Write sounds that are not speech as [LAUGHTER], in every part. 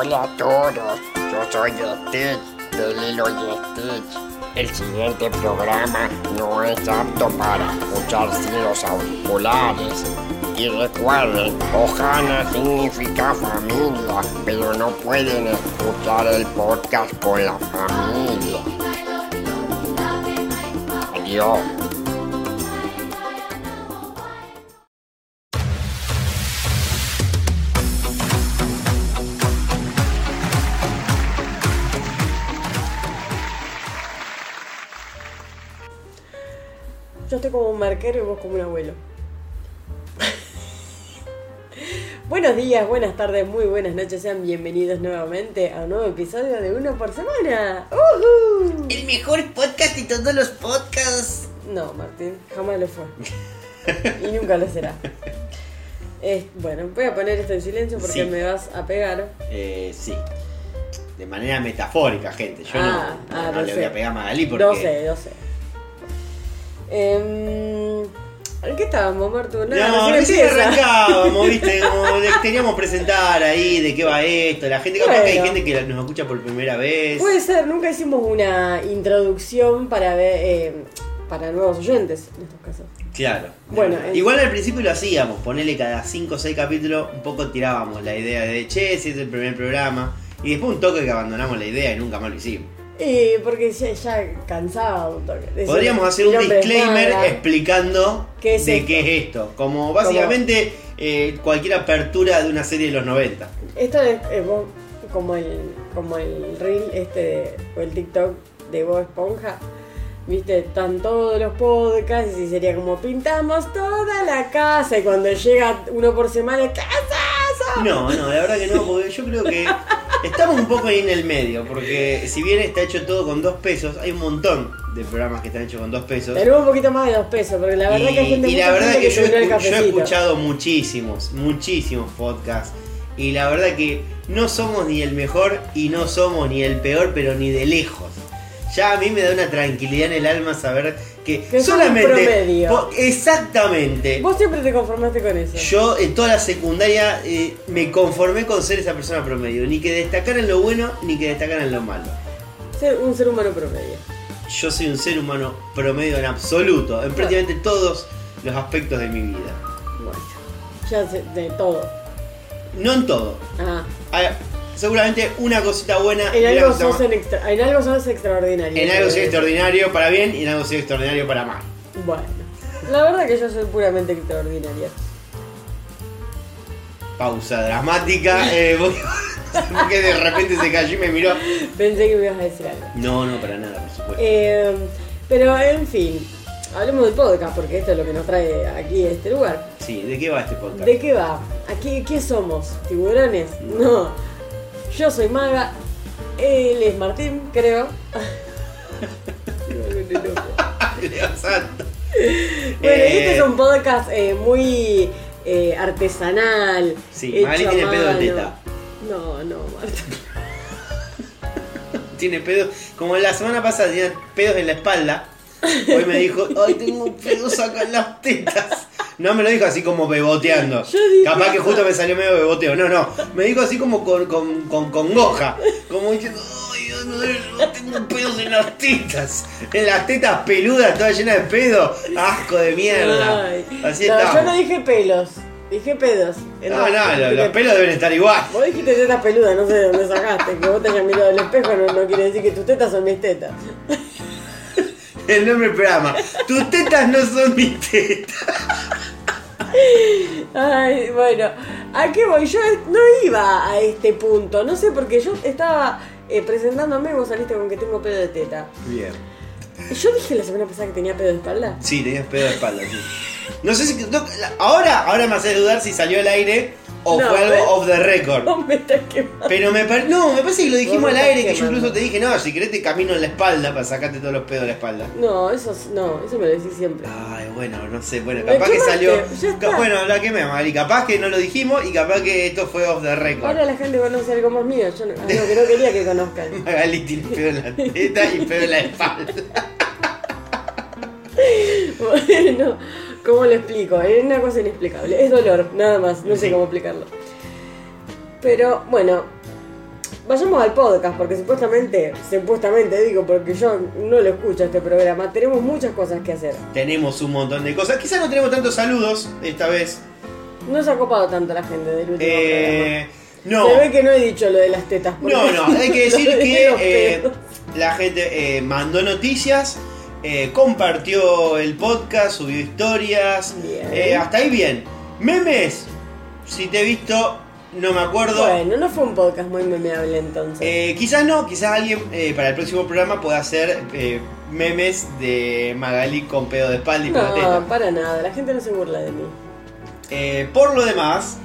Hola a todos, yo soy Stitch de Lilo y Stitch. El siguiente programa no es apto para escuchar sin los auriculares. Y recuerden, Ohana significa familia, pero no pueden escuchar el podcast con la familia. Adiós. Estoy como un marquero y vos como un abuelo. Buenos días, buenas tardes, muy buenas noches. Sean bienvenidos nuevamente a un nuevo episodio de Uno por Semana. ¡Uhú! El mejor podcast de todos los podcasts. No, Martín, jamás lo fue. Y nunca lo será. Bueno, voy a poner esto en silencio porque Sí. me vas a pegar. Eh, sí. De manera metafórica, gente. Yo Ah, no, ah, no le sé. voy a pegar a Magalí porque. No sé, no sé. ¿En qué estábamos, Martu? Nada, No, recién arrancábamos, [LAUGHS] viste, como le queríamos presentar ahí de qué va esto. La gente, capaz que hay Bueno. gente que nos escucha por primera vez. Puede ser, nunca hicimos una introducción para ver, eh, para nuevos oyentes en estos casos. Claro. Bueno, en- Igual al principio lo hacíamos, ponerle cada 5 o 6 capítulos, un poco tirábamos la idea de che, si es el primer programa. Y después un toque que abandonamos la idea y nunca más lo hicimos. Eh, porque ya, ya. Decir, Podríamos hacer un es disclaimer explicando ¿Qué es de esto? qué es esto. Como básicamente eh, cualquier apertura de una serie de los 90. Esto es eh, vos- como el como el reel este de- o el TikTok de Bob Esponja. Viste, están todos los podcasts y sería como pintamos toda la casa y cuando llega uno por semana, ¿qué es eso? No, no, la verdad que no, porque yo creo que estamos un poco ahí en el medio. Porque si bien está hecho todo con dos pesos, hay un montón de programas que están hechos con dos pesos. Tenemos un poquito más de dos pesos, porque la verdad y, que hay gente y la verdad que yo, escu- he escuchado muchísimos, muchísimos podcasts. Y la verdad que no somos ni el mejor y no somos ni el peor, pero ni de lejos. Ya a mí me da una tranquilidad en el alma saber que, solamente... promedio. exactamente. Vos siempre te conformaste con eso. Yo en toda la secundaria eh, me conformé con ser esa persona promedio. Ni que destacar en lo bueno, ni que destacar en lo malo. Ser un ser humano promedio. Yo soy un ser humano promedio en absoluto, en prácticamente todos los aspectos de mi vida. Bueno, ya sé de todo. No en todo. Ah, Hay seguramente una cosita buena en algo, sos en, extra- en algo sos extraordinario. en algo soy extraordinario para bien y en algo soy extraordinario para mal. Bueno, la verdad que yo soy puramente extraordinaria. Pausa dramática. eh, [LAUGHS] porque- de repente se cayó y me miró. Pensé que me ibas a decir algo. No, no, para nada, por supuesto. Eh, pero en fin, hablemos del podcast, porque esto es lo que nos trae aquí a este lugar. Sí, ¿de qué va este podcast? ¿De qué va? ¿Aquí, ¿Qué somos? ¿Tiburones? No. Yo soy Maga. Él es Martín, creo. Santo. [LAUGHS] Bueno, Eh, este es un podcast eh, muy eh, artesanal. Sí, Magali tiene pedo de mano. teta. No, no, Marta. [LAUGHS] Tiene pedos. Como la semana pasada tenía pedos en la espalda. Hoy me dijo, ay, tengo pedos acá en las tetas. No me lo dijo así como beboteando. Yo dije Capaz que justo me salió medio beboteo. No, no. Me dijo así como con, con, con congoja. Como diciendo, ay, mío, tengo pedos en las tetas. En las tetas peludas, todas llenas de pedo. Asco de mierda. Ay. Así no, yo no dije pelos, dije pedos. No, no, lo- los pelos deben estar igual. Vos dijiste tetas peludas, no sé de dónde sacaste. Que vos te hayas mirado al espejo no, no quiere decir que tus tetas son mis tetas. [LAUGHS] El nombre del programa. Tus tetas no son mis tetas. [LAUGHS] Ay, bueno, ¿a qué voy? Yo no iba a este punto, no sé, porque yo estaba eh, presentándome y vos saliste con que tengo pedo de teta. Bien. Yo dije la semana pasada que tenía pedo de espalda. Sí, tenías pedo de espalda, sí. No sé si. no, ahora, ahora me hace dudar si salió al aire o No, fue algo off the record. No me estás quemando. Pero me parece. No, me parece que lo dijimos al aire, que yo incluso te dije, no, si querés te camino en la espalda para sacarte todos los pedos de la espalda. No, eso es- no, eso me lo decís siempre. Ay, bueno, no sé, bueno, capaz que salió. Bueno, la que me Mari, capaz que no lo dijimos y capaz que esto fue off the record. Ahora la gente conoce algo más mío, yo no, algo que no quería que conozcan. [LAUGHS] Magali tiene pedo en la teta y pedo en la espalda. [LAUGHS] Bueno, ¿cómo lo explico? Es una cosa inexplicable. Es dolor, nada más. No sé cómo explicarlo. Pero bueno, vayamos al podcast, porque supuestamente, supuestamente digo, porque yo no lo escucho este programa, tenemos muchas cosas que hacer. Tenemos un montón de cosas. Quizás no tenemos tantos saludos esta vez. No se ha copado tanto la gente del último Eh, no. programa. Se ve que no he dicho lo de las tetas. No, no, [LAUGHS] hay que decir que eh, la gente eh, mandó noticias, eh, compartió el podcast, subió historias. Eh, hasta ahí bien. Memes, si te he visto, no me acuerdo. Bueno, no fue un podcast muy memeable entonces. Eh, quizás no, quizás alguien eh, para el próximo programa pueda hacer memes de Magali con pedo de espalda y no, para nada, la gente no se burla de mí. Por lo demás,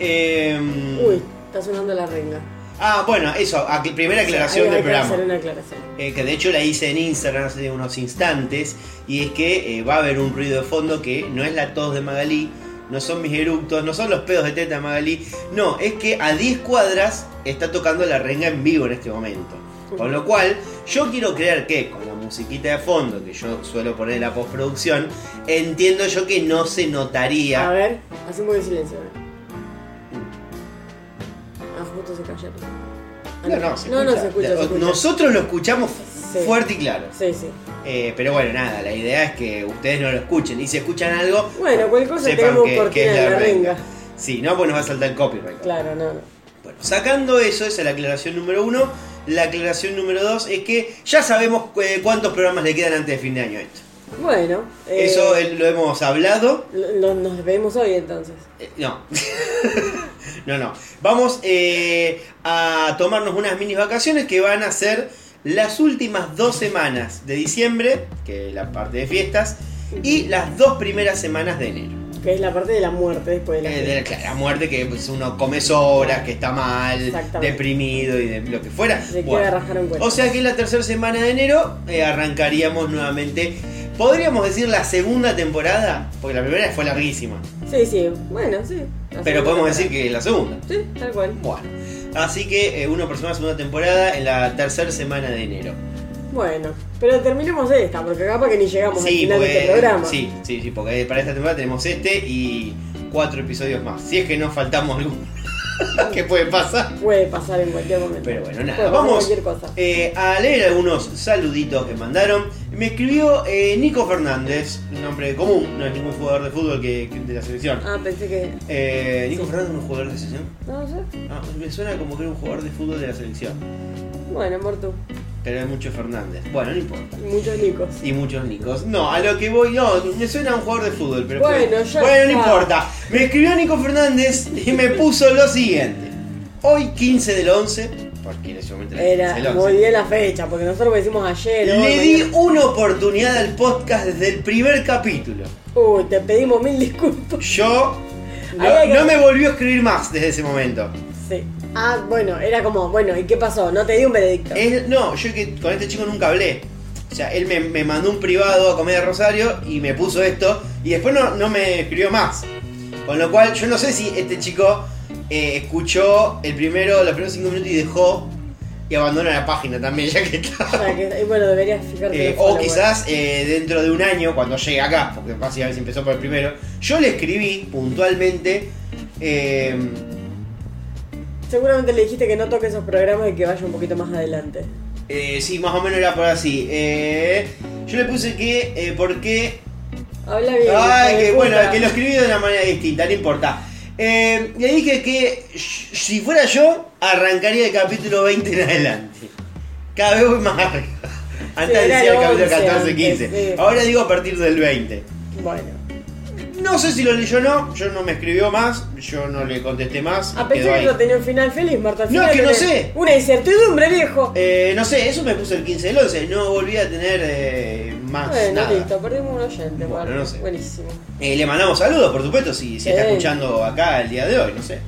Uy, está sonando la renga. Ah, bueno, eso, acl- primera aclaración Hay- hay del que programa. hacer una aclaración. Eh, que de hecho la hice en Instagram hace unos instantes, y es que eh, va a haber un ruido de fondo que no es la tos de Magalí, no son mis eructos, no son los pedos de teta de Magalí, no, es que a 10 cuadras está tocando la renga en vivo en este momento. Con lo cual, yo quiero creer que con la musiquita de fondo que yo suelo poner en la postproducción, entiendo yo que no se A notaría. ver, hace un poco de silencio. ¿eh? Justo se callaron. No, no, se no, no, escucha. se escucha, se escucha. Nosotros lo escuchamos Sí. fuerte y claro. Sí, sí. Eh, pero bueno, nada, la idea es que ustedes no lo escuchen. Y si escuchan algo, Bueno, cualquier cosa tenemos que, cortina que es la la renga. renga. Sí, no, pues nos va a saltar el copyright. Claro, no, no. Bueno, sacando eso, esa es la aclaración número uno. La aclaración número dos es que ya sabemos eh, cuántos programas le quedan antes de fin de año a esto. Bueno, eh, Eso eh, lo hemos hablado. lo- nos vemos hoy entonces. Eh, no. [LAUGHS] no, no. Vamos eh, a tomarnos unas mini vacaciones que van a ser las últimas dos semanas de diciembre, que es la parte de fiestas, y las dos primeras semanas de enero. Que es la parte de la muerte después de la de la, muerte que pues, uno come sobras, que está mal, deprimido y de lo que fuera. Se Bueno, queda o sea que la tercera semana de enero arrancaríamos nuevamente. Podríamos decir la segunda temporada, porque la primera fue larguísima. Sí, sí, bueno, sí. Pero podemos decir que es la segunda. Sí, tal cual. Bueno, así que eh, uno persona segunda temporada en la tercera semana de enero. Bueno, pero terminemos esta, porque capaz que ni llegamos al final de este programa. sí, sí, sí, porque para esta temporada tenemos este y cuatro episodios más. Si es que no faltamos alguno, [LAUGHS] que puede pasar. Puede pasar en cualquier momento. Pero bueno, nada, Puede vamos cualquier cosa. eh, a leer algunos saluditos que mandaron. Me escribió eh, Nico Fernández, un nombre común, no es ningún jugador de fútbol que, que de la selección. Ah, pensé que. Eh, Nico Sí. Fernández es un jugador de la selección. No sé. Ah, me suena como que era un jugador de fútbol de la selección. Bueno, amor tú. Pero hay muchos Fernández. Bueno, no importa. Muchos nicos. Y muchos Nicos. No, a lo que voy, no, me suena a un jugador de fútbol, pero. Bueno, ya Bueno, no importa. Me escribió Nico Fernández y me puso lo siguiente. Hoy 15 del 11, porque en ese momento era 15 Era del 11. muy bien la fecha, porque nosotros lo decimos ayer. hoy, Le di mañana. una oportunidad al podcast desde el primer capítulo. Uy, te pedimos mil disculpas. Yo no, que- no me volvió a escribir más desde ese momento. Sí. Ah, bueno, era como, bueno, ¿y qué pasó? No te di un veredicto. No, yo que con este chico nunca hablé. O sea, él me, me mandó un privado a Comedia Rosario y me puso esto y después no, no me escribió más. Con lo cual, yo no sé si este chico eh, escuchó el primero, los primeros cinco minutos y dejó y abandonó la página también, [LAUGHS] ya que O está. sea, que, y bueno, deberías fijarte. Eh, o quizás eh, dentro de un año, cuando llegue acá, porque básicamente empezó por el primero, yo le escribí puntualmente. eh, Seguramente le dijiste que no toque esos programas y que vaya un poquito más adelante. eh, sí, más o menos era por así. Eh, yo le puse que, eh, ¿por qué Habla bien. Ay, que bueno, que lo escribí de una manera distinta, no importa. Eh, le dije que si fuera yo, arrancaría el capítulo 20 en adelante. Cada vez voy más arriba. Antes decía el capítulo 11 14, 15. antes, sí. Ahora digo a partir del 20. Bueno. No sé si lo leyó o no, yo no me escribió más, yo no le contesté más. A quedó pesar de que no tenía un final feliz, Marta. al No, es que no sé. Una incertidumbre, viejo. Eh, no sé, eso me puso el 15 del 11, no volví a tener eh, más bueno, nada. listo, perdimos un oyente. Bueno, no sé. Buenísimo. Eh, le mandamos saludos, por supuesto, si, si está escuchando acá el día de hoy, no sé.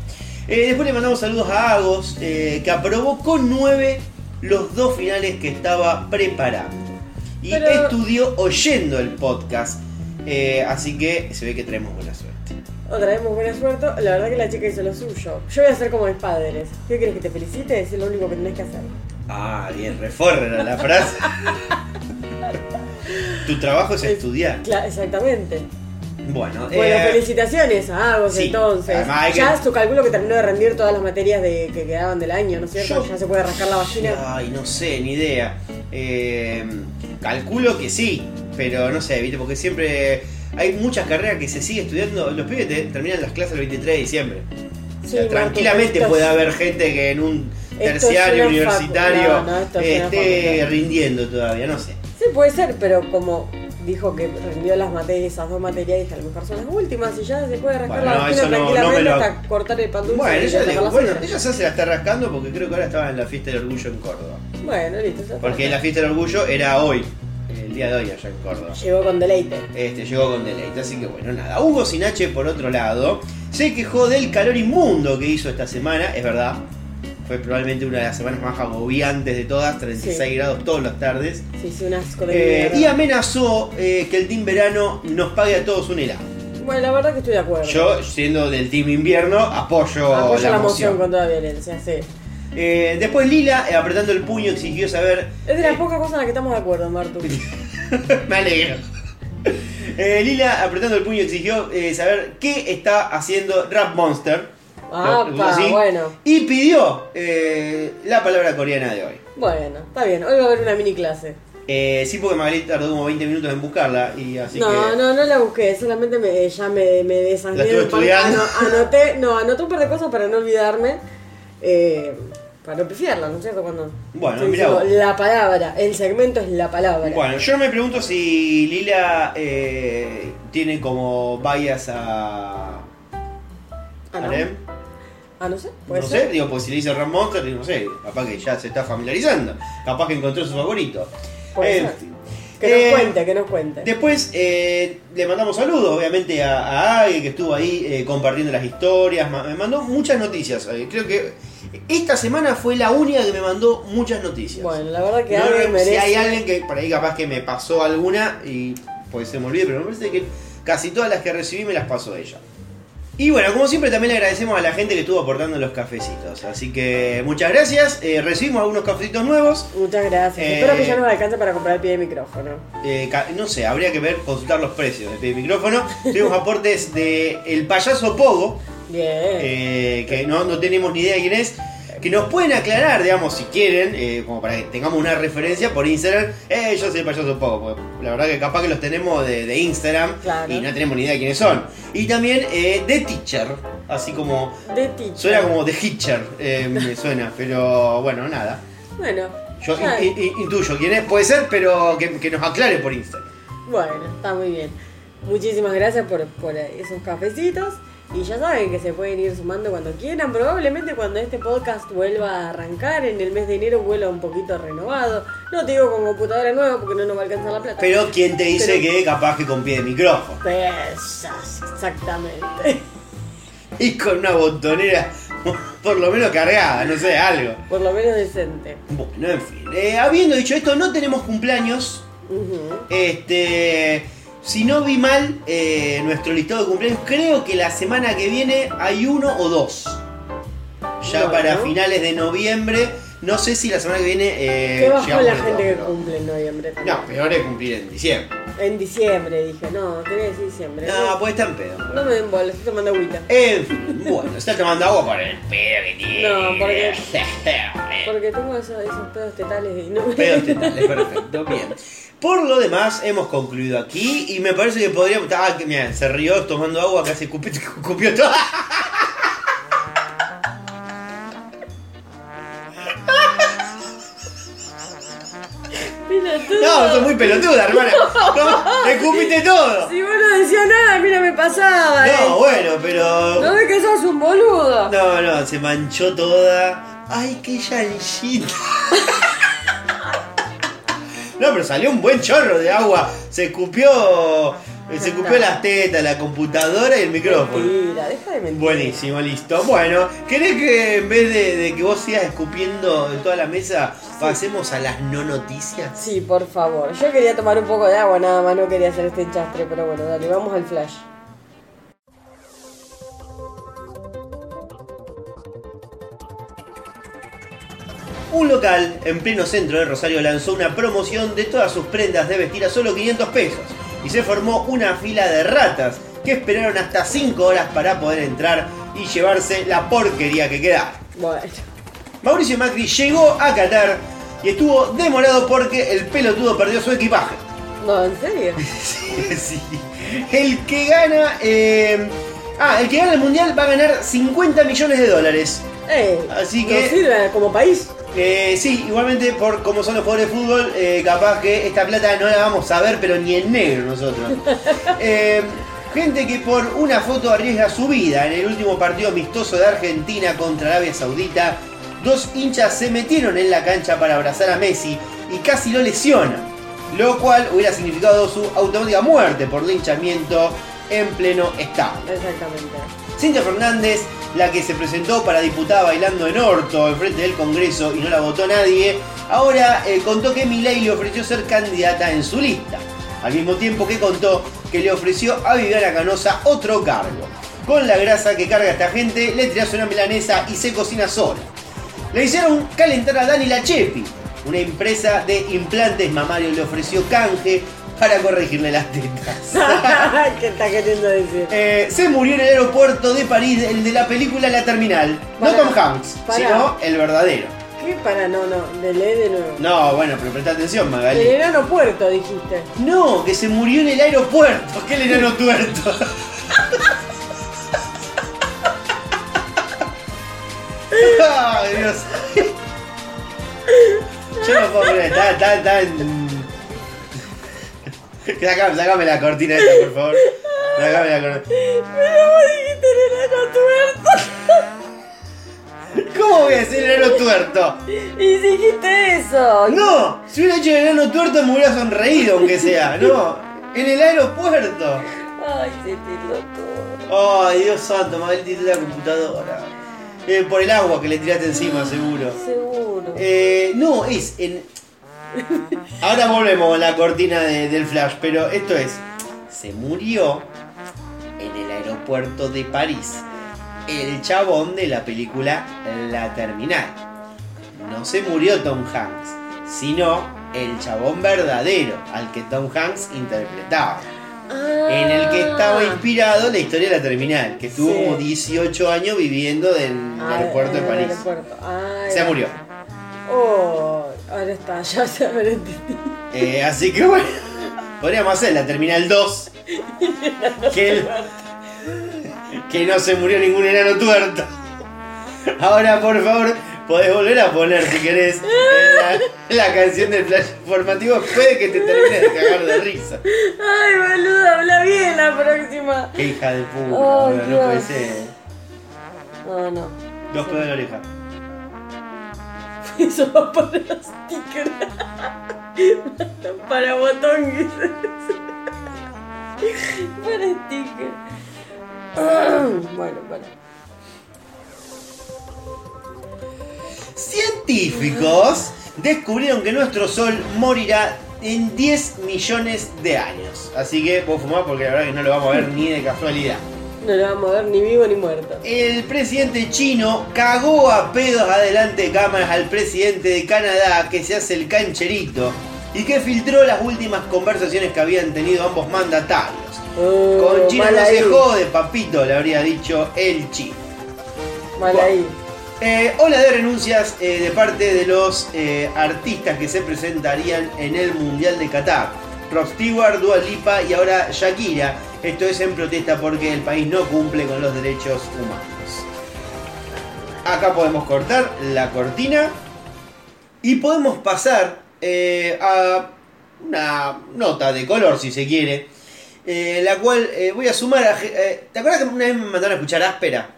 Eh, después le mandamos saludos a Agos, que aprobó con 9 los dos finales que estaba preparando. Y Pero- estudió oyendo el podcast. Eh, así que se ve que traemos buena suerte. Otra vez muy buena suerte. La verdad que la chica hizo lo suyo. Yo voy a ser como mis padres. ¿Qué quieres que te felicite? Es lo único que tenés que hacer. Ah, bien, reforra la frase. tu trabajo es Es- estudiar. Cla- exactamente. Bueno, Bueno, eh, felicitaciones a Agos sí, entonces. Ya que- su calculo que terminó de rendir todas las materias de, que quedaban del año, ¿no es cierto? Yo- Ya se puede rascar la vagina. Ay, no sé, ni idea. Eh, calculo que sí, pero no sé, ¿viste? Porque siempre hay muchas carreras que se sigue estudiando. Los pibes te- terminan las clases el 23 de diciembre. O sea, tranquilamente puede haber gente que en un terciario universitario no, no, esté rindiendo todavía, no sé. Sí, puede ser, pero como dijo que rindió las materias, esas dos materias, dije, a lo mejor son las últimas y ya se puede rascar Bueno, la no, tranquilamente me lo- hasta cortar el pan dulce Bueno, ella, le- bueno, ella ya se la está rascando porque creo que ahora estaba en la fiesta del orgullo en Córdoba. Bueno, listo. Porque la fiesta del orgullo era hoy, día de hoy allá en Córdoba. Llegó con deleite. Este, llegó con deleite, así que bueno, nada. Hugo Sinache, por otro lado, se quejó del calor inmundo que hizo esta semana, es verdad. Fue probablemente una de las semanas más agobiantes de todas, 36 Sí. grados todas las tardes. Sí, sí, un asco de Eh, y amenazó eh, que el Team Verano nos pague a todos un helado. Bueno, la verdad que estoy de acuerdo. Yo, siendo del Team Invierno, apoyo, Apoyo la, la, moción. moción con toda violencia, sí. Eh, después Lila, eh, apretando el puño, exigió saber Es de las eh, pocas cosas en las que estamos de acuerdo, Martu. [LAUGHS] [LAUGHS] Me alegro. Eh, Lila, apretando el puño, exigió eh, saber qué está haciendo Rap Monster. Ah, Lo- pa, ¿sí? bueno. Y pidió eh, la palabra coreana de hoy. Bueno, está bien. Hoy va a haber una mini clase. Eh, sí, porque Magali tardó como 20 minutos en buscarla. Y así no, que. no, no la busqué. Solamente me, ya me, me desasné. La estuve estudiando. ano- anoté, no, anoté un par de cosas para no olvidarme. Eh, para no pifiarla, ¿no es cierto? Cuando Bueno, vos. la palabra. El segmento es la palabra. Bueno, yo me pregunto si Lila eh, tiene como bias a. Ah, ¿no? Harem. Ah, no sé. Puede No ser. sé, digo, pues si le dice Rap Monster, no sé, capaz que ya se está familiarizando. Capaz que encontró su favorito. Fin. Que nos Eh, cuente, que nos cuente. Después eh, le mandamos saludos, obviamente, a, a Agui, que estuvo ahí eh, compartiendo las historias. Me mandó muchas noticias. eh, Creo que esta semana fue la única que me mandó muchas noticias. Bueno, la verdad que No, alguien merece. Si hay alguien que por ahí capaz que me pasó alguna y pues se me olvide, pero me parece que casi todas las que recibí me las pasó ella. Y bueno, como siempre también le agradecemos a la gente que estuvo aportando los cafecitos. Así que muchas gracias. Eh, recibimos algunos cafecitos nuevos. Muchas gracias. Eh, Espero que ya nos alcance para comprar el pie de micrófono. Eh, no sé, habría que ver, consultar los precios del micrófono. Tuvimos aportes de El Payaso Pogo, Bien. eh, que no, no tenemos ni idea de quién es. Que nos pueden aclarar, digamos, si quieren, eh, como para que tengamos una referencia por Instagram. Eh, yo soy el payaso Pogo. porque La verdad que capaz que los tenemos de, de Instagram Claro. y no tenemos ni idea de quiénes son. Y también eh, de Teacher, así como. de teacher. Suena como de Hitcher, eh, me [LAUGHS] suena, pero bueno, nada. Bueno. Yo ya- in- in- intuyo quién es, puede ser, pero que, que nos aclare por Instagram. Bueno, está muy bien. Muchísimas gracias por, por esos cafecitos. Y ya saben que se pueden ir sumando cuando quieran. Probablemente cuando este podcast vuelva a arrancar en el mes de enero vuelva un poquito renovado. No te digo con computadora nueva porque no nos va a alcanzar la plata. Pero ¿quién te dice Pero- que capaz que con pie de micrófono? Pesas, exactamente. [LAUGHS] Y con una botonera por lo menos cargada, no sé, algo. Por lo menos decente. Bueno, en fin. Eh, habiendo dicho esto, no tenemos cumpleaños. Este. Si no vi mal eh, nuestro listado de cumpleaños, creo que la semana que viene hay uno o dos. Ya para finales de noviembre. No sé si la semana que viene. Eh, Qué bajo la gente que cumple en noviembre. No, peor es cumplir en diciembre. En diciembre dije, no, quería decir diciembre. No, pues está en pedo. No me den bola, estoy tomando agüita. En fin, bueno, está tomando agua por el pedo que tiene. No, porque- [LAUGHS] Porque tengo esos, esos pedos tetales y no me... Pedos tetales, perfecto, bien. Por lo demás, hemos concluido aquí y me parece que podríamos. Ah, que mira, se rió tomando agua, casi [LAUGHS] escupió todo. Tú. No, sos muy pelotuda, hermana. [LAUGHS] ¿Cómo? Escupiste todo. Si vos no decías nada, mira, me pasaba. No, eh. bueno, pero. ¿No ves que sos un boludo? No, no, se manchó toda. Ay, qué llanchita. [LAUGHS] No, pero salió un buen chorro de agua. Se escupió. Se escupió las tetas, la computadora y el micrófono. Mentira, deja de mentir. Buenísimo, listo. Bueno, ¿querés que en vez de, de que vos sigas escupiendo en toda la mesa, pasemos a las no noticias? Sí, por favor. Yo quería tomar un poco de agua, nada más, no quería hacer este enchastre, pero bueno, dale, vamos al flash. Un local en pleno centro de Rosario lanzó una promoción de todas sus prendas de vestir a solo 500 pesos y se formó una fila de ratas que esperaron hasta 5 horas para poder entrar y llevarse la porquería que quedaba. Bueno. Mauricio Macri llegó a Qatar y estuvo demorado porque el pelotudo perdió su equipaje. No, ¿en serio? [LAUGHS] Sí, sí. El que gana. eh, ah, el que gana el mundial va a ganar 50 millones de dólares. Eh, Así ¿nos que- sirve como país? Eh, sí, igualmente por como son los jugadores de fútbol, eh, capaz que esta plata no la vamos a ver, pero ni en negro nosotros. [LAUGHS] Eh, gente que por una foto arriesga su vida en el último partido amistoso de Argentina contra Arabia Saudita. Dos hinchas se metieron en la cancha para abrazar a Messi y casi lo lesionan, lo cual hubiera significado su automática muerte por linchamiento en pleno estadio. Exactamente. Cintia Fernández, la que se presentó para diputada bailando en Orto, enfrente del Congreso y no la votó nadie, ahora eh, contó que Milei le ofreció ser candidata en su lista. Al mismo tiempo que contó que le ofreció a Viviana Canosa otro cargo. Con la grasa que carga esta gente, le tirás una milanesa y se cocina sola. Le hicieron calentar a Dani Lachepi. Una empresa de implantes mamarios le ofreció canje para corregirle las tetas. [LAUGHS] ¿Qué está queriendo decir? Eh, se murió en el aeropuerto de París, el de la película La Terminal. No Tom Hanks, sino el verdadero. ¿Qué para? No, no, de lee de nuevo. No, bueno, pero presta atención, El Magali. enano puerto, dijiste. No, que se murió en el aeropuerto. ¿Qué el enano tuerto? [LAUGHS] Ay, Dios. Yo no puedo creer, está, está, [LAUGHS] sacame la cortina esta, por favor. Sacame la cortina. Pero vos dijiste el enano tuerto. ¿Cómo voy a decir el enano tuerto? Y dijiste eso. No, si hubiera hecho el enano tuerto me hubiera sonreído, aunque sea. No, en el aeropuerto. Ay, se tiró todo. Ay, Dios santo, Mabel tiró la computadora. Eh, por el agua que le tiraste encima, seguro. Seguro. Eh, no, es en. Ahora volvemos con la cortina de- del flash, pero esto es. Se murió en el aeropuerto de París. El chabón de la película La Terminal. No se murió Tom Hanks, sino el chabón verdadero al que Tom Hanks interpretaba. En el que estaba inspirado la historia de la terminal, que estuvo Ah. Sí. como 18 años viviendo en el Ah, aeropuerto de París. aeropuerto. Ah, Se murió. Oh, ahora está, [LAUGHS] ya se entendí. Eh, así que bueno, podríamos hacer la terminal 2. Que, el- que no se murió ningún enano tuerto. Ahora, por favor, podés volver a poner, si querés, la, la canción del flash informativo. Puede que te termines de cagar de risa. Ay, boludo, habla bien la próxima. Qué hija de puta, Oh, no puede ser. No, no. Dos pedos de la oreja. Eso va para sticker. para botón. para sticker. bueno, para. Científicos descubrieron que nuestro Sol morirá en 10 millones de años. Así que vos fumás porque la verdad que no lo vamos a ver ni de casualidad. No lo vamos a ver ni vivo ni muerto. El presidente chino cagó a pedos adelante de cámaras al presidente de Canadá que se hace el cancherito y que filtró las últimas conversaciones que habían tenido ambos mandatarios. Oh, Con China no ahí. se jode, papito, le habría dicho el chino. Mal Bueno. ahí. Eh, ola de renuncias eh, de parte de los eh, artistas que se presentarían en el Mundial de Qatar. Rob Stewart, Dua Lipa y ahora Shakira. Esto es en protesta porque el país no cumple con los derechos humanos. Acá podemos cortar la cortina y podemos pasar eh, a una nota de color, si se quiere. eh, la cual eh, voy a sumar a... ¿Te acuerdas que una vez me mandaron a escuchar áspera?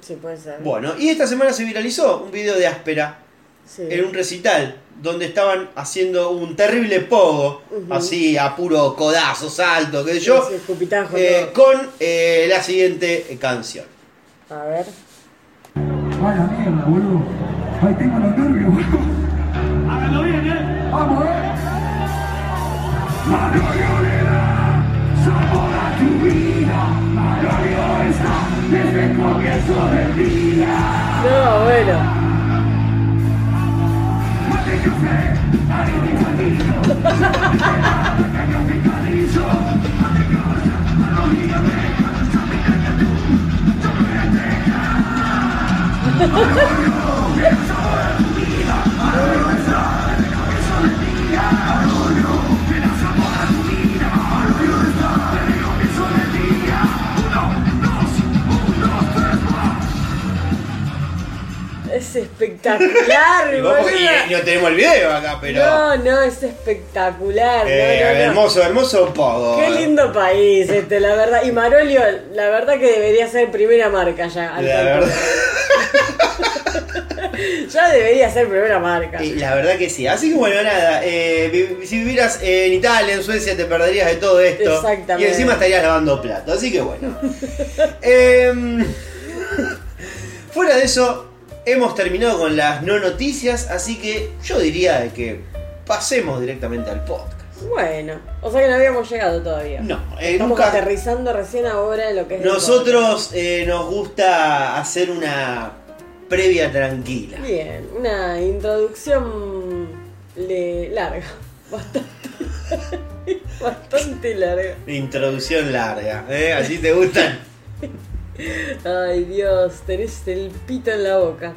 Sí, puede ser. Bueno, y esta semana se viralizó un video de áspera Sí. en un recital donde estaban haciendo un terrible pogo, así a puro codazo, salto, qué sé yo, eh, con eh, la siguiente eh, canción. A ver. Vaya mierda, boludo. Ahí tengo los nervios, boludo. Háganlo bien, ¿eh? Vamos, ¿eh? Mario sabor a tu vida. Mario está desde el comienzo del día. No, bueno. Ha ha ha! Es espectacular, [LAUGHS] Y, vos- y no tenemos el video acá, pero. No, no, es espectacular. Eh, no, no, no. hermoso, hermoso pogo. Qué lindo país este, la verdad. Y Marolio, la verdad que debería ser primera marca ya. La verdad, [LAUGHS] Ya debería ser primera marca. y la verdad que sí. Así que bueno, nada. eh, si vivieras en Italia, en Suecia, te perderías de todo esto. Exactamente. Y encima estarías lavando plato. Así que bueno. [LAUGHS] Em, fuera de eso, hemos terminado con las no noticias. Así que yo diría de que pasemos directamente al podcast. Bueno, o sea que no habíamos llegado todavía. No, eh, Estamos nunca- aterrizando recién ahora en lo que es Nosotros eh, nos gusta hacer una previa tranquila. Bien, una introducción le- larga. [LAUGHS] Bastante. Bastante larga. Introducción larga, ¿eh? ¿Así te gustan? [LAUGHS] Ay Dios, tenés el pito en la boca.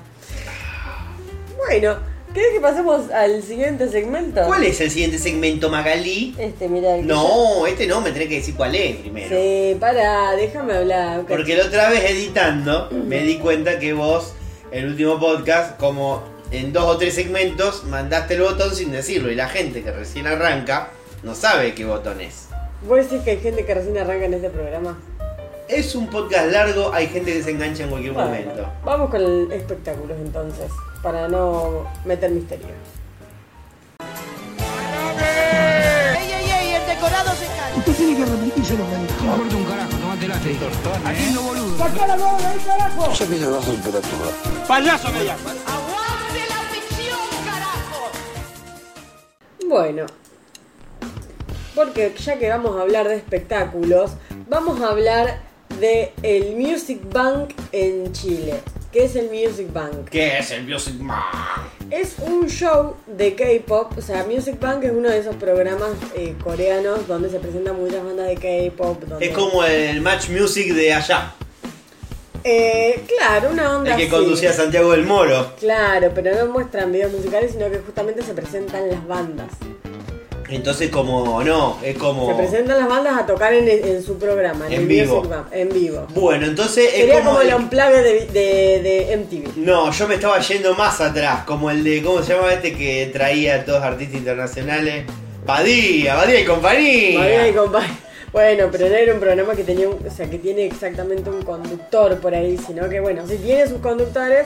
Bueno, ¿querés que pasemos al siguiente segmento? ¿Cuál es el siguiente segmento, Magalí? Este, mira. el que No, este no, me tenés que decir cuál es primero. Sí, para, déjame hablar. Porque la otra vez editando me di cuenta que vos, el último podcast, como en dos o tres segmentos, mandaste el botón sin decirlo. Y la gente que recién arranca no sabe qué botón es. ¿Vos decís que hay gente que recién arranca en este programa? Es un podcast largo, hay gente que se engancha en cualquier Bueno, momento. vamos con el espectáculos entonces, para no meter misterio. ¡Ey, ey, ey! El decorado se cae. Usted tiene que repetírselo, me dijo. No importa un carajo, tomate late. Atiendo boludo. ¡Sacá la bola de ahí, carajo! Ya viene bajo temperatura. ¡Aguante la ficción, carajo! Bueno, porque ya que vamos a hablar de espectáculos, vamos a hablar de el Music Bank en Chile. ¿Qué es el Music Bank? ¿Qué es el Music Man? Es un show de K-pop, o sea, Music Bank es uno de esos programas eh, coreanos donde se presentan muchas bandas de K-pop. donde- Es como el Match Music de allá, Eh, claro, una onda el que así. conducía Santiago del Moro. Claro, pero no muestran videos musicales, sino que justamente se presentan las bandas. Entonces como no, es como... Se presentan las bandas a tocar en, en su programa, en, En el vivo. En vivo. Bueno, entonces es Sería como... como el unplugged de, de, de MTV. No, yo me estaba yendo más atrás, como el de, ¿cómo se llama este que traía a todos artistas internacionales? Badía, Badía y compañía. María y compañía. Bueno, pero no era un programa que tenía, o sea, que tiene exactamente un conductor por ahí, sino que bueno, sí tiene sus conductores,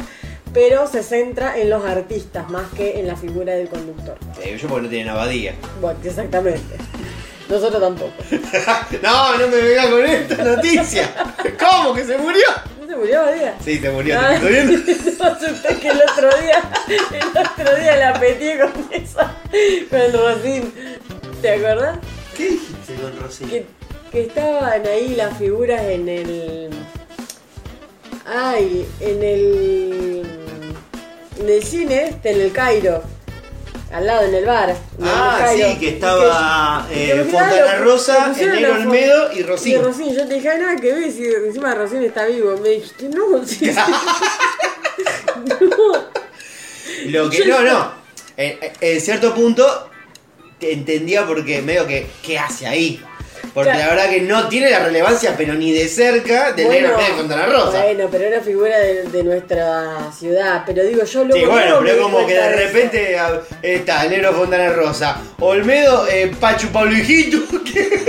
pero se centra en los artistas más que en la figura del conductor. Sí, yo porque no tienen a Badía. Bueno, exactamente. Nosotros tampoco. [LAUGHS] no, no me vengas con esta noticia. ¿Cómo que se murió? ¿No se murió Badía? Sí, se murió, Ah, ¿te viendo? [LAUGHS] no, que el otro día, el otro día la petí con esa, con el Rosín. ¿Te acuerdas? ¿Qué dijiste con? Que, que estaban ahí las figuras en el. Ay, en el. En el cine, en el Cairo. Al lado, en el bar. en el Ah, Cairo. sí, que Y estaba, y eh, Fontana lo- Rosa, el negro Olmedo y Rocín. Y Rocín, yo te dije, "Ay, nada que ver, si encima Rocín está vivo. Me dijiste, no, sí, [LAUGHS] sí. [LAUGHS] no. Lo que no, no. En, en cierto punto te entendía porque medio que ¿qué hace ahí? Porque Claro. la verdad que no tiene la relevancia, pero ni de cerca del Bueno, de Fontana Rosa. Bueno, pero era figura de, de nuestra ciudad. Pero digo, yo luego. Sí, bueno, pero como que de repente está el negro Fontana Rosa, Olmedo, eh, Pachu Pablo Hijito, que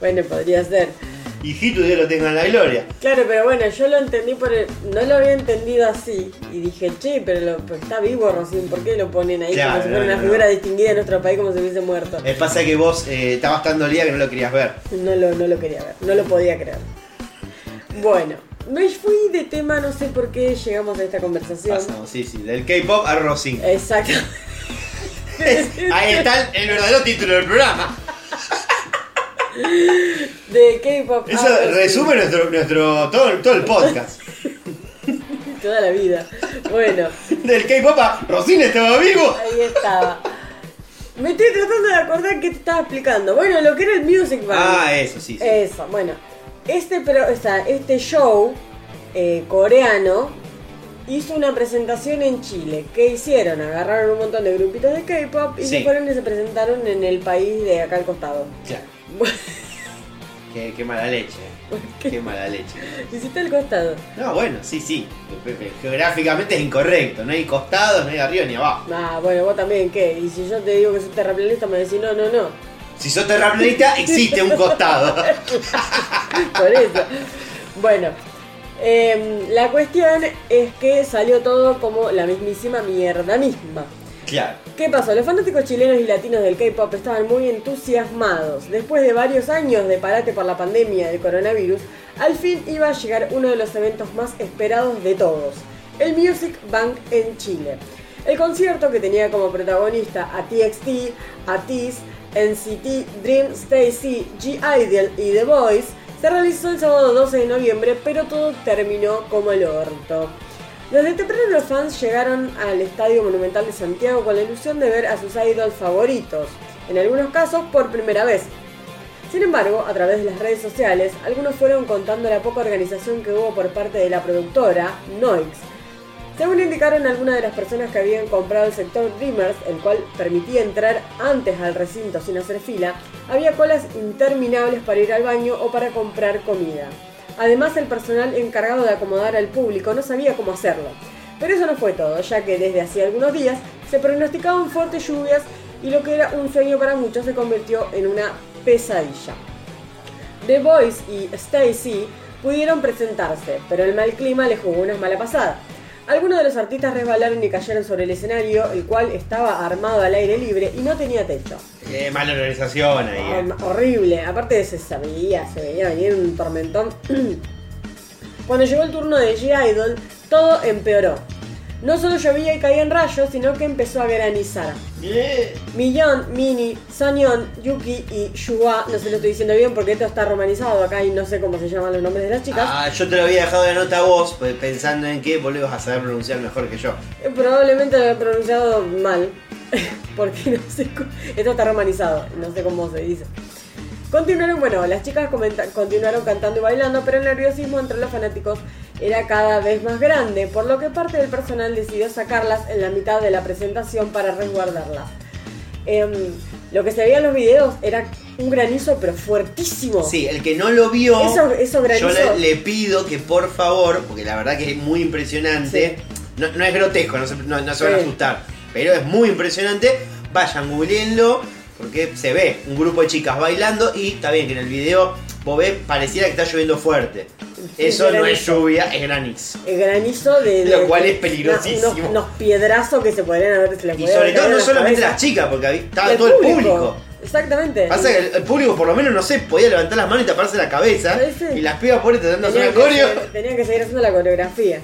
Bueno, podría ser. Hijito Dios lo tenga en la gloria. Claro, pero bueno, yo lo entendí por el- no lo había entendido así y dije, che, pero, lo- pero está vivo Rocín, ¿por qué lo ponen ahí Claro, como si fuera no, una no, figura no. distinguida de nuestro país como si hubiese muerto? Eh, pasa que vos eh, estabas tan dolida que no lo querías ver. No lo, no lo quería ver, no lo podía creer. Bueno, me fui de tema, no sé por qué llegamos a esta conversación. Pasamos, sí, sí, del K-pop a Rosin. Exacto. [LAUGHS] Ahí está el, el verdadero título del programa. [LAUGHS] De K-pop. Eso a Rocín. resume nuestro, nuestro todo, todo el podcast. [LAUGHS] Toda la vida. Bueno, Del K-pop a Rosin estaba vivo. ahí estaba. Me estoy tratando de acordar qué te estaba explicando. Bueno, lo que era el Music Bank. Ah, eso sí. sí. Eso, bueno. Este, pero, o sea, este show eh, coreano hizo una presentación en Chile. ¿Qué hicieron? Agarraron un montón de grupitos de K-pop y Sí. se fueron y se presentaron en el país de acá al costado. Claro. [LAUGHS] Qué, qué mala leche. Qué mala leche. Hiciste al costado. No, bueno, sí, sí. Geográficamente es incorrecto. No hay costados, no hay arriba ni abajo. Ah, bueno, vos también, ¿qué? Y si yo te digo que soy terraplanista, me decís, no, no, no. Si sos terraplanista, existe un costado. [LAUGHS] Por eso. Bueno, em, la cuestión es que salió todo como la mismísima mierda misma. ¿Qué pasó? Los fanáticos chilenos y latinos del K-pop estaban muy entusiasmados. Después de varios años de parate por la pandemia del coronavirus, al fin iba a llegar uno de los eventos más esperados de todos, el Music Bank en Chile. El concierto que tenía como protagonista a TXT, a TIS, NCT, Dream, Stacy, G-Idol y The Voice, se realizó el sábado 12 de noviembre, pero todo terminó como el orto. Desde temprano los fans llegaron al Estadio Monumental de Santiago con la ilusión de ver a sus idols favoritos, en algunos casos por primera vez. Sin embargo, a través de las redes sociales, algunos fueron contando la poca organización que hubo por parte de la productora, Noix. Según indicaron algunas de las personas que habían comprado el sector Dreamers, el cual permitía entrar antes al recinto sin hacer fila, había colas interminables para ir al baño o para comprar comida. Además, el personal encargado de acomodar al público no sabía cómo hacerlo. Pero eso no fue todo, ya que desde hacía algunos días se pronosticaban fuertes lluvias y lo que era un sueño para muchos se convirtió en una pesadilla. The Voice y Stacy pudieron presentarse, pero el mal clima les jugó una mala pasada. Algunos de los artistas resbalaron y cayeron sobre el escenario, el cual estaba armado al aire libre y no tenía techo. Eh, mala organización ahí. eh. Hor- horrible, aparte se sabía, se veía venir un tormentón. [CLEARS THROAT] Cuando llegó el turno de G-Idol, todo empeoró. No solo llovía y caían rayos, sino que empezó a granizar. Millón, Mini, Sonyeon, Yuki y Yua, no se lo estoy diciendo bien porque esto está romanizado acá y no sé cómo se llaman los nombres de las chicas. Ah, yo te lo había dejado de nota a vos, pensando en que vos lo ibas a saber pronunciar mejor que yo. Eh, Probablemente lo he pronunciado mal, [LAUGHS] porque no sé, esto está romanizado, no sé cómo se dice. Continuaron, bueno, las chicas continuaron cantando y bailando, pero el nerviosismo entre los fanáticos era cada vez más grande, por lo que parte del personal decidió sacarlas en la mitad de la presentación para resguardarlas. Em, lo que se veía en los videos era un granizo, pero fuertísimo. Sí, el que no lo vio, Eso- eso granizo. yo le, le pido que por favor, porque la verdad que es muy impresionante, no, no es grotesco, no se, no- no se van a asustar, pero es muy impresionante, vayan googleenlo, porque se ve un grupo de chicas bailando y está bien que en el video vos ves, pareciera que está lloviendo fuerte. Eso no es lluvia, es granizo. El granizo de, de- Lo cual es peligrosísimo. Unos, unos piedrazos que se podrían haber se les Y sobre todo no en solamente las chicas, porque estaba todo el público. Exactamente. Pasa que el, el público por lo menos, no sé, podía levantar las manos y taparse la cabeza. Sí, sí. Y las pibas por ahí tratando de hacer una coreo. tenían que seguir haciendo la coreografía.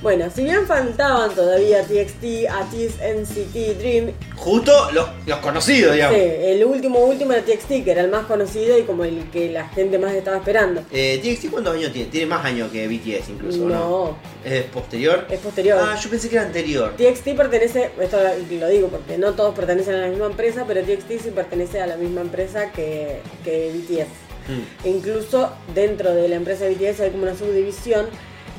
Bueno, si bien faltaban todavía TXT, ATIS, NCT, Dream, Justo los, los conocidos, digamos. sí, el último último era TXT, que era el más conocido y como el que la gente más estaba esperando. Eh, TXT, ¿cuántos años tiene? Tiene más años que BTS incluso, ¿no? No, ¿Es posterior? es posterior. Ah, yo pensé que era anterior. TXT pertenece, esto lo digo porque no todos pertenecen a la misma empresa, pero TXT sí pertenece a la misma empresa que, que BTS. Mm. E incluso dentro de la empresa BTS hay como una subdivisión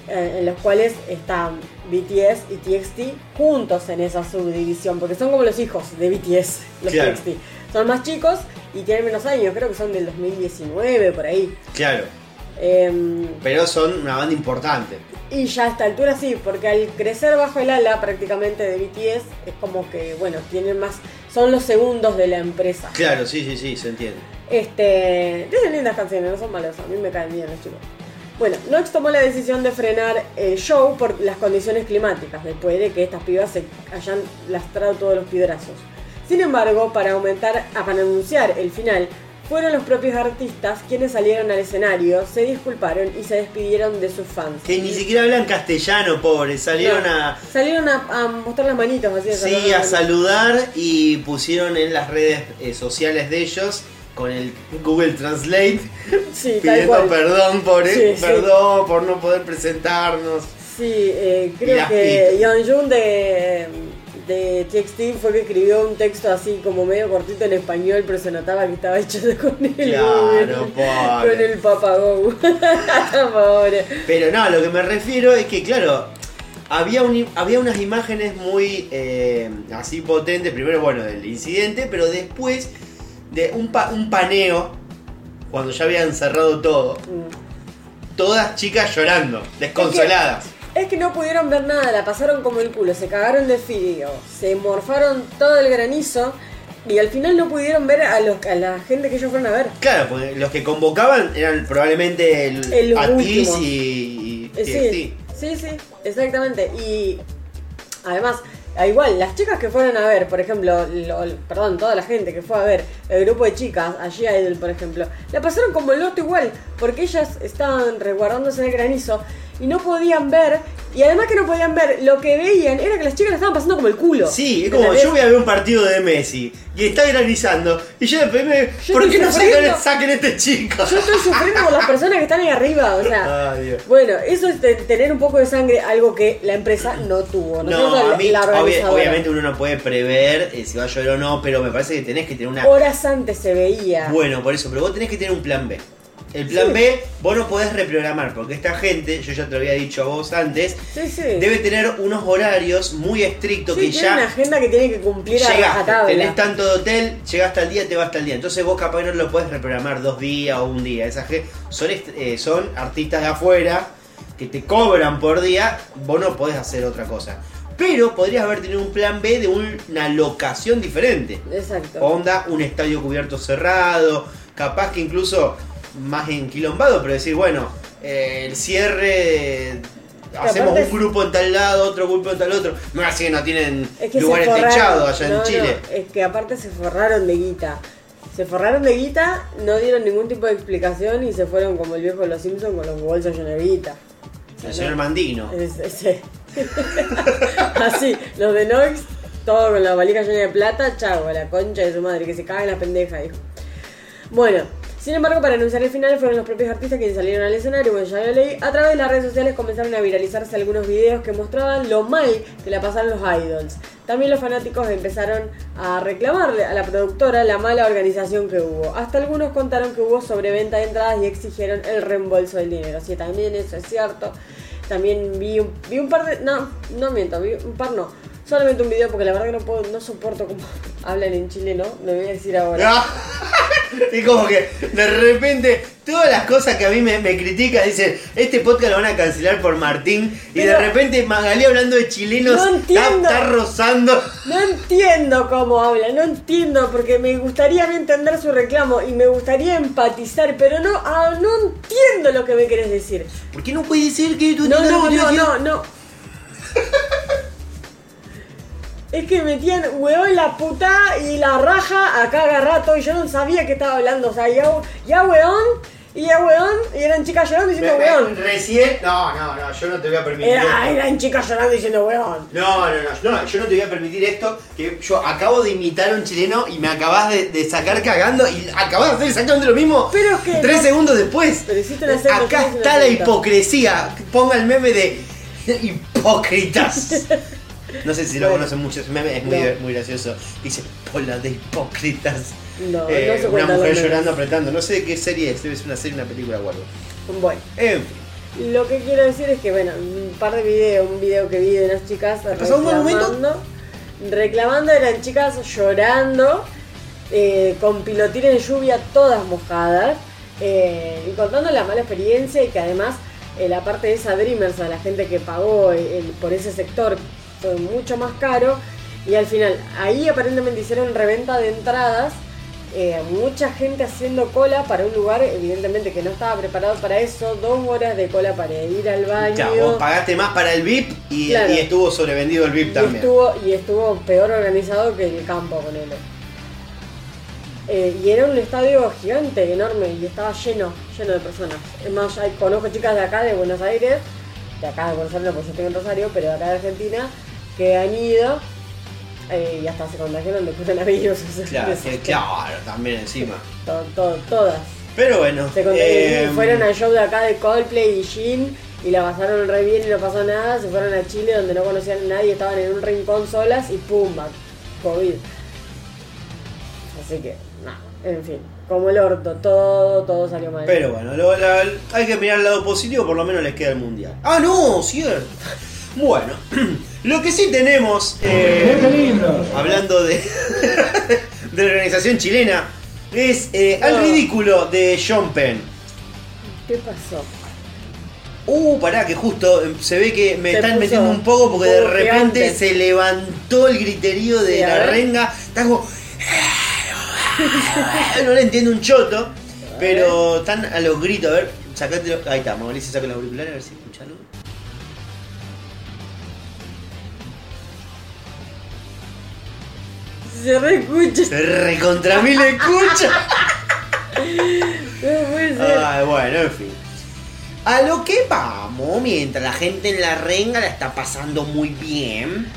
en los cuales están BTS y TXT juntos en esa subdivisión, porque son como los hijos de BTS, los Claro. TXT. Son más chicos y tienen menos años, creo que son del 2019, por ahí. Claro. Em, Pero son una banda importante. y ya a esta altura sí, porque al crecer bajo el ala prácticamente de BTS, es como que, bueno, tienen más, son los segundos de la empresa. Claro, sí, sí, sí, se entiende. Este, tienen lindas canciones, no son malos, a mí me caen bien los chicos. Bueno, Nox tomó la decisión de frenar el show por las condiciones climáticas, después de que estas pibas se hayan lastrado todos los piedrazos. Sin embargo, para aumentar, ah, para anunciar el final, fueron los propios artistas quienes salieron al escenario, se disculparon y se despidieron de sus fans. Que ni siquiera hablan castellano, pobres. Salieron No, a. Salieron a, a mostrar las manitos así de Sí, a saludar y pusieron en las redes eh, sociales de ellos con el Google Translate [LAUGHS] Sí, pidiendo perdón por Sí, sí. perdón por no poder presentarnos. Sí, eh, creo que pitas. Yeonjun de, de TXT fue que escribió un texto así como medio cortito en español, pero se notaba que estaba hecho con el Claro, Google, pobre. con el papagou. [LAUGHS] Pobre. Pero no, lo que me refiero es que, claro, había, un- había unas imágenes muy eh, así potentes, primero bueno del incidente, pero después de un, pa- un paneo, cuando ya habían cerrado todo, Mm. todas chicas llorando, desconsoladas. Es que no pudieron ver nada, la pasaron como el culo, se cagaron de frío, se morfaron todo el granizo y al final no pudieron ver a, los, a la gente que ellos fueron a ver. Claro, porque los que convocaban eran probablemente el, El Atis y, y Eh, sí, sí, sí, exactamente. Y además, igual, las chicas que fueron a ver, por ejemplo, lo- perdón, toda la gente que fue a ver el grupo de chicas, allí Idol, por ejemplo, la pasaron como el orto igual, porque ellas estaban resguardándose del granizo y no podían ver, y además que no podían ver, lo que veían era que las chicas la estaban pasando como el culo. Sí, es como ¿Entendés? yo voy a ver un partido de Messi y está granizando y yo después me... Yo ¿Por qué no sufriendo. saquen, este chico? Yo estoy sufriendo por las personas que están ahí arriba, o sea. [LAUGHS] Ay. Bueno, eso es tener un poco de sangre, algo que la empresa no tuvo. No, Nosotros, a mí, la obvia- organizadora. obviamente uno no puede prever eh, si va a llover o no, pero me parece que tenés que tener una... Horas antes se veía. Bueno, por eso, pero vos tenés que tener un plan B. El plan Sí. B vos no podés reprogramar, porque esta gente, yo ya te lo había dicho a vos antes, sí, sí. debe tener unos horarios muy estrictos que tiene ya... una agenda que tiene que cumplir a Llegaste, rajatabla. tenés tanto de hotel, llegaste al día, te vas al día. Entonces vos capaz no lo puedes reprogramar dos días o un día. Esas ge- son, eh, son artistas de afuera que te cobran por día, vos no podés hacer otra cosa. Pero podrías haber tenido un plan B de una locación diferente. Exacto. Onda, un estadio cubierto cerrado, capaz que incluso más enquilombado, pero decir, bueno, eh, el cierre... Hacemos un grupo en tal lado, otro grupo en tal otro. No así que no tienen Es que lugares techados allá No, en Chile. no, es que aparte se forraron de guita. Se forraron de guita, no dieron ningún tipo de explicación y se fueron como el viejo de los Simpsons con los bolsos llenos de guita. El señor Mandino. Es-. [LAUGHS] Así, los de Noix, todo con la valija llena de plata, chavo, la concha de su madre, que se caga en la pendeja, dijo. Bueno, sin embargo, para anunciar el final fueron los propios artistas quienes salieron al escenario, como ya lo leí. A través de las redes sociales comenzaron a viralizarse algunos videos que mostraban lo mal que la pasaron los idols. También los fanáticos empezaron a reclamarle a la productora la mala organización que hubo. Hasta algunos contaron que hubo sobreventa de entradas y exigieron el reembolso del dinero. Sí, también eso es cierto. También vi un, vi un par de... No, no miento, vi un par no. Solamente un video porque la verdad que no puedo, no soporto cómo [LAUGHS] hablan en chileno. Lo voy a decir ahora. Ah, [LAUGHS] Y como que de repente todas las cosas que a mí me, me critican dicen, este podcast lo van a cancelar por Martín. Y de repente Magalí hablando de chilenos No está, entiendo. está rozando. No entiendo cómo habla, no entiendo, porque me gustaría a mí entender su reclamo y me gustaría empatizar, pero no, ah, no entiendo lo que me querés decir. ¿Por qué no puede ser que tú No, no, no, no, no. Es que metían huevón la puta y la raja a cada rato y yo no sabía que estaba hablando. O sea, ya, ya weón y ya weón y eran chicas llorando diciendo Me- me- weón. Recién. No, no, no, yo no te voy a permitir. Era- esto. eran chicas llorando diciendo weón. No, no, no, no, yo no te voy a permitir esto, que yo acabo de imitar a un chileno y me acabas de, de sacar cagando y acabas de hacer exactamente lo mismo Pero es que tres no- segundos después. Pero Acá está la hipocresía. Ponga el meme de hipócritas. [LAUGHS] No sé si lo Bueno. conocen mucho, ese meme es muy, No. muy gracioso. Dice, hola de hipócritas. No, Eh, no se una mujer llorando, apretando. No sé de qué serie es, debe ser una serie, una película o algo. Bueno. En fin. Lo que quiero decir es que, bueno, un par de videos, un video que vi de unas chicas reclamando, reclamando, eran chicas llorando, eh, con pilotines de lluvia todas mojadas, eh, y contando la mala experiencia y que además eh, la parte de esa Dreamers, a la gente que pagó eh, el- por ese sector, fue mucho más caro, y al final, ahí aparentemente hicieron reventa de entradas, eh, mucha gente haciendo cola para un lugar, evidentemente que no estaba preparado para eso, dos horas de cola para ir al baño. Ya, vos pagaste más para el VIP y, Claro. y estuvo sobrevendido el VIP y también. estuvo, y estuvo peor organizado que el campo con él. y era un estadio gigante, enorme, y estaba lleno, lleno de personas. Es más, hay- conozco chicas de acá, de Buenos Aires, de acá de Buenos Aires, porque yo estoy en Rosario, pero de acá de Argentina, que han ido eh, y hasta se contagiaron de coronavirus. [LAUGHS] o sea, Claro, que- que- claro, también encima. to- to- todas. Pero bueno. Se eh, fueron al show de acá de Coldplay y Jean y la pasaron re bien y no pasó nada. Se fueron a Chile donde no conocían a nadie, estaban en un rincón solas y pumba, COVID. Así que, nada, en fin, como el orto, todo, todo salió mal. Pero bueno, lo- la- hay que mirar el lado positivo, por lo menos les queda el mundial. Ah, no, cierto. [LAUGHS] Bueno, [CLEARS THROAT] lo que sí tenemos, eh, ¡Qué lindo! hablando de, [LAUGHS] de la organización chilena, es eh, al No. ridículo de John Penn. ¿Qué pasó? Uh, pará, que justo eh, se ve que me Se están puso metiendo un poco porque de repente se levantó el griterío de Sí, a la ver. renga. Está como. [LAUGHS] No le entiendo un choto, pero están a los gritos. A ver, sacate. Ahí está, Mauricio saca los auriculares a ver si Se reescucha. Se recontra mí le escucha. No puede ser. Ay, bueno, en fin. A lo que vamos, mientras la gente en la renga la está pasando muy bien,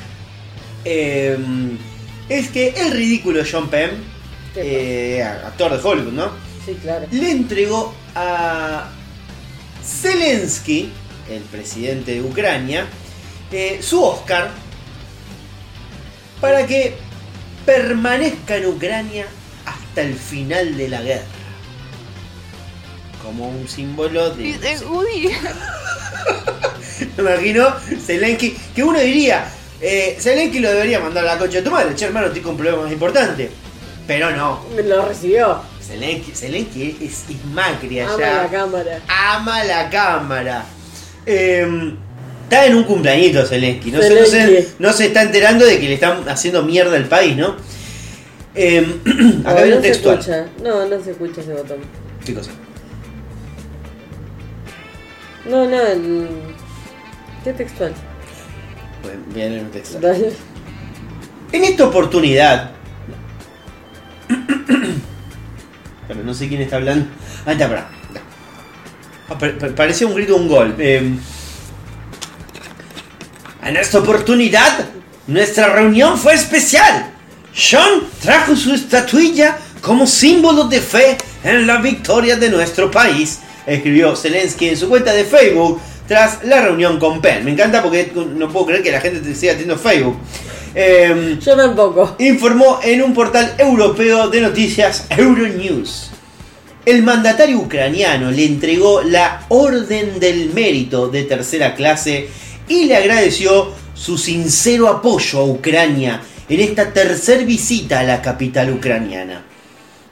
eh, es que el ridículo John Penn, ¿Qué eh, actor de Hollywood, ¿no? Sí, claro. Le entregó a Zelensky, el presidente de Ucrania, eh, su Oscar para que permanezca en Ucrania hasta el final de la guerra. Como un símbolo de... [LAUGHS] Me imagino Zelensky, que uno diría, eh, Zelensky lo debería mandar a la concha de tu madre, che hermano, estoy con un problema más importante. Pero no, Lo recibió. Zelensky, Zelensky es, es Macri allá. Ama la cámara. ama la cámara. Eh, está en un cumpleañito Zelensky. No, se- no se, Zelensky. no se está enterando de que le están haciendo mierda al país, ¿no? Eh, [CLEARS THROAT] acá viene un textual. escucha. No, no se escucha ese botón. ¿Qué cosa? No, no. ¿Qué textual? Bueno, viene un textual. Dale. En esta oportunidad. [CLEARS THROAT] Pero no sé quién está hablando. Ah, está, pará. Ah, pa- pa- parecía un grito de un gol. Eh, en esta oportunidad, nuestra reunión fue especial. Sean trajo su estatuilla como símbolo de fe en la victoria de nuestro país, escribió Zelensky en su cuenta de Facebook tras la reunión con Penn. Me encanta porque no puedo creer que la gente te siga teniendo Facebook. Eh, Yo tampoco. informó en un portal europeo de noticias Euronews. El mandatario ucraniano le entregó la Orden del Mérito de tercera clase y le agradeció su sincero apoyo a Ucrania en esta tercer visita a la capital ucraniana.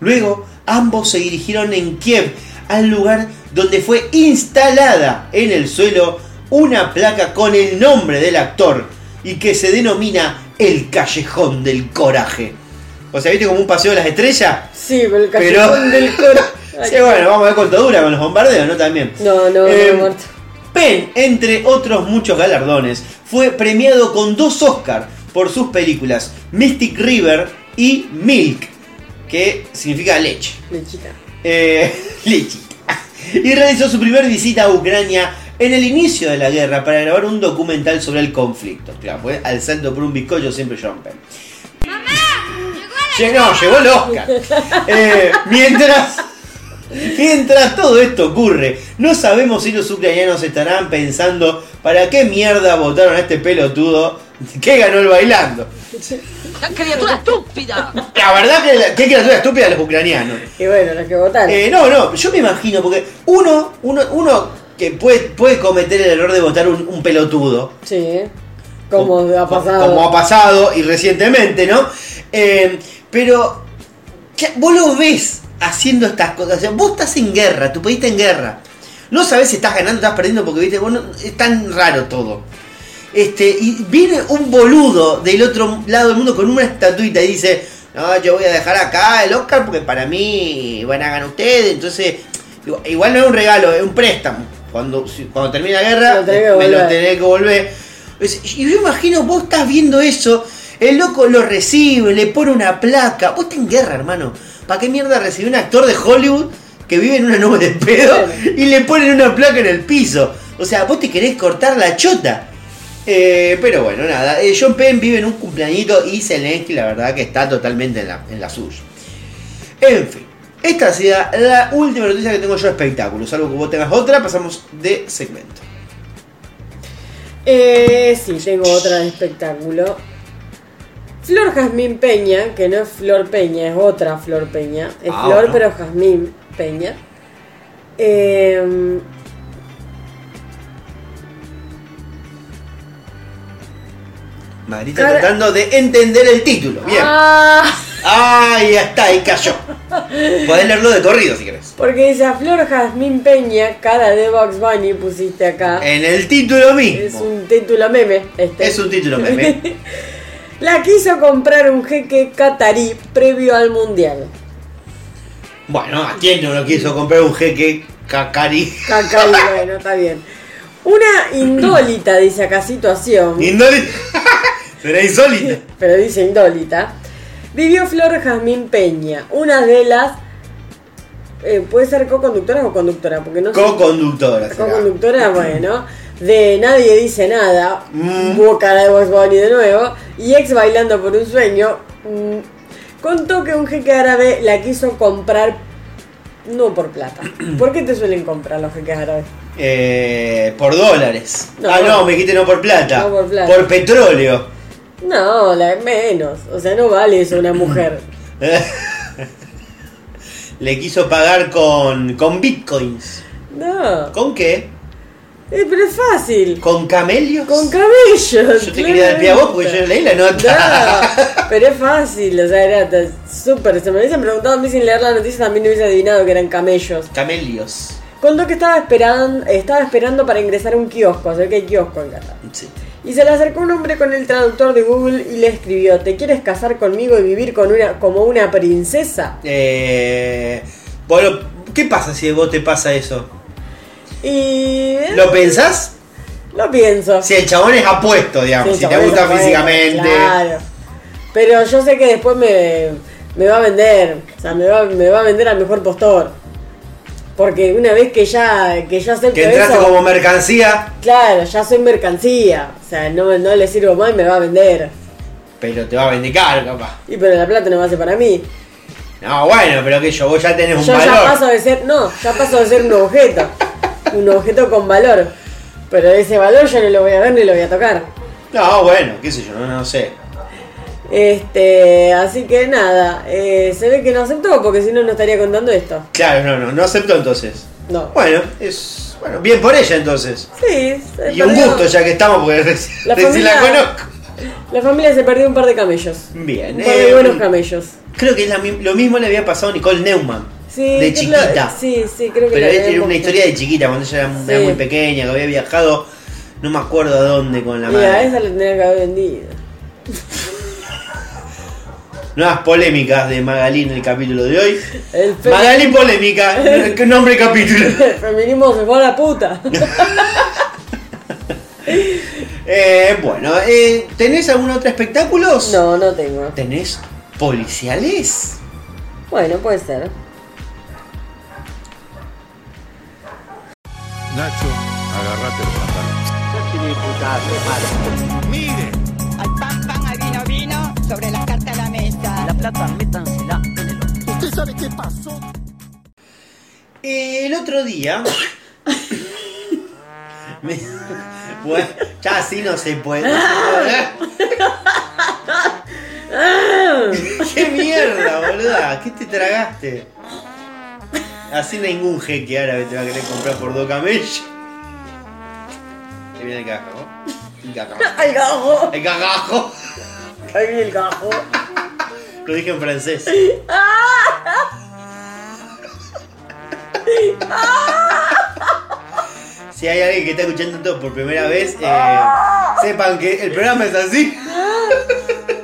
Luego, ambos se dirigieron en Kiev al lugar donde fue instalada en el suelo una placa con el nombre del actor y que se denomina el Callejón del Coraje. O sea, ¿viste como un paseo de las estrellas? Sí, pero el Pero- callejón del coro. [LAUGHS] Sí, bueno, vamos a ver cuánto dura con los bombardeos, ¿no? También. No, no, Eh, no, muerto. Penn, entre otros muchos galardones, fue premiado con dos Oscars por sus películas Mystic River y Milk, que significa leche. Lechita. Eh, [LAUGHS] lechita. Y realizó su primera visita a Ucrania en el inicio de la guerra para grabar un documental sobre el conflicto. Claro, fue al salto por un bizcocho siempre John Penn. Lle- No, llegó el Oscar. [LAUGHS] Eh, mientras, mientras todo esto ocurre, no sabemos si los ucranianos estarán pensando para qué mierda votaron a este pelotudo que ganó el bailando. ¡La criatura estúpida! La verdad que la- qué criatura estúpida los ucranianos. Y bueno, los que votaron. Eh, no, no, yo me imagino, porque uno, uno, uno que puede, puede cometer el error de votar un, un pelotudo. sí. Como ha pasado. Como ha pasado y recientemente, ¿no? Eh, pero ¿qué- vos lo ves haciendo estas cosas. O sea, vos estás en guerra, tu país está en guerra. No sabes si estás ganando o estás perdiendo porque viste, vos no- es tan raro todo. Este, y viene un boludo del otro lado del mundo con una estatuita y dice, no, yo voy a dejar acá el Oscar porque para mí van a ganar ustedes. Entonces, igual- no es un regalo, es un préstamo. Cuando, si- cuando termine la guerra, me lo tenés que volver. Y yo imagino, vos estás viendo eso, el loco lo recibe, le pone una placa. Vos en guerra, hermano. ¿Para qué mierda recibe un actor de Hollywood que vive en una nube de pedo y le ponen una placa en el piso? O sea, vos te querés cortar la chota. Eh, pero bueno, nada. eh, John Penn vive en un cumpleañito y Zelensky, la verdad, que está totalmente en la, en la suya. En fin, esta ha sido la última noticia que tengo yo de espectáculos. Salvo que vos tengas otra, pasamos de segmento. Eh, sí, tengo otra de espectáculo. Flor Jazmín Peña, que no es Flor Peña, es otra Flor Peña. Es Ah, Flor, bueno. pero Jazmín Peña. Eh, Cara- tratando de entender el título. Bien. Ah, Ahí está, ahí cayó. Podés leerlo de corrido si querés. porque dice a Flor Jazmín Peña, cara de Box Bunny, pusiste acá. En el título mismo. Es un título meme. Este. Es un título meme. [LAUGHS] La quiso comprar un jeque catarí previo al mundial. Bueno, ¿a quién no lo quiso comprar un jeque cacari? Cacari, [LAUGHS] bueno, está bien. Una indólita, dice acá, situación. Indólita. [LAUGHS] Será insólita. [LAUGHS] pero dice indólita. Vivió Flor Jazmín Peña, una de las. eh, puede ser co-conductora o conductora, porque no. Co-conductora. Co-conductora, bueno. De Nadie Dice Nada, Mm. boca de Box Bunny de nuevo. Y ex Bailando por un Sueño. mm, contó que un jeque árabe la quiso comprar. No por plata. [CLEARS THROAT] ¿Por qué te suelen comprar los jeques árabes? Eh, por dólares. No, ah, no. no, me dijiste no por plata. No por plata. Por petróleo. No, la menos. O sea, no vale eso una mujer. [LAUGHS] Le quiso pagar con, con bitcoins. No. ¿Con qué? Eh, pero es fácil. ¿Con camelios? Con cabellos. Yo te quería dar pie a vos porque yo leí la nota. No, pero es fácil, o sea, era súper. Se me hubiesen preguntado a mí sin leer la noticia, también hubiese adivinado que eran camellos. Camelios. Contó que estaba esperando, estaba esperando para ingresar a un kiosco, o sea que hay kiosco en Qatar. Sí. Y se le acercó un hombre con el traductor de Google y le escribió: ¿Te quieres casar conmigo y vivir con una, como una princesa? Eh, bueno, ¿qué pasa si a vos te pasa eso? Y. ¿Lo pensás? Lo pienso. Si el chabón es apuesto, digamos, si te gusta físicamente. Claro. Pero yo sé que después me, me va a vender. O sea, me va, me va a vender al mejor postor. Porque una vez que ya, que yo acepto Que entraste eso, como mercancía, claro, ya soy mercancía. O sea, no, no le sirvo más y me va a vender. pero te va a vender caro, capaz. Y pero la plata no va a ser para mí. No, bueno, pero que yo, vos ya tenés un Yo valor. ya paso de ser, no, ya paso de ser un objeto. [LAUGHS] un objeto con valor. Pero ese valor yo no lo voy a ver ni lo voy a tocar. No, bueno, qué sé yo, no, no sé. Este, así que nada, eh, se ve que no aceptó porque si no no estaría contando esto. Claro, no, no, no aceptó entonces. No. Bueno, es. Bueno, bien por ella entonces. Sí, se Y un perdió- gusto ya que estamos porque recién La recién la familia- conozco. La familia se perdió un par de camellos. Bien, Un par de eh, buenos camellos. Creo que es la mi- lo mismo le había pasado a Nicole Neumann. Sí, de chiquita. Sí, sí, creo que Pero era una historia de chiquita, cuando ella era, muy pequeña, que había viajado, no me acuerdo a dónde con la Mira, madre. esa la tendría que haber vendido. [LAUGHS] Nuevas polémicas de Magalí en el capítulo de hoy. El Magalí polémica, [LAUGHS] ¿qué nombre capítulo? el feminismo se fue a la puta. [LAUGHS] Eh, bueno, eh, ¿tenés algún otro espectáculos? No, no tengo. ¿Tenés policiales? Bueno, puede ser. Nacho, agarrate los pantalones. Mire, Al pan, pan, al vino, vino, sobre las cartas a la mesa. La plata, métansela en el orto. ¿Usted sabe qué pasó? Eh, el otro día. me- bueno, ya así no se puede. [LAUGHS] ¡Qué mierda, boluda! ¿Qué te tragaste? Así ningún jeque árabe te va a querer comprar por dos camellos. Ahí viene el cagajo. El cagajo. ¡Ay, gajo! El cagajo. [LAUGHS] ¡Ay, el gajo! Lo dije en francés. [LAUGHS] Si hay alguien que está escuchando esto por primera vez, eh, [LAUGHS] sepan que el programa es así.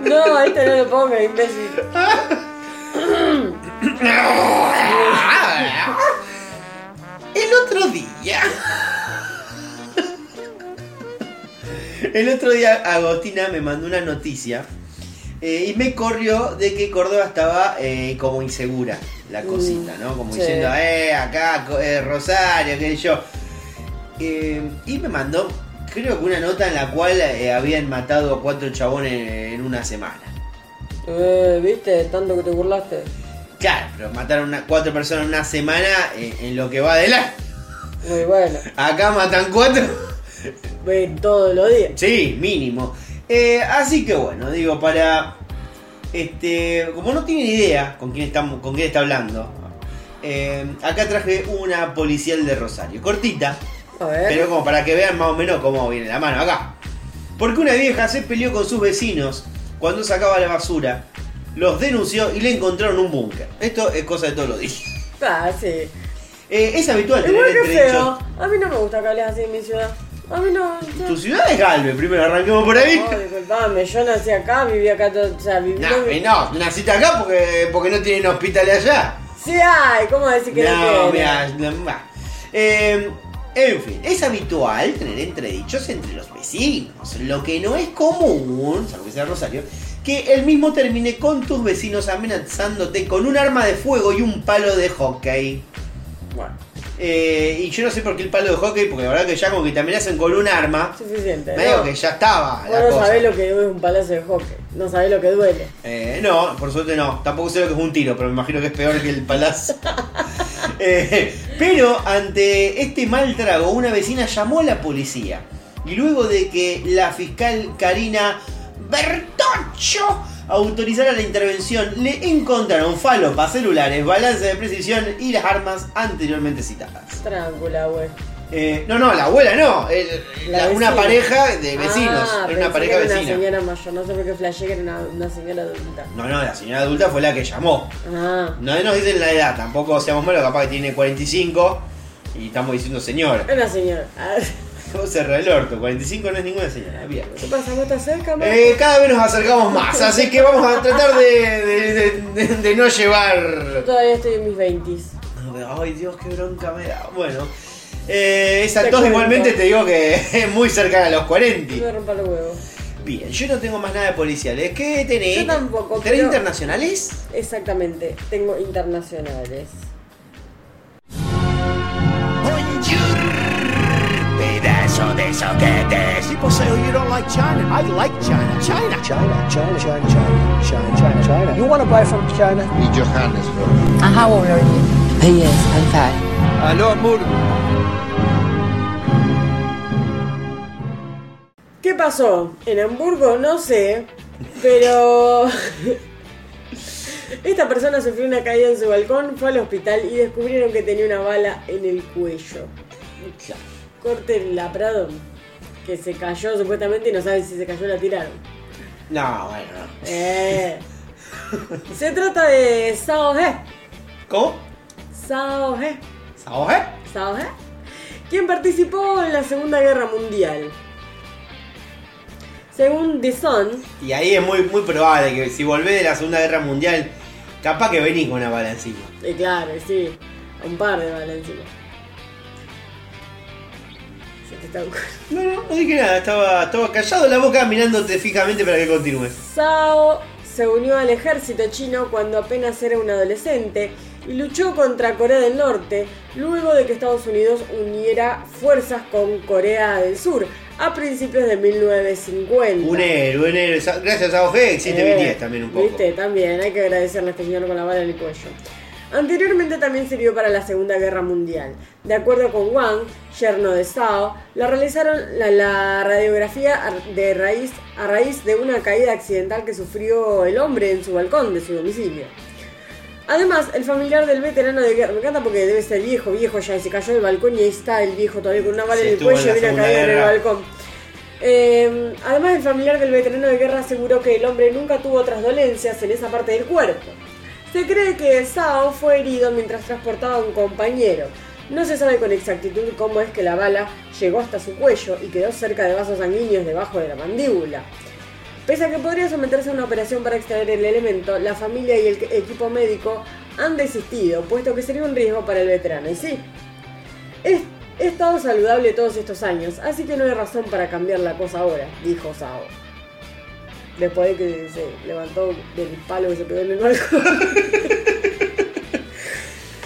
No, este no lo ponga, imbécil. El otro día Agostina me mandó una noticia eh, y me corrió de que Córdoba estaba eh, como insegura la cosita, ¿no? Como sí. diciendo, eh, acá eh, Rosario, qué sé yo. Y me mandó, creo que una nota en la cual habían matado a cuatro chabones en una semana. ¿viste? Tanto que te burlaste. Claro, pero mataron a cuatro personas en una semana en lo que va de la... Muy bueno. Acá matan cuatro. Ven todos los días. Sí, mínimo. Eh, así que bueno, digo, para. Este. Como no tienen idea con quién estamos, con quién está hablando. eh, acá traje una policial de Rosario. Cortita, A ver. pero como para que vean más o menos cómo viene la mano acá. Porque una vieja se peleó con sus vecinos cuando sacaba la basura, los denunció y le encontraron un búnker. Esto es cosa de todos los días. Ah, sí. Eh, es habitual tener Igual que entredichos. feo. A mí no me gusta que hables así en mi ciudad. A mí no. no. Tu ciudad es Galve, primero arranquemos por ahí. No, disculpame, yo nací acá, viví acá todo. O sea, viví. No, y no, naciste acá porque, porque no tienen hospitales allá. Sí hay, ¿cómo decir que no, No, tiene? mira, no. Eh, en fin, es habitual tener entredichos entre los vecinos. Lo que no es común, salvo que sea Rosario, que el mismo termine con tus vecinos amenazándote con un arma de fuego y un palo de hockey. Bueno, Eh, y yo no sé por qué el palo de hockey, porque la verdad que ya como que te amenazan con un arma, suficiente. me digo ¿no? que ya estaba Vos la no cosa. sabés lo que es un palacio de hockey. No sabés lo que duele. Eh, no, por suerte no. Tampoco sé lo que es un tiro, pero me imagino que es peor que el palazo. [LAUGHS] Eh, pero ante este mal trago, una vecina llamó a la policía. Y luego de que la fiscal Karina Bertocho autorizara la intervención, le encontraron falopas celulares, balance de precisión y las armas anteriormente citadas. Tráncula, güey. Eh, no, no, la abuela no. el- La la- una pareja de vecinos. Ah, era una pareja era vecina. Una señora mayor, no sé por qué flashé que era una, una señora adulta. No, no, la señora adulta fue la que llamó. Ah, No nos dicen la edad, tampoco seamos malos, capaz que tiene 45 y estamos diciendo señora. una señora. Ah, ¿Cómo cerra el orto? 45 no es ninguna señora, bien. ¿Qué pasa? ¿No estás cerca, Marco? Eh, cada vez nos acercamos más, así que vamos a tratar de, de- de- de- de no Yo llevar... todavía estoy en mis 20 Ay Dios, qué bronca me da. Bueno, eh, esa tos igualmente te digo que [LAUGHS] es muy cercana a los 40. Me rompa los huevos. Bien, yo no tengo más nada de policiales. ¿Qué tenés? Yo tampoco, ¿Tenés pero- internacionales? Exactamente, tengo internacionales. Pedazo de soquetes. People say, oh, you don't like China. I like China. China. China, China, China, China, China, China, China. You want to buy from China? Y Johannesburg. And how old are you? Yes, I'm five. Aló, Hamburgo. ¿Qué pasó? En Hamburgo, no sé, pero [LAUGHS] esta persona sufrió una caída en su balcón, fue al hospital y descubrieron que tenía una bala en el cuello. Corte la Prado, que se cayó supuestamente y no saben si se cayó o la tiraron. No, bueno, no. Eh. [LAUGHS] Se trata de Sao He. ¿Cómo? Sao He. ¿Sabes? eh? Sao He. Quien participó en la Segunda Guerra Mundial. Según The Sun, Y ahí es muy, muy probable que si volvés de la Segunda Guerra Mundial, capaz que venís con una bala encima. Eh, claro, sí. Un par de balas encima. Se te está No, no, no dije nada, estaba, estaba callado la boca mirándote fijamente para que continúes. Sao se unió al ejército chino cuando apenas era un adolescente y luchó contra Corea del Norte luego de que Estados Unidos uniera fuerzas con Corea del Sur a principios de 1950. Un héroe, un héroe. Gracias a OG existe Eh, BTS también un poco. Viste, también hay que agradecerle a este señor con la bala en el cuello. Anteriormente también sirvió para la Segunda Guerra Mundial. De acuerdo con Wang, yerno de Sao, la realizaron la, la radiografía de raíz, a raíz de una caída accidental que sufrió el hombre en su balcón de su domicilio. Además, el familiar del veterano de guerra, me encanta porque debe ser viejo, viejo ya, y se cayó del balcón y ahí está el viejo todavía con una bala en el cuello y viene a Segunda caer en el balcón. Eh, además, el familiar del veterano de guerra aseguró que el hombre nunca tuvo otras dolencias en esa parte del cuerpo. Se cree que Sao fue herido mientras transportaba a un compañero. No se sabe con exactitud cómo es que la bala llegó hasta su cuello y quedó cerca de vasos sanguíneos debajo de la mandíbula. Pese a que podría someterse a una operación para extraer el elemento, la familia y el equipo médico han desistido, puesto que sería un riesgo para el veterano. Y sí, he, estado saludable todos estos años, así que no hay razón para cambiar la cosa ahora, dijo Sao. Después de que se levantó del palo que se pegó en el balcón. [LAUGHS]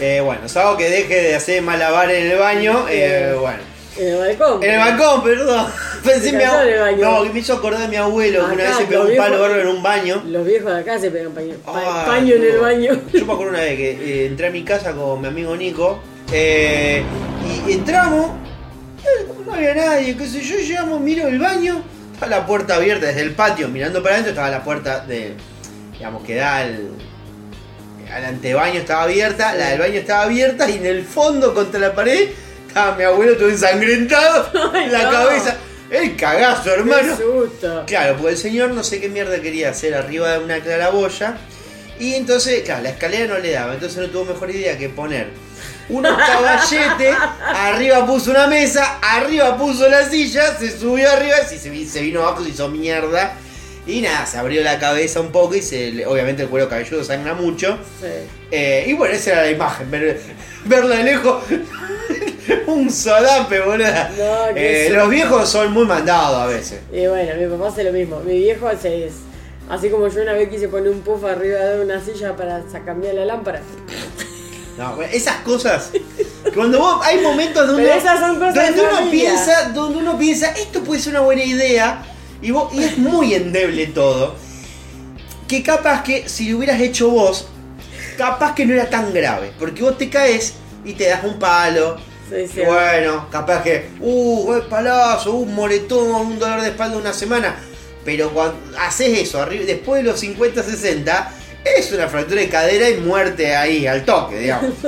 Eh, bueno, Sao que deje de hacer malabar en el baño. Eh, bueno. En el balcón. En el balcón, perdón. [LAUGHS] Pensé mi abuelo. No, que me hizo acordar de mi abuelo. que una vez se pegó un palo bárbaro en un baño. Los viejos de acá se pegan paño, pa- paño en el baño. [LAUGHS] Yo me acuerdo una vez que eh, entré a mi casa con mi amigo Nico. eh, y entramos. no había nadie, qué sé yo. Llegamos, miro el baño. Estaba la puerta abierta desde el patio, mirando para adentro. Estaba la puerta de. Digamos, que da al. Al antebaño estaba abierta, la del baño estaba abierta y en el fondo contra la pared estaba mi abuelo todo ensangrentado [LAUGHS] Ay, en la no. cabeza. El cagazo, hermano. Qué susto. Claro, porque el señor no sé qué mierda quería hacer arriba de una claraboya. Y entonces, claro, la escalera no le daba. Entonces no tuvo mejor idea que poner unos caballetes. arriba puso una mesa, arriba puso la silla, se subió arriba, y se, vi- se vino abajo, se hizo mierda. Y nada, se abrió la cabeza un poco y se, obviamente el cuero cabelludo sangra mucho. Sí. Eh, y bueno, esa era la imagen, ver, verlo de lejos. [LAUGHS] un solape, boludo. No, Eh, los viejos son muy mandados a veces. Y bueno, mi papá hace lo mismo. Mi viejo hace es. Así como yo una vez quise poner un puff arriba de una silla para cambiar la lámpara. No, bueno, esas cosas. Cuando vos hay momentos donde, Pero esas son cosas de donde uno piensa, donde uno piensa, esto puede ser una buena idea. Y, vos, y es muy endeble todo. Que capaz que si lo hubieras hecho vos, capaz que no era tan grave. Porque vos te caes y te das un palo. Sí, sí. Y bueno, capaz que, uh, buen palazo, un moretón, un dolor de espalda una semana. Pero cuando haces eso, después de los 50, 60, es una fractura de cadera y muerte ahí, al toque, digamos. [LAUGHS]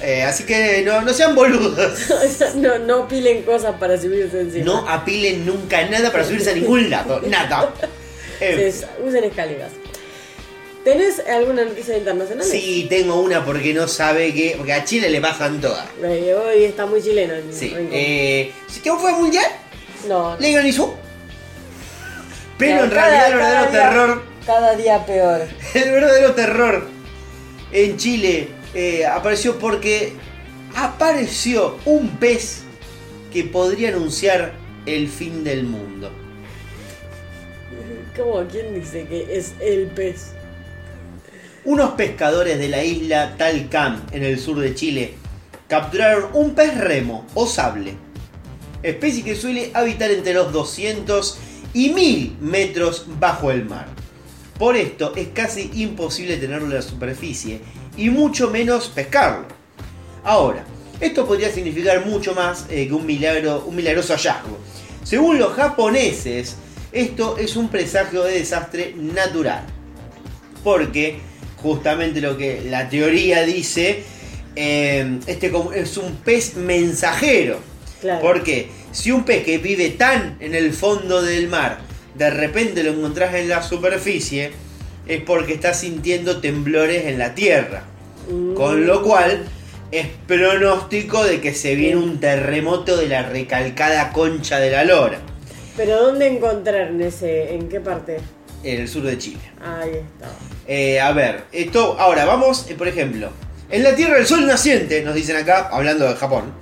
Eh, así que no, no sean boludos. [LAUGHS] no, no pilen cosas para subirse encima. No apilen nunca nada para subirse a ningún lado. [LAUGHS] Nada. Eh, Sí, usen escaleras. ¿Tenés alguna noticia internacional? sí, tengo una porque no sabe que. Porque a Chile le pasan todas. Eh, Hoy está muy chileno. el Sí. Eh, ¿Qué fue mundial? no. Le organizó. Pero en realidad el verdadero terror. Cada día peor. [LAUGHS] El verdadero terror en Chile eh, apareció porque apareció un pez que podría anunciar el fin del mundo. [LAUGHS] ¿Cómo? ¿Quién dice que es el pez? Unos pescadores de la isla Talcán, en el sur de Chile, capturaron un pez remo o sable, especie que suele habitar entre los 200 y 1000 metros bajo el mar. Por esto es casi imposible tenerlo en la superficie y mucho menos pescarlo. Ahora, esto podría significar mucho más eh, que un, milagro, un milagroso hallazgo. Según los japoneses, esto es un presagio de desastre natural. Porque justamente lo que la teoría dice, eh, este es un pez mensajero. Claro. Porque si un pez que vive tan en el fondo del mar, de repente lo encontrás en la superficie, es porque está sintiendo temblores en la tierra. Mm. Con lo cual es pronóstico de que se viene un terremoto de la recalcada concha de la lora, Pero ¿dónde encontrar en ese, en qué parte? en el sur de Chile. Ahí está. Eh, a ver, esto, ahora vamos, eh, por ejemplo, en la Tierra del Sol naciente, nos dicen acá, hablando de Japón,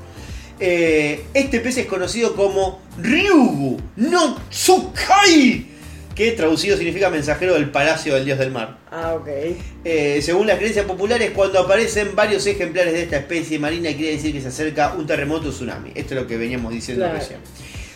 eh, este pez es conocido como Ryugu no Tsukai, que traducido significa mensajero del palacio del dios del mar. Ah, ok. Eh, según las creencias populares, cuando aparecen varios ejemplares de esta especie marina, quiere decir que se acerca un terremoto o tsunami. Esto es lo que veníamos diciendo Claro. recién.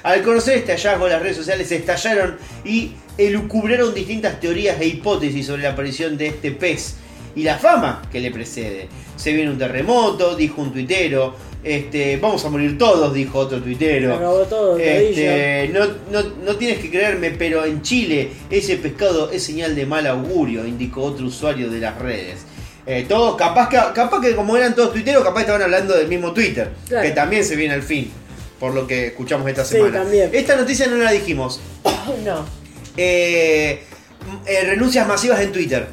Al conocer este hallazgo, las redes sociales estallaron y elucubraron distintas teorías e hipótesis sobre la aparición de este pez y la fama que le precede. Se viene un terremoto, dijo un tuitero. Este, vamos a morir todos, dijo otro tuitero. Todo, Este, no, no, no tienes que creerme, pero en Chile ese pescado es señal de mal augurio, indicó otro usuario de las redes. Eh, todos, capaz que, capaz que como eran todos tuiteros, capaz estaban hablando del mismo Twitter, Claro. que también se viene al fin, por lo que escuchamos esta Sí, semana. también. Esta noticia no la dijimos. [COUGHS] no. Eh, eh, renuncias masivas en Twitter.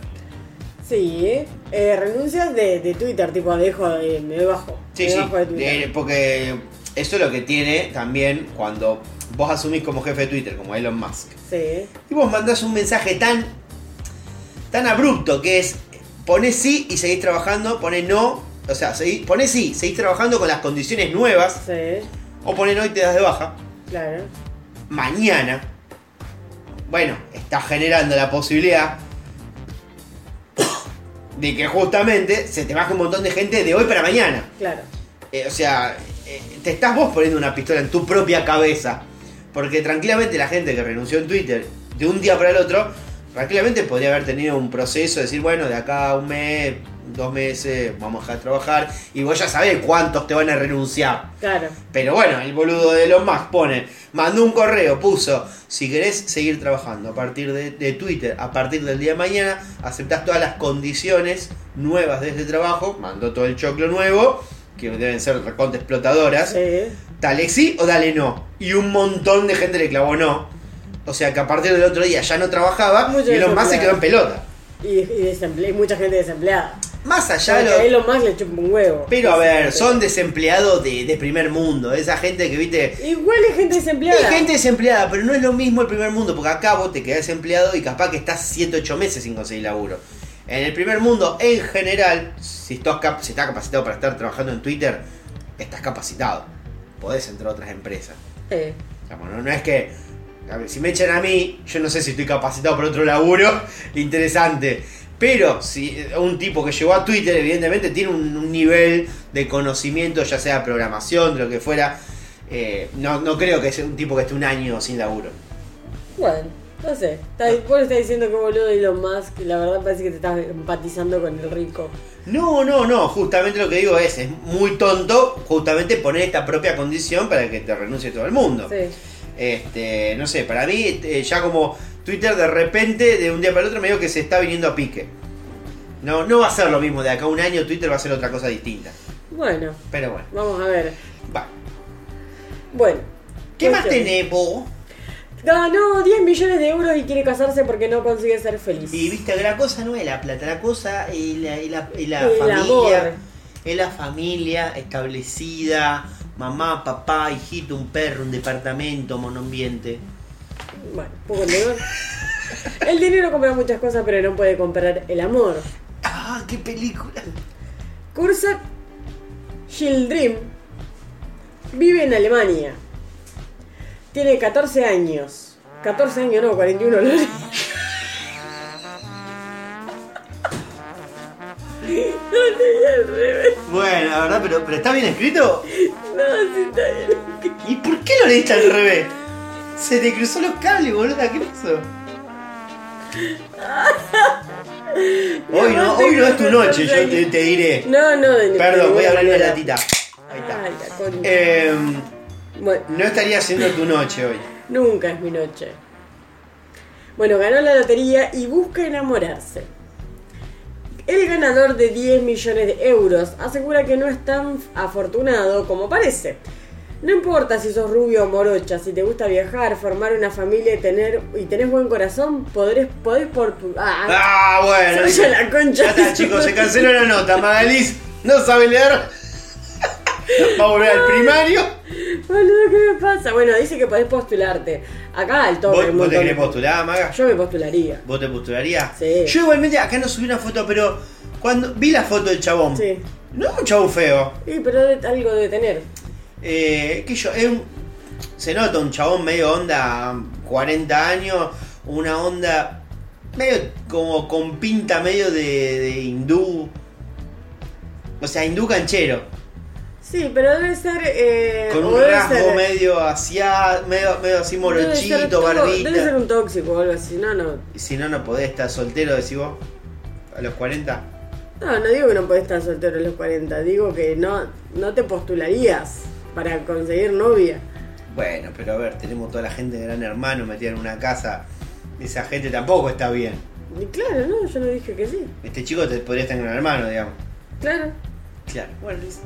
Sí. Eh, renuncias de, de Twitter, tipo, dejo, de, me bajo. Sí, me sí, bajo de Twitter. eh, porque eso es lo que tiene también cuando vos asumís como jefe de Twitter, como Elon Musk. Sí. Y vos mandás un mensaje tan, tan abrupto que es ponés sí y seguís trabajando, ponés no, o sea, seguís, ponés sí, seguís trabajando con las condiciones nuevas, Sí, o ponés no y te das de baja. claro. Mañana, bueno, estás generando la posibilidad de que justamente se te baje un montón de gente de hoy para mañana. Claro. Eh, o sea, eh, te estás vos poniendo una pistola en tu propia cabeza. Porque tranquilamente la gente que renunció en Twitter de un día para el otro, tranquilamente podría haber tenido un proceso de decir, bueno, de acá a un mes, dos meses, vamos a dejar de trabajar. Y vos ya sabés cuántos te van a renunciar. Claro. Pero bueno, el boludo de los más pone, mandó un correo, puso, si querés seguir trabajando a partir de, de Twitter, a partir del día de mañana, aceptás todas las condiciones nuevas de este trabajo, mandó todo el choclo nuevo, que deben ser recontra explotadoras. Sí. dale sí o dale no. Y un montón de gente le clavó no. O sea que a partir del otro día ya no trabajaba Mucho y Elon Musk se quedó en pelota. Y, y desemple- y mucha gente desempleada. Más allá de lo... a Elon Musk le chupa un huevo. Pero a ver, son desempleados de, de primer mundo. Esa gente que, viste, Igual hay gente desempleada. Hay gente desempleada, pero no es lo mismo el primer mundo, porque acá vos te quedás desempleado y capaz que estás 7, 8 meses sin conseguir laburo. En el primer mundo, en general, si estás, cap- si estás capacitado para estar trabajando en Twitter, estás capacitado. Podés entrar a otras empresas. No, no es que. A ver, si me echan a mí, yo no sé si estoy capacitado para otro laburo [LAUGHS] interesante. Pero si un tipo que llegó a Twitter, evidentemente, tiene un, un nivel de conocimiento, ya sea programación, de lo que fuera. eh, no, no creo que sea un tipo que esté un año sin laburo. bueno, no sé. Está, vos estás diciendo que boludo Elon Musk. La verdad parece que te estás empatizando con el rico. No, no, no, justamente lo que digo es, es muy tonto justamente poner esta propia condición para que te renuncie todo el mundo. Sí. Este, no sé, para mí eh, ya como Twitter de repente, de un día para el otro, me digo que se está viniendo a pique. No, no va a ser lo mismo, de acá a un año Twitter va a ser otra cosa distinta. Bueno, Pero bueno, vamos a ver. va. Bueno. ¿Qué más vos? Ganó 10 millones de euros y quiere casarse porque no consigue ser feliz. Y viste la cosa no es la plata, la cosa es la, es la, es la familia. amor. Es la familia establecida, mamá, papá, hijito, un perro, un departamento, monoambiente. Bueno, poco dinero. El dinero compra muchas cosas, pero no puede comprar el amor. Ah, qué película. Kursat Dream vive en Alemania. Tiene 14 años. 14 años, no, 41. ¿no? Al revés. Bueno, la verdad, pero, pero ¿está bien escrito? No, sí está bien. ¿Y por qué lo leíste al revés? Se te cruzó los cables, boluda, ¿qué pasó? Hoy no, hoy no es tu noche, yo te, te diré. No, no, de Perdón, voy a abrir la latita. Ahí está. Ay, la concha. Em, Bueno, no estaría siendo tu noche hoy. nunca es mi noche. Bueno, ganó la lotería y busca enamorarse. El ganador de 10 millones de euros asegura que no es tan afortunado como parece. No importa si sos rubio o morocha, si te gusta viajar, formar una familia y tener y tenés buen corazón, podrés, podés por tu. Ah, Ah, bueno. Soy yo la concha. Ya está, chicos, se canceló la nota. Magalis no sabe leer. [LAUGHS] Va a volver al primario. Boludo, ¿qué me pasa? Bueno, dice que podés postularte. Acá el toque. ¿Vos, vos te querés postular, Maga? Yo me postularía. ¿Vos te postularías? Sí. Yo igualmente acá no subí una foto, pero cuando vi la foto del chabón, Sí. no es un chabón feo. Sí, pero de- algo de tener. Eh, que yo, es un- se nota un chabón medio onda, 40 años, una onda medio como con pinta medio de, de hindú. O sea, hindú canchero. Sí, pero debe ser. Eh, Con un rasgo ser- medio hacia, medio, medio así morochito, barbita. Debe ser un tóxico o algo así. No, no. Y si no, no podés estar soltero, decís vos, a los 40. No, no digo que no podés estar soltero a los 40. Digo que no, no te postularías para conseguir novia. Bueno, pero a ver, tenemos toda la gente de Gran Hermano metida en una casa. Esa gente tampoco está bien. Y claro, no, yo no dije que sí. Este chico te podría estar en Gran Hermano, digamos. Claro. Claro, bueno, es-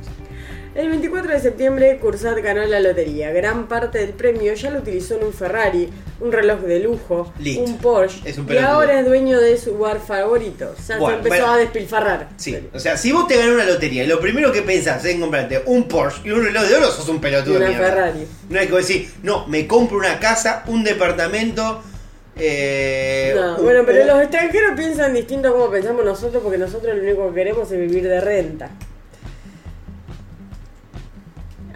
El 24 de septiembre, Cursat ganó la lotería. Gran parte del premio ya lo utilizó en un Ferrari, un reloj de lujo, un Porsche Es un y ahora es dueño de su bar favorito. O sea, Bueno, se empezó bueno. a despilfarrar. Sí, o sea, si vos te ganás una lotería y lo primero que pensás es en comprarte un Porsche y un reloj de oro, sos un pelotudo una mierda. Ferrari. No es que decís, no, me compro una casa, un departamento. Eh, No, un- bueno, pero un- los extranjeros piensan distinto a como pensamos nosotros porque nosotros lo único que queremos es vivir de renta.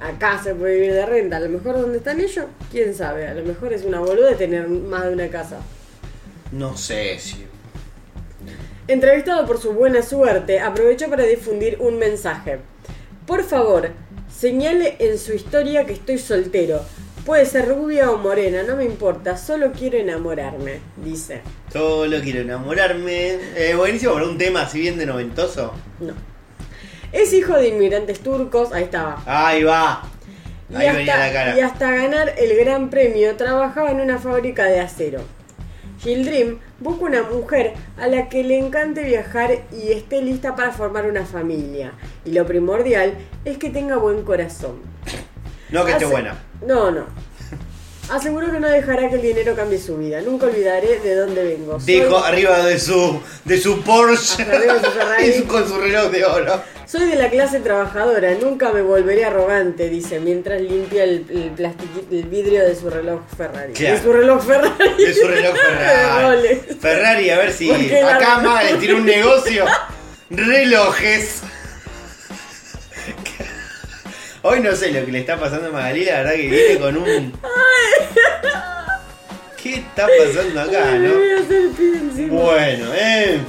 Acá se puede vivir de renta, a lo mejor donde están ellos, quién sabe, a lo mejor es una boluda tener más de una casa. No sé si. Entrevistado por su buena suerte, aprovechó para difundir un mensaje. Por favor, señale en su historia que estoy soltero. Puede ser rubia o morena, no me importa, solo quiero enamorarme, dice. Solo quiero enamorarme. Eh, buenísimo para un tema así bien de noventoso. No. Es hijo de inmigrantes turcos, ahí estaba. Ahí va. Y Ahí venía la hasta, cara. y hasta ganar el gran premio trabajaba en una fábrica de acero. Dream busca una mujer a la que le encante viajar y esté lista para formar una familia. Y lo primordial es que tenga buen corazón. No que esté buena. No, no. Aseguro que no dejará que el dinero cambie su vida. Nunca olvidaré de dónde vengo. Soy- Dijo arriba de su de su Porsche Arriba de su [LAUGHS] Ferrari. y con su reloj de oro. Soy de la clase trabajadora, nunca me volveré arrogante, dice, mientras limpia el, el, plastiqui- el vidrio de su reloj Ferrari. Claro. De su reloj Ferrari. De su reloj [LAUGHS] Ferrari. Ferrari, a ver si la- acá Maga le tiró un negocio. [LAUGHS] Relojes. Hoy no sé lo que le está pasando a Magalí, la verdad que viene con un. ¿Qué está pasando acá, Ay, me no? voy a hacer encima. Bueno, en fin.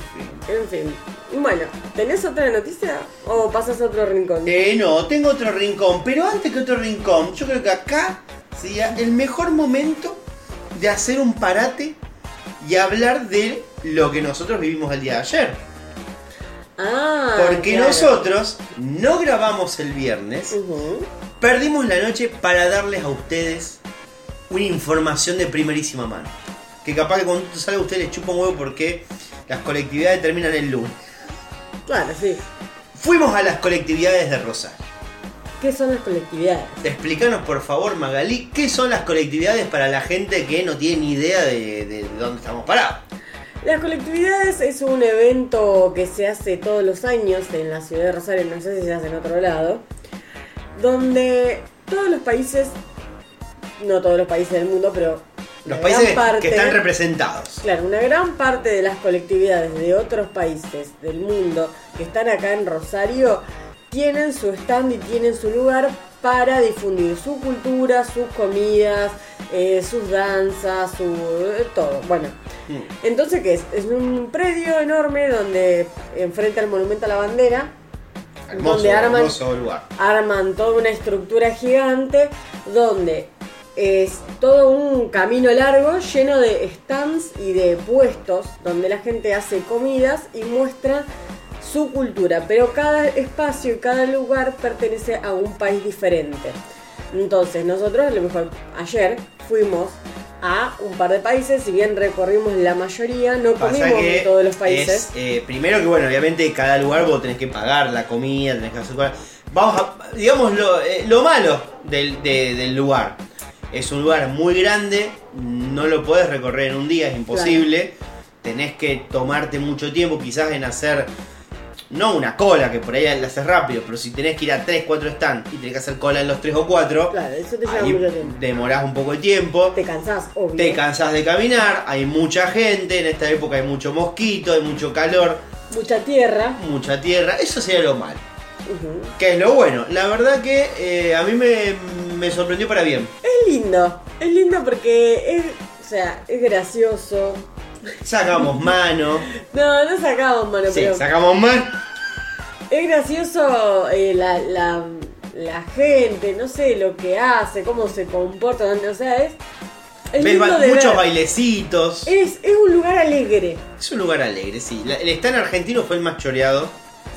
En fin. Bueno, ¿tenés otra noticia? ¿O pasas a otro rincón? Eh, no, tengo otro rincón, pero antes que otro rincón, yo creo que acá sería el mejor momento de hacer un parate y hablar de lo que nosotros vivimos el día de ayer. Ah, Porque claro. nosotros no grabamos el viernes, perdimos la noche para darles a ustedes una información de primerísima mano. Que capaz que cuando esto salga a ustedes les chupa un huevo porque las colectividades terminan el lunes. Claro, sí. Fuimos a las colectividades de Rosario. ¿Qué son las colectividades? Explícanos por favor, Magalí, qué son las colectividades para la gente que no tiene ni idea de, de dónde estamos parados. Las colectividades es un evento que se hace todos los años en la ciudad de Rosario, no sé si se hace en otro lado, donde todos los países, no todos los países del mundo, pero Los países parte, que están representados. Claro, una gran parte de las colectividades de otros países del mundo que están acá en Rosario tienen su stand y tienen su lugar para difundir su cultura, sus comidas, eh, sus danzas, su eh, todo. Bueno, Mm. entonces ¿qué es? Es un predio enorme donde enfrente al monumento a la bandera, Hermoso, donde arman lugar. arman toda una estructura gigante donde es todo un camino largo lleno de stands y de puestos donde la gente hace comidas y muestra su cultura, pero cada espacio y cada lugar pertenece a un país diferente. Entonces nosotros, a lo mejor ayer, fuimos a un par de países, si bien recorrimos la mayoría, no Pasa comimos en todos los países. es, eh, primero que bueno, obviamente cada lugar vos tenés que pagar la comida, tenés que hacer. Vamos a, digamos lo, eh, lo malo del, de- del lugar. Es un lugar muy grande, no lo podés recorrer en un día, es imposible. Tenés que tomarte mucho tiempo, quizás en hacer, no una cola, que por ahí la haces rápido, pero si tenés que ir a 3, 4 stands y tenés que hacer cola en los 3 o 4, Claro, eso te lleva ahí mucho tiempo. demorás un poco de tiempo. Te cansás, obvio. Te cansás de caminar, hay mucha gente, en esta época hay mucho mosquito, hay mucho calor, Mucha tierra. mucha tierra, eso sería lo malo. Que es lo bueno, la verdad que eh, a mí me, me sorprendió para bien. Es lindo, es lindo porque es, o sea, es gracioso. Sacamos mano, No, no sacamos mano, sí, pero sacamos mano. es gracioso eh, la, la, la gente, no sé lo que hace, cómo se comporta, o sea, es, es Ves lindo ba- de muchos ver. bailecitos. Es, es un lugar alegre. Es un lugar alegre, sí. La- el stand argentino fue el más choreado.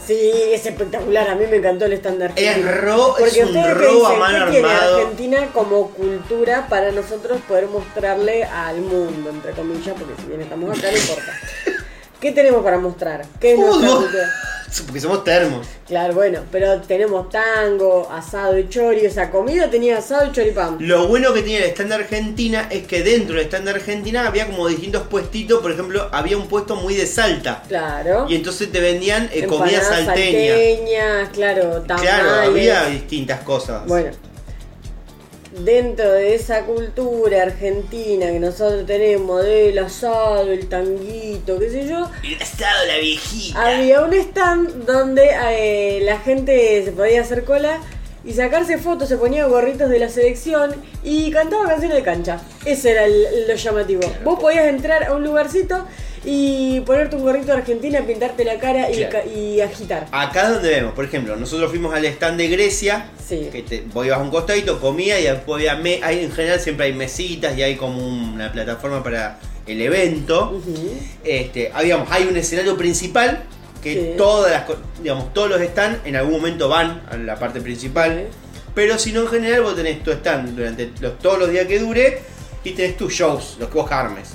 Sí, es espectacular, a mí me encantó el argentino. Es ro- es Porque un ustedes a mano ¿qué tiene armado? Argentina como cultura para nosotros poder mostrarle al mundo, entre comillas, porque si bien estamos acá no importa. ¿Qué tenemos para mostrar? ¿Qué es? [LAUGHS] Porque somos termos. Claro, bueno, pero tenemos tango, asado y chori, esa comida tenía asado y choripán. Lo bueno que tiene el stand Argentina es que dentro del stand Argentina había como distintos puestitos. Por ejemplo, había un puesto muy de salta. Claro. Y entonces te vendían eh, comida salteña. salteñas, claro, tamales. Claro, había distintas cosas. Bueno, dentro de esa cultura argentina que nosotros tenemos del asado, el tanguito, qué sé yo, El asado, la viejita. había un stand donde eh, la gente se podía hacer cola y sacarse fotos, se ponía gorritos de la selección y cantaba canciones de cancha. Ese era el- lo llamativo. Vos podías entrar a un lugarcito y ponerte un gorrito de Argentina, pintarte la cara y, Claro. ca- y agitar. Acá es donde vemos, por ejemplo, nosotros fuimos al stand de Grecia, Sí. que te, vos ibas a un costadito, comía y después había me- hay, en general siempre hay mesitas y hay como una plataforma para el evento. Este, habíamos, hay un escenario principal que Sí. todas las, digamos, todos los stands en algún momento van a la parte principal. Pero si no, en general vos tenés tu stand durante los, todos los días que dure y tenés tus shows, los que vos armes.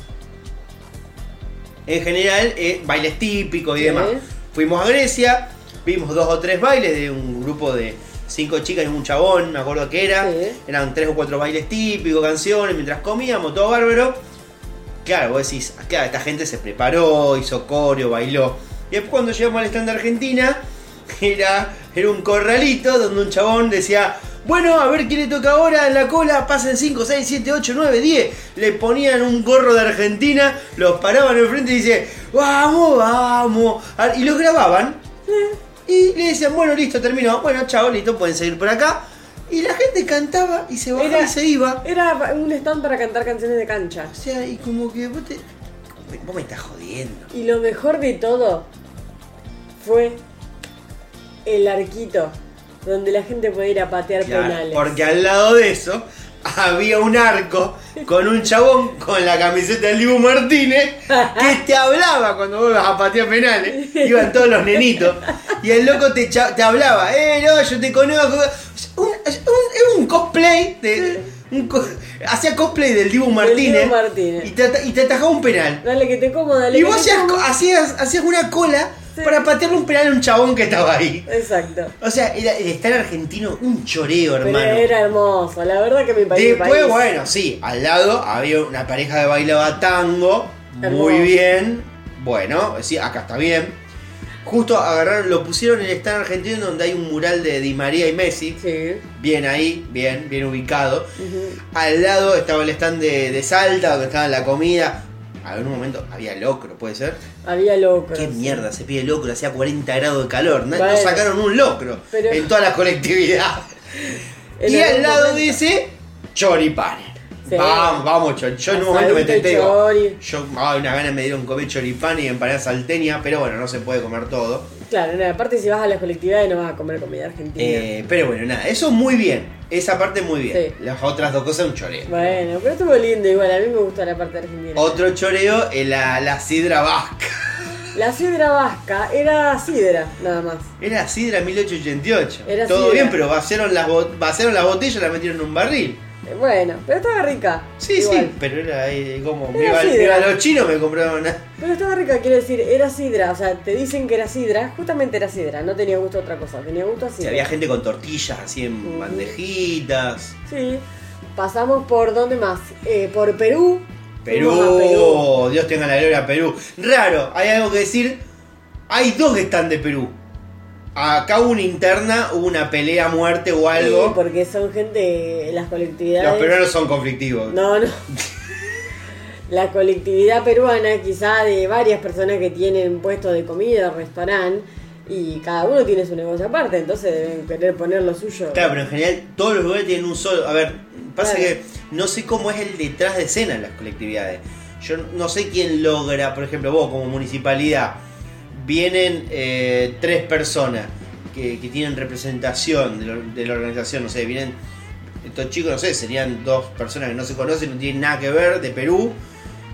En general, eh, bailes típicos y Sí. demás. Fuimos a Grecia, vimos dos o tres bailes de un grupo de cinco chicas y un chabón, me acuerdo que era. Sí. Eran tres o cuatro bailes típicos, canciones, mientras comíamos, todo bárbaro. Claro, vos decís, claro, esta gente se preparó, hizo coreo, bailó. Y después cuando llegamos al stand de Argentina, [LAUGHS] era, era un corralito donde un chabón decía, bueno, a ver quién le toca ahora en la cola, pasen 5, 6, 7, 8, 9, 10. Le ponían un gorro de Argentina, los paraban enfrente y dice, vamos, vamos. Y los grababan. Y le decían, bueno, listo, terminó. Bueno, chao, listo, pueden seguir por acá. Y la gente cantaba y se bajaba y se iba. Era un stand para cantar canciones de cancha. O sea, y como que vos te. Vos me estás jodiendo. Y lo mejor de todo fue el arquito donde la gente podía ir a patear Claro, penales. porque al lado de eso había un arco con un chabón con la camiseta del Dibu Martínez que te hablaba cuando vos ibas a patear penales. Iban todos los nenitos. Y el loco te, te hablaba, eh, no, yo te conozco. Un, un, un cosplay de. co- hacía cosplay del Dibu Martínez. Y, te, y te atajaba un penal. Dale que te como, dale Y vos hacías, hacías, hacías una cola Sí. para patearle un penal a un chabón que estaba ahí. Exacto. O sea, era, el estar argentino, un choreo, Pero hermano. era hermoso, la verdad que país. mi Después, país. bueno, sí, al lado había una pareja que bailaba tango, muy bien. Bueno, sí, acá está bien. Justo agarraron, lo pusieron en el stand argentino donde hay un mural de Di María y Messi. Sí. Bien ahí, bien, bien ubicado. Al lado estaba el stand de, de Salta, donde estaba la comida. A un momento había locro, ¿puede ser? Había locos. ¿Qué mierda se pide locro? Hacía 40 grados de calor. Bueno. sacaron un locro Pero- en toda la colectividad. [LAUGHS] Y al lado momento- dice choripanes. Sí. Vamos, vamos, chori. Yo en un momento me tenté. Yo, ay, una gana me dieron comer choripán y empanadas salteña, pero bueno, no se puede comer todo. Claro, no, aparte si vas a las colectividades no vas a comer comida argentina. Eh, pero bueno, nada, eso muy bien. Esa parte muy bien. Sí. Las otras dos cosas, un choreo. Bueno, pero estuvo lindo igual, a mí me gusta la parte argentina. Otro choreo es la, la sidra vasca. [LAUGHS] La sidra vasca era sidra, nada más. Era sidra 1888. Era Todo sidra. bien, pero vaciaron las, vaciaron las botellas y las metieron en un barril. Eh, Bueno, pero estaba rica. Sí, igual. sí, pero era ahí como. Era me sidra. a los chinos me compraron una. Pero estaba rica, quiero decir, era sidra. O sea, te dicen que era sidra, justamente era sidra, no tenía gusto a otra cosa, tenía gusto a Si sidra. había gente con tortillas así en bandejitas. Sí. Pasamos por dónde más? Eh, por Perú. Perú, a Perú. Dios tenga la gloria Perú. Raro, hay algo que decir. Hay dos que están de Perú. Acá hubo una interna, hubo una pelea a muerte o Sí, algo. porque son gente, las colectividades. Los peruanos son conflictivos. No, no. [LAUGHS] La colectividad peruana, quizá de varias personas que tienen puestos de comida, restaurante, y cada uno tiene su negocio aparte, entonces deben querer poner lo suyo. Claro, pero en general todos los lugares tienen un solo. A ver, pasa Claro. que no sé cómo es el detrás de escena en las colectividades. Yo no sé quién logra, por ejemplo, vos como municipalidad, vienen eh, tres personas que, que tienen representación de, lo- de la organización, no sé, vienen. Estos chicos, no sé, serían dos personas que no se conocen, no tienen nada que ver, de Perú,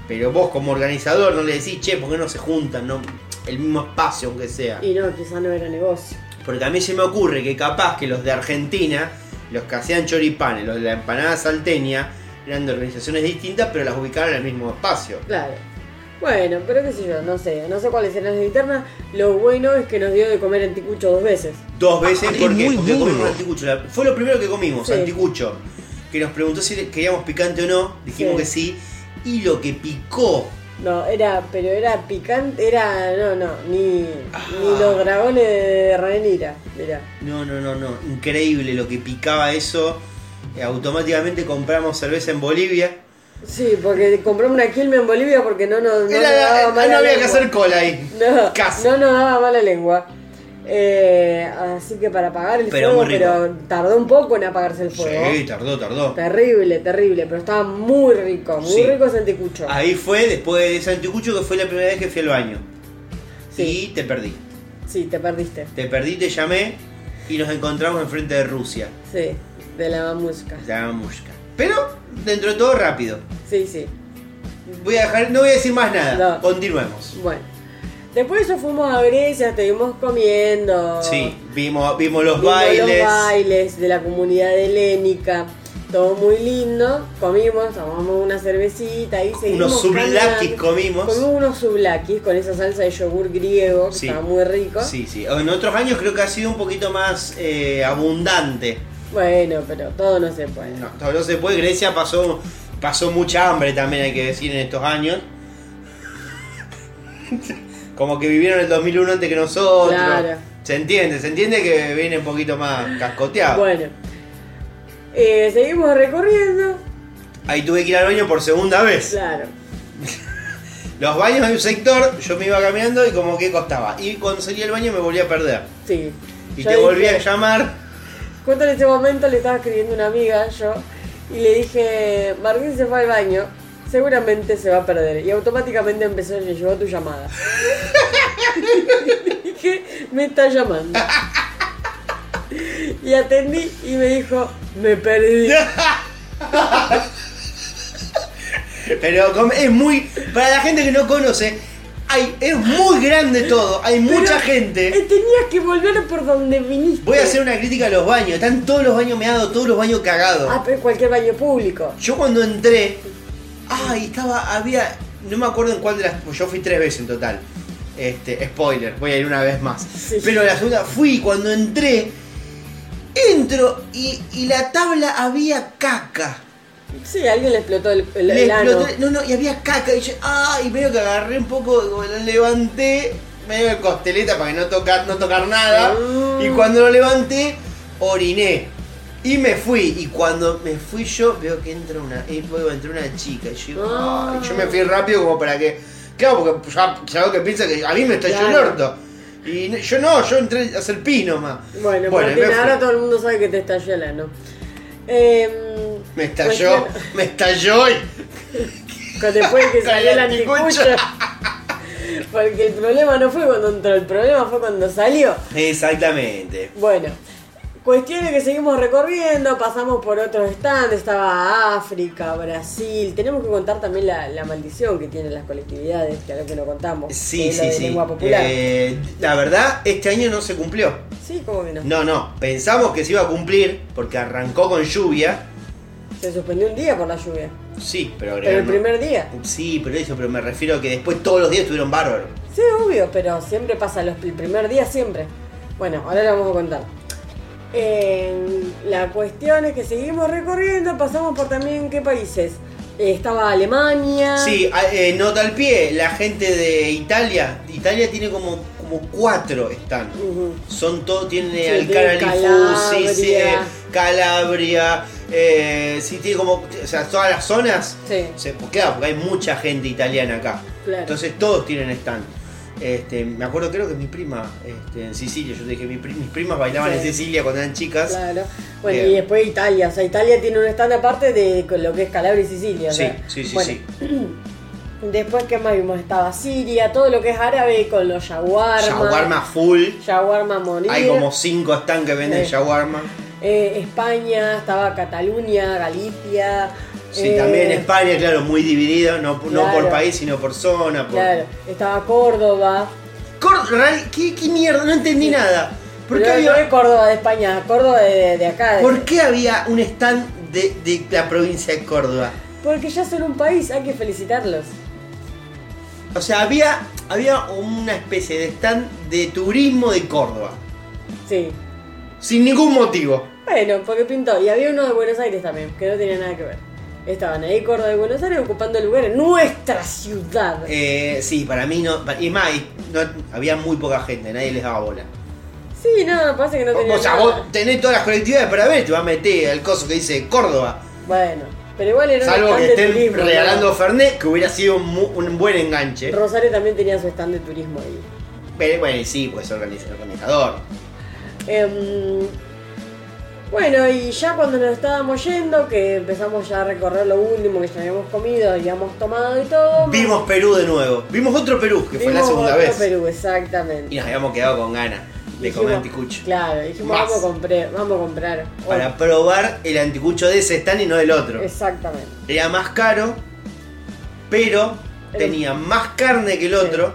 pero vos como organizador no le decís, che, ¿por qué no se juntan? No, el mismo espacio, aunque sea. Y no, quizá no era negocio. Porque a mí se me ocurre que capaz que los de Argentina, los que hacían choripanes, los de la empanada salteña, eran de organizaciones distintas, pero las ubicaron en el mismo espacio. Claro. Bueno, pero qué sé yo, no sé, no sé cuáles eran las internas. Lo bueno es que nos dio de comer anticucho dos veces. Dos veces Ah, porque, comimos anticucho. La- Fue lo primero que comimos, Sí. anticucho. Que nos preguntó si queríamos picante o no, dijimos Sí. que sí. Y lo que picó, No, era, pero era picante, era, no, no, ni, Ah. ni los dragones de Ranira, mirá. no, no, no, no, increíble lo que picaba eso. Eh, automáticamente compramos cerveza en Bolivia. Sí, porque compramos una quilme en Bolivia porque no nos, no nos Era- daba no había que lengua. hacer cola ahí. No, Casi. no nos daba mala lengua. Eh, así que para apagar el Pero fuego, muy rico. pero tardó un poco en apagarse el fuego. Sí, tardó, tardó. Terrible, terrible, pero estaba muy rico, muy Sí. rico ese anticucho. Ahí fue, después de ese anticucho, que fue la primera vez que fui al baño. Sí. Y te perdí. Sí, te perdiste. Te perdí, te llamé y nos encontramos enfrente de Rusia, Sí, de la mamusca. la Mamushka. Pero, dentro de todo, rápido. Sí, sí. Voy a dejar, no voy a decir más nada. No. Continuemos. Bueno. Después de eso fuimos a Grecia, estuvimos comiendo. Sí, vimos, vimos los Vimos bailes. los bailes de la comunidad helénica. todo muy lindo, comimos, tomamos una cervecita y seguimos Unos sublakis caminando. comimos. Comimos unos sublakis con esa salsa de yogur griego, que Sí. estaba muy rico. Sí, sí. En otros años creo que ha sido un poquito más eh, abundante. Bueno, pero todo no se puede. No, todo no se puede. Grecia pasó, pasó mucha hambre también, hay que decir, en estos años. [LAUGHS] Como que vivieron el 2001 antes que nosotros. Claro. Se entiende, se entiende que viene un poquito más cascoteado. Bueno, eh, seguimos recorriendo. Ahí tuve que ir al baño por segunda vez. Claro. [LAUGHS] Los baños hay un sector, yo me iba caminando y como que costaba. Y cuando salía del baño me volví a perder. Sí. Y Yo te volví a llamar. Justo en ese momento le estaba escribiendo una amiga yo y le dije, Martín se fue al baño, seguramente se va a perder. Y automáticamente empezó, le llegó tu llamada. [LAUGHS] dije, me está llamando. y atendí y me dijo, me perdí. [LAUGHS] Pero es muy. Para la gente que no conoce, hay, es muy grande todo. Hay mucha gente. eh, tenías que volver por donde viniste. Voy a hacer una crítica a los baños. Están todos los baños meados, todos los baños cagados. Ah, pero cualquier baño público. Yo cuando entré, ay, estaba, había, no me acuerdo en cuál de las, pues yo fui tres veces en total. Este, spoiler, voy a ir una vez más. Sí. Pero la segunda fui cuando entré, entro y, y la tabla había caca. Sí, alguien le explotó el, el, Le el ano. exploté- no, no, y había caca. Y yo, ay, medio que agarré un poco, como lo levanté, medio de costeleta para que no tocar, no tocar nada. Y cuando lo levanté, oriné. Y me fui, y cuando me fui yo, veo que entra una, eh, entró una chica, y yo, Ah. ay, yo me fui rápido como para que, claro, porque ya, veo que piensa que a mí me estalló el Claro. orto. Y yo no, yo entré a hacer pi nomás. Bueno, y Martín, fui. ahora todo el mundo sabe que te estalló el ano. Eh, Me estalló, me estalló y... [LAUGHS] Después que [LAUGHS] salió el anticucho. [LAUGHS] Porque el problema no fue cuando entró, el problema fue cuando salió. Exactamente. Bueno, cuestiones que seguimos recorriendo, pasamos por otros stands, estaba África, Brasil. Tenemos que contar también la, la maldición que tienen las colectividades, que es lo que no contamos. que Sí, es sí, de sí. lengua popular. Eh, la verdad, este año no se cumplió. Sí, ¿cómo que no? No, no. Pensamos que se iba a cumplir porque arrancó con lluvia. Se suspendió un día por la lluvia. Sí, pero Pero el primer día. Sí, pero eso, pero me refiero a que después todos los días estuvieron bárbaros. Sí, obvio, pero siempre pasa los, el primer día, siempre. Bueno, ahora le vamos a contar. Eh, la cuestión es que seguimos recorriendo, pasamos por también qué países. Eh, estaba Alemania. Sí, a- eh, nota al pie, la gente de Italia. Italia tiene como, como cuatro están. Ujú. Son todos, tiene Sí, tiene eh, Calabria. Calabria, eh, sí, tiene como, o sea, todas las zonas. Sí, Se, pues claro, porque hay mucha gente italiana acá. claro. Entonces todos tienen stand. Este, me acuerdo, creo que mi prima este, en Sicilia, yo te dije, mi pri- mis primas bailaban Sí. en Sicilia cuando eran chicas. claro. Bueno, Bien. y después Italia. O sea, Italia tiene un stand aparte de lo que es Calabria y Sicilia. o Sí, sea, sí, sí, bueno, sí. [CLEARS THROAT] Después, ¿qué más vimos? Estaba Siria, todo lo que es árabe con los shawarma. Shawarma full. Shawarma a morir. Hay como cinco stands que venden Sí. shawarma. Eh, España, estaba Cataluña, Galicia. Sí, eh, también España, claro, muy dividido, no, por país, sino por zona. Por... Claro, estaba Córdoba. Real- ¿Qué, qué mierda? No entendí nada. ¿Por qué, Pero no es había, Córdoba de España, Córdoba de, de acá. de- ¿Por qué había un stand de, de la provincia de Córdoba? Porque ya son un país, hay que felicitarlos. O sea, había, había una especie de stand de turismo de Córdoba. Sí. Sin ningún motivo. Bueno, porque pintó. Y había uno de Buenos Aires también, que no tenía nada que ver. Estaban ahí Córdoba y Buenos Aires ocupando el lugar en nuestra ciudad. Eh, sí, para mí no. Y más, no- había muy poca gente, nadie les daba bola. Sí, no, pasa que no tenía o sea, nada. vos tenés todas las colectividades para ver, te va a meter el coso que dice Córdoba. Bueno, pero igual era un Salvo que de estén turismo. ¿no? regalando Fernet, que hubiera sido un, un buen enganche. Rosario también tenía su stand de turismo ahí. Pero bueno, sí, pues organiza- organizador. Em, bueno, y ya cuando nos estábamos yendo, que empezamos ya a recorrer lo último que ya habíamos comido, habíamos tomado y todo. Vimos Perú de nuevo. Vimos otro Perú, que fue la vimos segunda otro vez. Perú, exactamente. Y nos habíamos quedado con ganas de Dijimos- comer anticucho. Claro, dijimos, Más. vamos a, comprar, vamos a comprar. Para probar el anticucho de ese stand y no del otro. Exactamente. Era más caro, pero Era- tenía más carne que el otro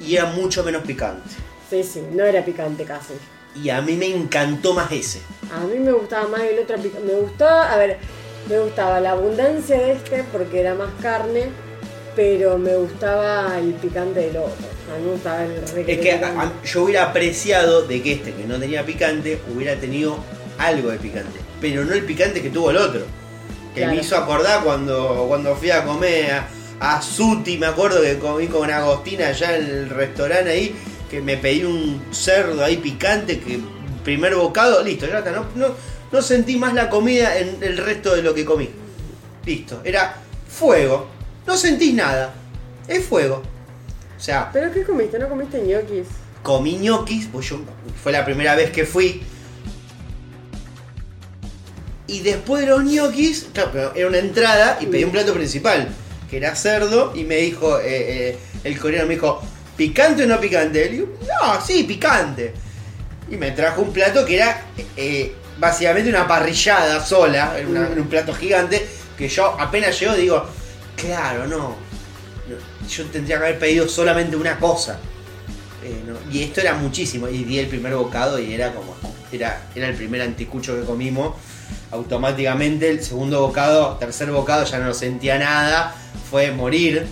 y era mucho menos picante. Sí, sí, no era picante casi. Y a mí me encantó más ese. A mí me gustaba más el otro picante. Me gustaba, a ver, Me gustaba la abundancia de este porque era más carne, pero me gustaba el picante del otro. A mí me gustaba el Es que a- a- yo hubiera apreciado de que este que no tenía picante hubiera tenido algo de picante, pero no el picante que tuvo el otro. Que Claro. me hizo acordar cuando, cuando fui a comer a, a Suti, me acuerdo que comí con Agostina allá en el restaurante ahí, que me pedí un cerdo ahí picante, que primer bocado, listo, ya está, no, no, no sentí más la comida en el resto de lo que comí. Listo, era fuego, no sentís nada, es fuego. O sea, ¿Pero qué comiste? ¿No comiste ñoquis? comí ñoquis, pues yo fue la primera vez que fui. Y después de los ñoquis, claro, pero era una entrada y pedí un plato principal, que era cerdo, y me dijo, eh, eh, el coreano me dijo, ¿picante o no picante? No, sí, picante. Y me trajo un plato que era eh, básicamente una parrillada sola, era un plato gigante, que yo apenas llego digo, claro, no, yo tendría que haber pedido solamente una cosa. Eh, Y esto era muchísimo. Y di el primer bocado y era como. Era, era el primer anticucho que comimos. Automáticamente el segundo bocado, tercer bocado ya no sentía nada. Fue morir.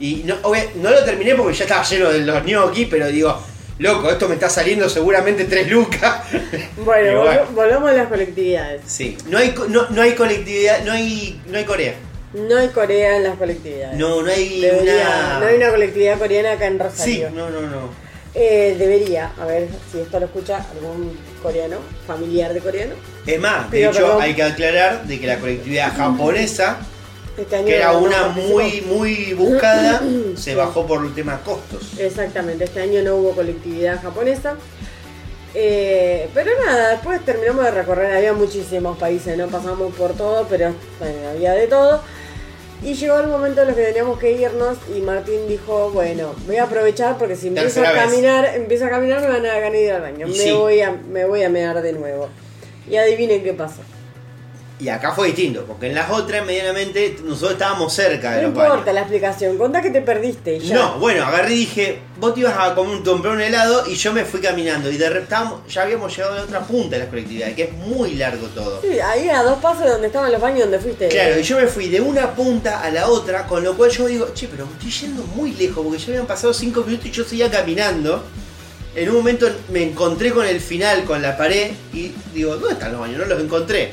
Y no, obvia- no lo terminé porque ya estaba lleno de los gnocchi, pero digo, loco, esto me está saliendo seguramente tres lucas. [LAUGHS] Bueno, volvamos a las colectividades. Sí, no hay, no, no hay colectividad, no hay, no hay Corea. No hay Corea en las colectividades. No, no hay Debería- una. No hay una colectividad coreana acá en Sí, Rosario. no, no, no. Eh, debería, a ver si esto lo escucha algún coreano, familiar de coreano. Es más, de Pido hecho perdón. hay que aclarar de que la colectividad japonesa Este que era una muy muy buscada, [CLEARS THROAT] se bajó por el tema costos. Exactamente, este año no hubo colectividad japonesa. Eh, pero nada, después terminamos de recorrer, había muchísimos países, no pasamos por todo, pero bueno, había de todo. Y llegó el momento en el que teníamos que irnos y Martín dijo, bueno, voy a aprovechar porque si empiezo a vez. caminar, empiezo a caminar me van a ganar ir al baño. Me sí. voy a, me voy a mear de nuevo. Y adivinen qué pasó. Y acá fue distinto, porque en las otras medianamente nosotros estábamos cerca de No los importa baños. la explicación, contá que te perdiste y ya. No, bueno, agarré y dije, vos te ibas a comer un, comprar un helado y yo me fui caminando. Y de repente ya habíamos llegado a la otra punta de la colectividad, que es muy largo todo. Sí, ahí a dos pasos de donde estaban los baños donde fuiste. Claro, y yo me fui de una punta a la otra, con lo cual yo digo, che, pero me estoy yendo muy lejos, porque ya habían pasado cinco minutos y yo seguía caminando. En un momento me encontré con el final, con la pared, y digo, ¿dónde están los baños? No los encontré.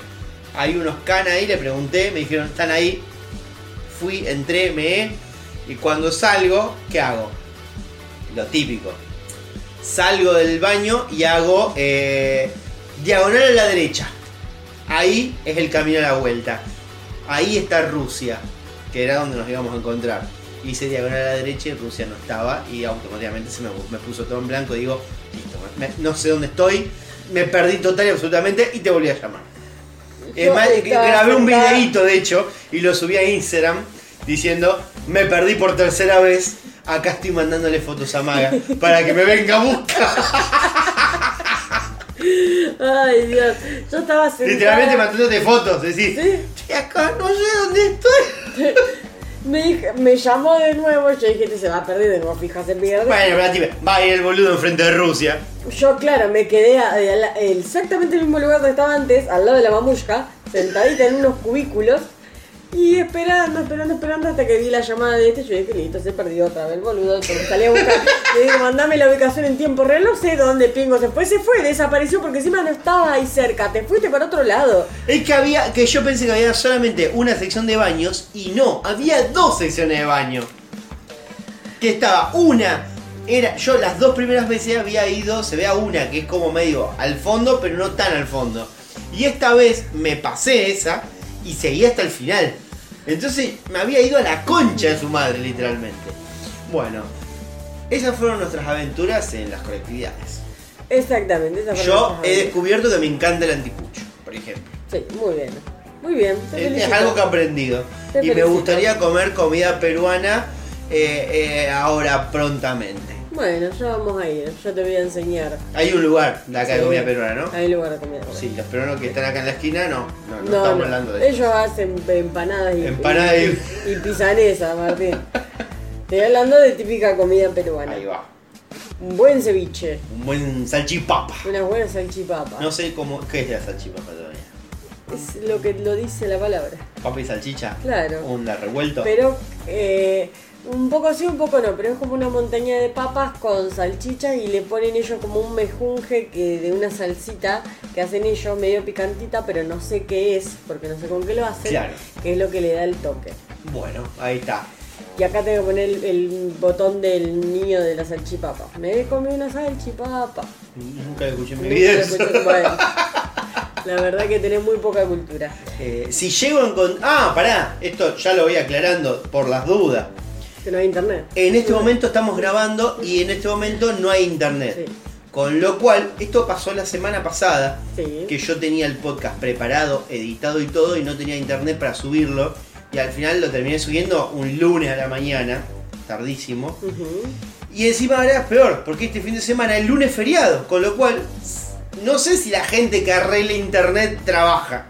Hay unos canas ahí, le pregunté, me dijeron, están ahí. Fui, entré, me y cuando salgo, ¿qué hago? Lo típico. Salgo del baño y hago eh, diagonal a la derecha. Ahí es el camino a la vuelta. Ahí está Rusia, que era donde nos íbamos a encontrar. Hice diagonal a la derecha y Rusia no estaba y automáticamente se me, puso todo en blanco. Digo, listo, no sé dónde estoy, me perdí total y absolutamente y te volví a llamar. Es Yo más, estaba grabé un videíto de hecho y lo subí a Instagram diciendo, me perdí por tercera vez, acá estoy mandándole fotos a Maga para que me venga a buscar. [LAUGHS] Ay, Dios. Yo estaba sentada. Literalmente mandándote fotos, decís, Sí. "Che, acá no sé dónde estoy. [LAUGHS] Me, dije- me llamó de nuevo. Yo dije, este se va a perder de nuevo. Fija, se pierde. Bueno, pero tipo, va a ir el boludo enfrente de Rusia. Yo, claro, me quedé a- a la- exactamente en el mismo lugar donde estaba antes, al lado de la mamushka, sentadita en unos cubículos. Y esperando, esperando, esperando hasta que vi la llamada de este. Yo dije, listo, se perdió otra vez el boludo. Porque salí a buscar. [LAUGHS] Le digo, mandame la ubicación en tiempo real. No sé dónde pingo se fue. Se fue, desapareció porque encima no estaba ahí cerca. Te fuiste para otro lado. Es que había, que yo pensé que había solamente una sección de baños y no, había dos secciones de baño. Que estaba una, era, yo las dos primeras veces había ido, se ve a una que es como medio al fondo, pero no tan al fondo. Y esta vez me pasé esa y seguí hasta el final. Entonces me había ido a la concha de su madre, literalmente. Bueno, esas fueron nuestras aventuras en las colectividades. Exactamente. Yo he descubierto que me encanta el anticucho, por ejemplo. Sí, muy bien. Muy bien. te Es, algo que he aprendido. Te y me gustaría comer comida peruana eh, eh, ahora prontamente. Bueno, ya vamos a ir. Yo te voy a enseñar. Hay un lugar de acá de Sí. comida peruana, ¿no? Hay lugar de comida. Sí, los peruanos que están acá en la esquina, no. No, no, No, estamos no. hablando de eso. Ellos hacen empanadas y, Empanadas y, y pisanesa, Martín. [LAUGHS] Estoy hablando de típica comida peruana. Ahí va. Un buen ceviche, Un buen salchipapa. una buena salchipapa. No sé cómo. ¿Qué es la salchipapa todavía? es lo que lo dice la palabra. Papa y salchicha. Claro. Un revuelto. Pero eh, un poco sí, un poco no, pero es como una montaña de papas con salchicha y le ponen ellos como un mejunje que de una salsita que hacen ellos medio picantita, pero no sé qué es, porque no sé con qué lo hacen, Claro. que es lo que le da el toque. Bueno, ahí está. Y acá tengo que poner el, el botón del niño de la salchipapa. Me comí una salchipapa. Nunca escuché en mi vida. [LAUGHS] la verdad que tenés muy poca cultura. Eh, si llego a encontrar. Ah, pará, esto ya lo voy aclarando por las dudas. Que no hay internet. En este momento estamos grabando y en este momento no hay internet. Sí. Con lo cual, esto pasó la semana pasada, Sí. que yo tenía el podcast preparado, editado y todo, y no tenía internet para subirlo. Y al final lo terminé subiendo un lunes a la mañana, tardísimo. Y encima ahora es peor, porque este fin de semana el lunes es feriado, con lo cual no sé si la gente que arregla internet trabaja.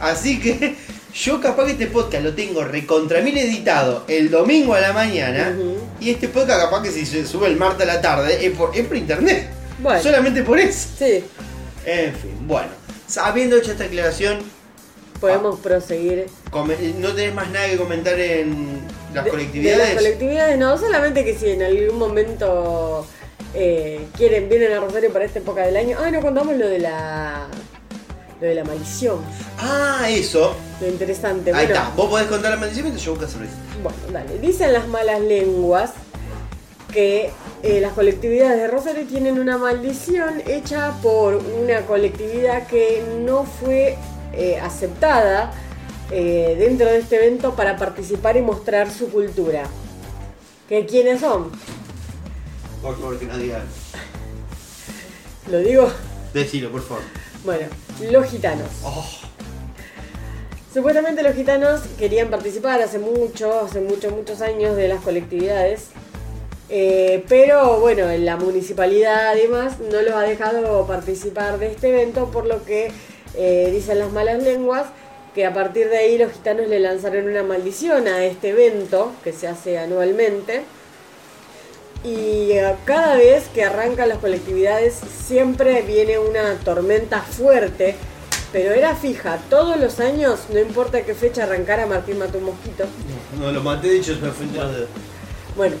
Así que yo capaz que este podcast lo tengo recontra mil editado el domingo a la mañana y este podcast capaz que si se sube el martes a la tarde es por, es por internet. Bueno. Solamente por eso. Sí, En fin, bueno. Habiendo hecho esta aclaración, podemos proseguir. ¿no tenés más nada que comentar en las De- colectividades? De las colectividades, no, solamente que si en algún momento eh, quieren, vienen a Rosario para esta época del año. Ah, no contamos lo de la. Lo de la maldición. Ah, eso. Lo interesante. Ahí bueno, está. Vos podés contar la maldición mientras yo busco cerveza. Bueno, dale. Dicen las malas lenguas que eh, las colectividades de Rosario tienen una maldición hecha por una colectividad que no fue eh, aceptada eh, dentro de este evento para participar y mostrar su cultura. ¿Que quiénes son? Por favor, que no digan. Lo digo. Decilo, por favor. Bueno, los gitanos. Oh, Supuestamente los gitanos querían participar hace mucho, hace muchos, muchos años de las colectividades. Eh, pero bueno, la municipalidad además no los ha dejado participar de este evento, por lo que eh, dicen las malas lenguas que a partir de ahí los gitanos le lanzaron una maldición a este evento que se hace anualmente. Y eh, cada vez que arrancan las colectividades siempre viene una tormenta fuerte, pero era fija, todos los años, no importa qué fecha arrancara, Martín mató un mosquito. no lo maté, se me fue entre los dedos. Bueno,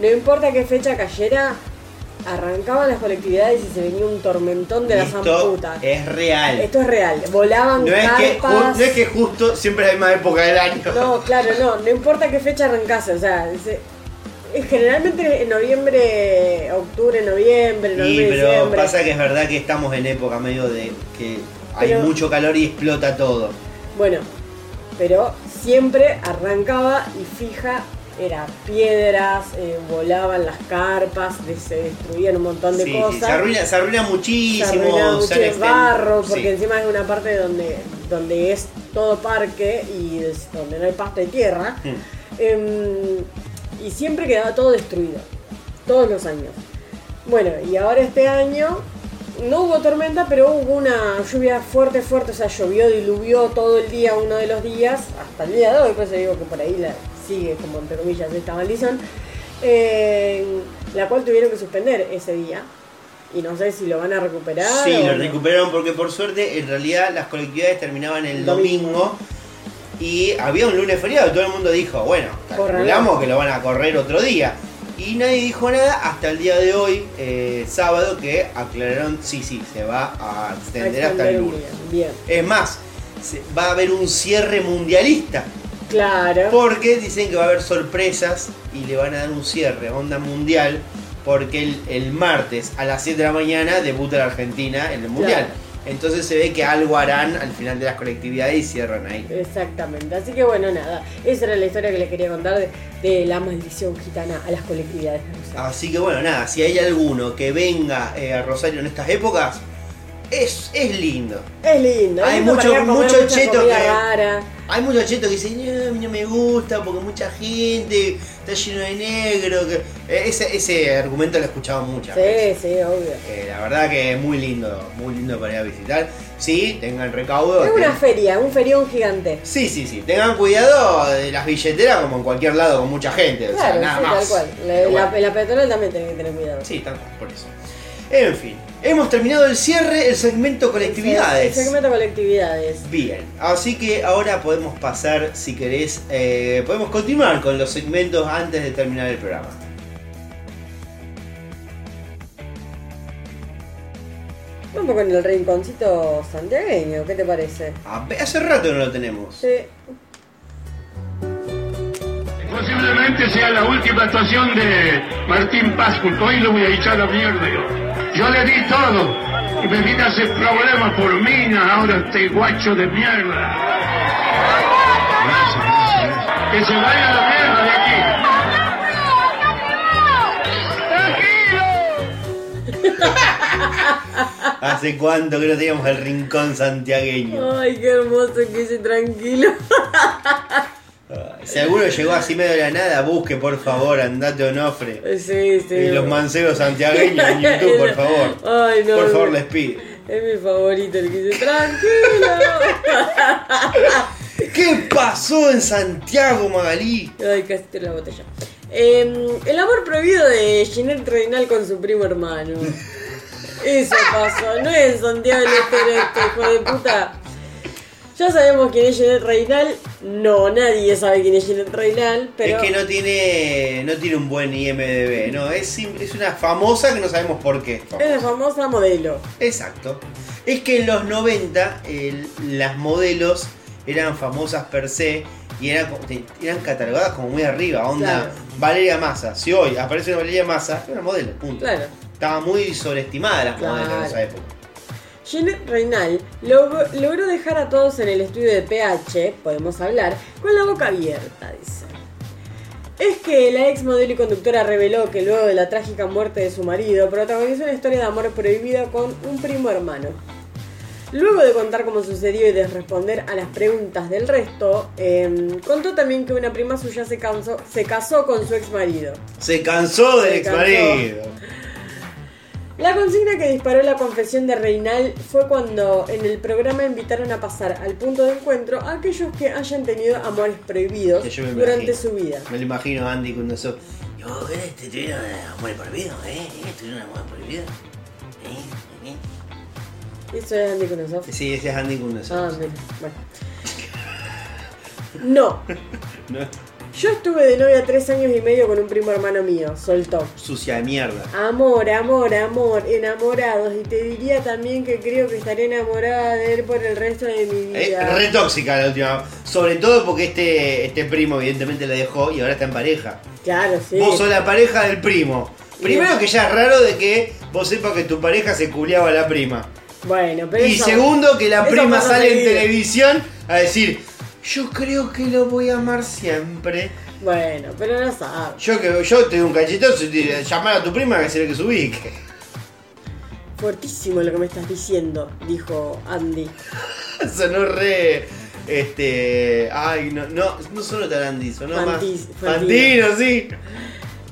no importa qué fecha cayera, arrancaban las colectividades y se venía un tormentón de la Esto zamputa. es real. Esto es real, volaban no, es que, carpas. no es que justo siempre es la misma época del año. No, claro, no, no importa qué fecha arrancase, o sea, generalmente en noviembre, octubre, noviembre, Sí, noviembre, pero diciembre. pasa que es verdad que estamos en época medio de que hay Pero- mucho calor y explota todo. Bueno, pero siempre arrancaba y fija, era piedras, eh, volaban las carpas, se destruían un montón de Sí, cosas. sí, se arruina, se arruina muchísimo. Se arruinaba mucho el barro, porque Sí. encima es una parte donde, donde es todo parque y es donde no hay pasto y tierra. Mm. Em, y siempre quedaba todo destruido, todos los años. Bueno, y ahora este año no hubo tormenta, pero hubo una lluvia fuerte, fuerte, o sea, llovió, diluvió todo el día, uno de los días, hasta el día de hoy, por eso digo que por ahí la sigue como entre comillas esta maldición, eh, la cual tuvieron que suspender ese día. Y no sé si lo van a recuperar. Sí, lo no. recuperaron porque por suerte en realidad las colectividades terminaban el Domingo. domingo. Y había un lunes feriado y todo el mundo dijo, bueno, calculamos que lo van a correr otro día. Y nadie dijo nada hasta el día de hoy, eh, sábado, que aclararon, sí, sí, se va a extender hasta el un lunes. Bien. Es más, va a haber un cierre mundialista. Claro. Porque dicen que va a haber sorpresas y le van a dar un cierre, onda mundial, porque el, el martes a las 7 de la mañana debuta la Argentina en el mundial. Entonces se ve que algo harán al final de las colectividades y cierran ahí. Exactamente. Así que bueno, nada. Esa era la historia que les quería contar de, de la maldición gitana a las colectividades. de Rosario. Así que bueno, nada, si hay alguno que venga eh, a Rosario en estas épocas, es, es lindo. Es lindo. Hay lindo mucho- para ir a comer mucho mucha cheto comida que- rara. Hay muchos chetos que dicen, "No, a mí no me gusta porque mucha gente está lleno de negro. Que... eh, Ese, ese argumento lo he escuchado muchas veces. Sí, sí, obvio. Eh, la verdad que es muy lindo, muy lindo para ir a visitar. Sí, tengan recaudo. Es una ten- feria, un ferión gigante. Sí, sí, sí. Tengan cuidado de las billeteras como en cualquier lado con mucha gente. o sea, Claro, nada sí, más. tal cual. La, bueno. la- peatonal también tienen que tener cuidado. Sí, tal cual, por eso. En fin, hemos terminado el cierre, el segmento colectividades. El segmento colectividades. Bien, así que ahora podemos pasar, si querés, eh, podemos continuar con los segmentos antes de terminar el programa. Vamos con el rinconcito santiagueño, ¿qué te parece? Ah, Hace rato no lo tenemos. Sí. Posiblemente sea la última actuación de Martín Pascual, que hoy lo voy a echar a la mierda yo. Le di todo y me vine a hacer problemas por mina, ahora este guacho de mierda. Gracias, gracias, gracias. Que se vaya a la mierda de aquí. ¿Hace cuánto que no teníamos el rincón santiagueño? Ay, qué hermoso que ese tranquilo. Si alguno llegó así medio de la nada, busque por favor, andate Onofre. Sí, sí. Y los mancebos santiagueños en [LAUGHS] YouTube, por favor. Ay, no. Por favor, les pido. Es mi favorito, el que dice tranquilo. [LAUGHS] ¿Qué pasó en Santiago, Magalí? Ay, casi te la botella. Eh, el amor prohibido de Ginette Reinal con su primo hermano. [LAUGHS] Eso pasó, no es Santiago del Estero esto, hijo de puta. Ya sabemos quién es Ginette Reinal. No, nadie sabe quién es Ginette Reinal, pero. Es que no tiene, no tiene un buen IMDB, no, es, es una famosa que no sabemos por qué. es famosa. Es la famosa modelo. Exacto. Es que en los 90 el- las modelos eran famosas per se y eran, catalogadas como muy arriba, onda Claro. Valeria Massa. Si hoy aparece una Valeria Massa, es una modelo, punto. Claro. Estaba muy sobreestimada las modelos en Claro. esa época. Jeanette Reinal log- logró dejar a todos en el estudio de PH, podemos hablar, con la boca abierta, dice. Es que la ex modelo y conductora reveló que luego de la trágica muerte de su marido, protagonizó una historia de amor prohibida con un primo hermano. Luego de contar cómo sucedió y de responder a las preguntas del resto, em, contó también que una prima suya se, cansó- se casó con su ex marido. Se cansó del Se ex cansó. La consigna que disparó la confesión de Reinal fue cuando en el programa invitaron a pasar al punto de encuentro a aquellos que hayan tenido amores prohibidos durante imagino. su vida. Me lo imagino Andy cuando eso. Yo, este, tuvieron amor prohibido, ¿eh? Tuvieron amor prohibido. ¿Eh? ¿Eh? ¿Eso es Andy Kuznetsov? Sí, ese es Andy con Ah, mira, bueno. No, [LAUGHS] No, yo estuve de novia tres años y medio con un primo hermano mío, soltó. Sucia de mierda. Amor, amor, amor, enamorados. Y te diría también que creo que estaré enamorada de él por el resto de mi Eh, vida. re tóxica la última. Sobre todo porque este, este primo evidentemente la dejó y ahora está en pareja. Claro, sí. Vos sos la pareja del primo. Primero que ya es raro de que vos sepas que tu pareja se culiaba a la prima. Bueno, pero Y eso- segundo que la prima sale en televisión a decir, yo creo que lo voy a amar siempre. Bueno, pero no sabes. Yo que yo te doy un cachetazo y llamar a tu prima que se que se ubique. Fuertísimo lo que me estás diciendo, dijo Andy. [LAUGHS] Sonó re. Este. Ay, no, no, no sonó tan Andy, sonó Fantis- más. Fantino. Fantino, sí.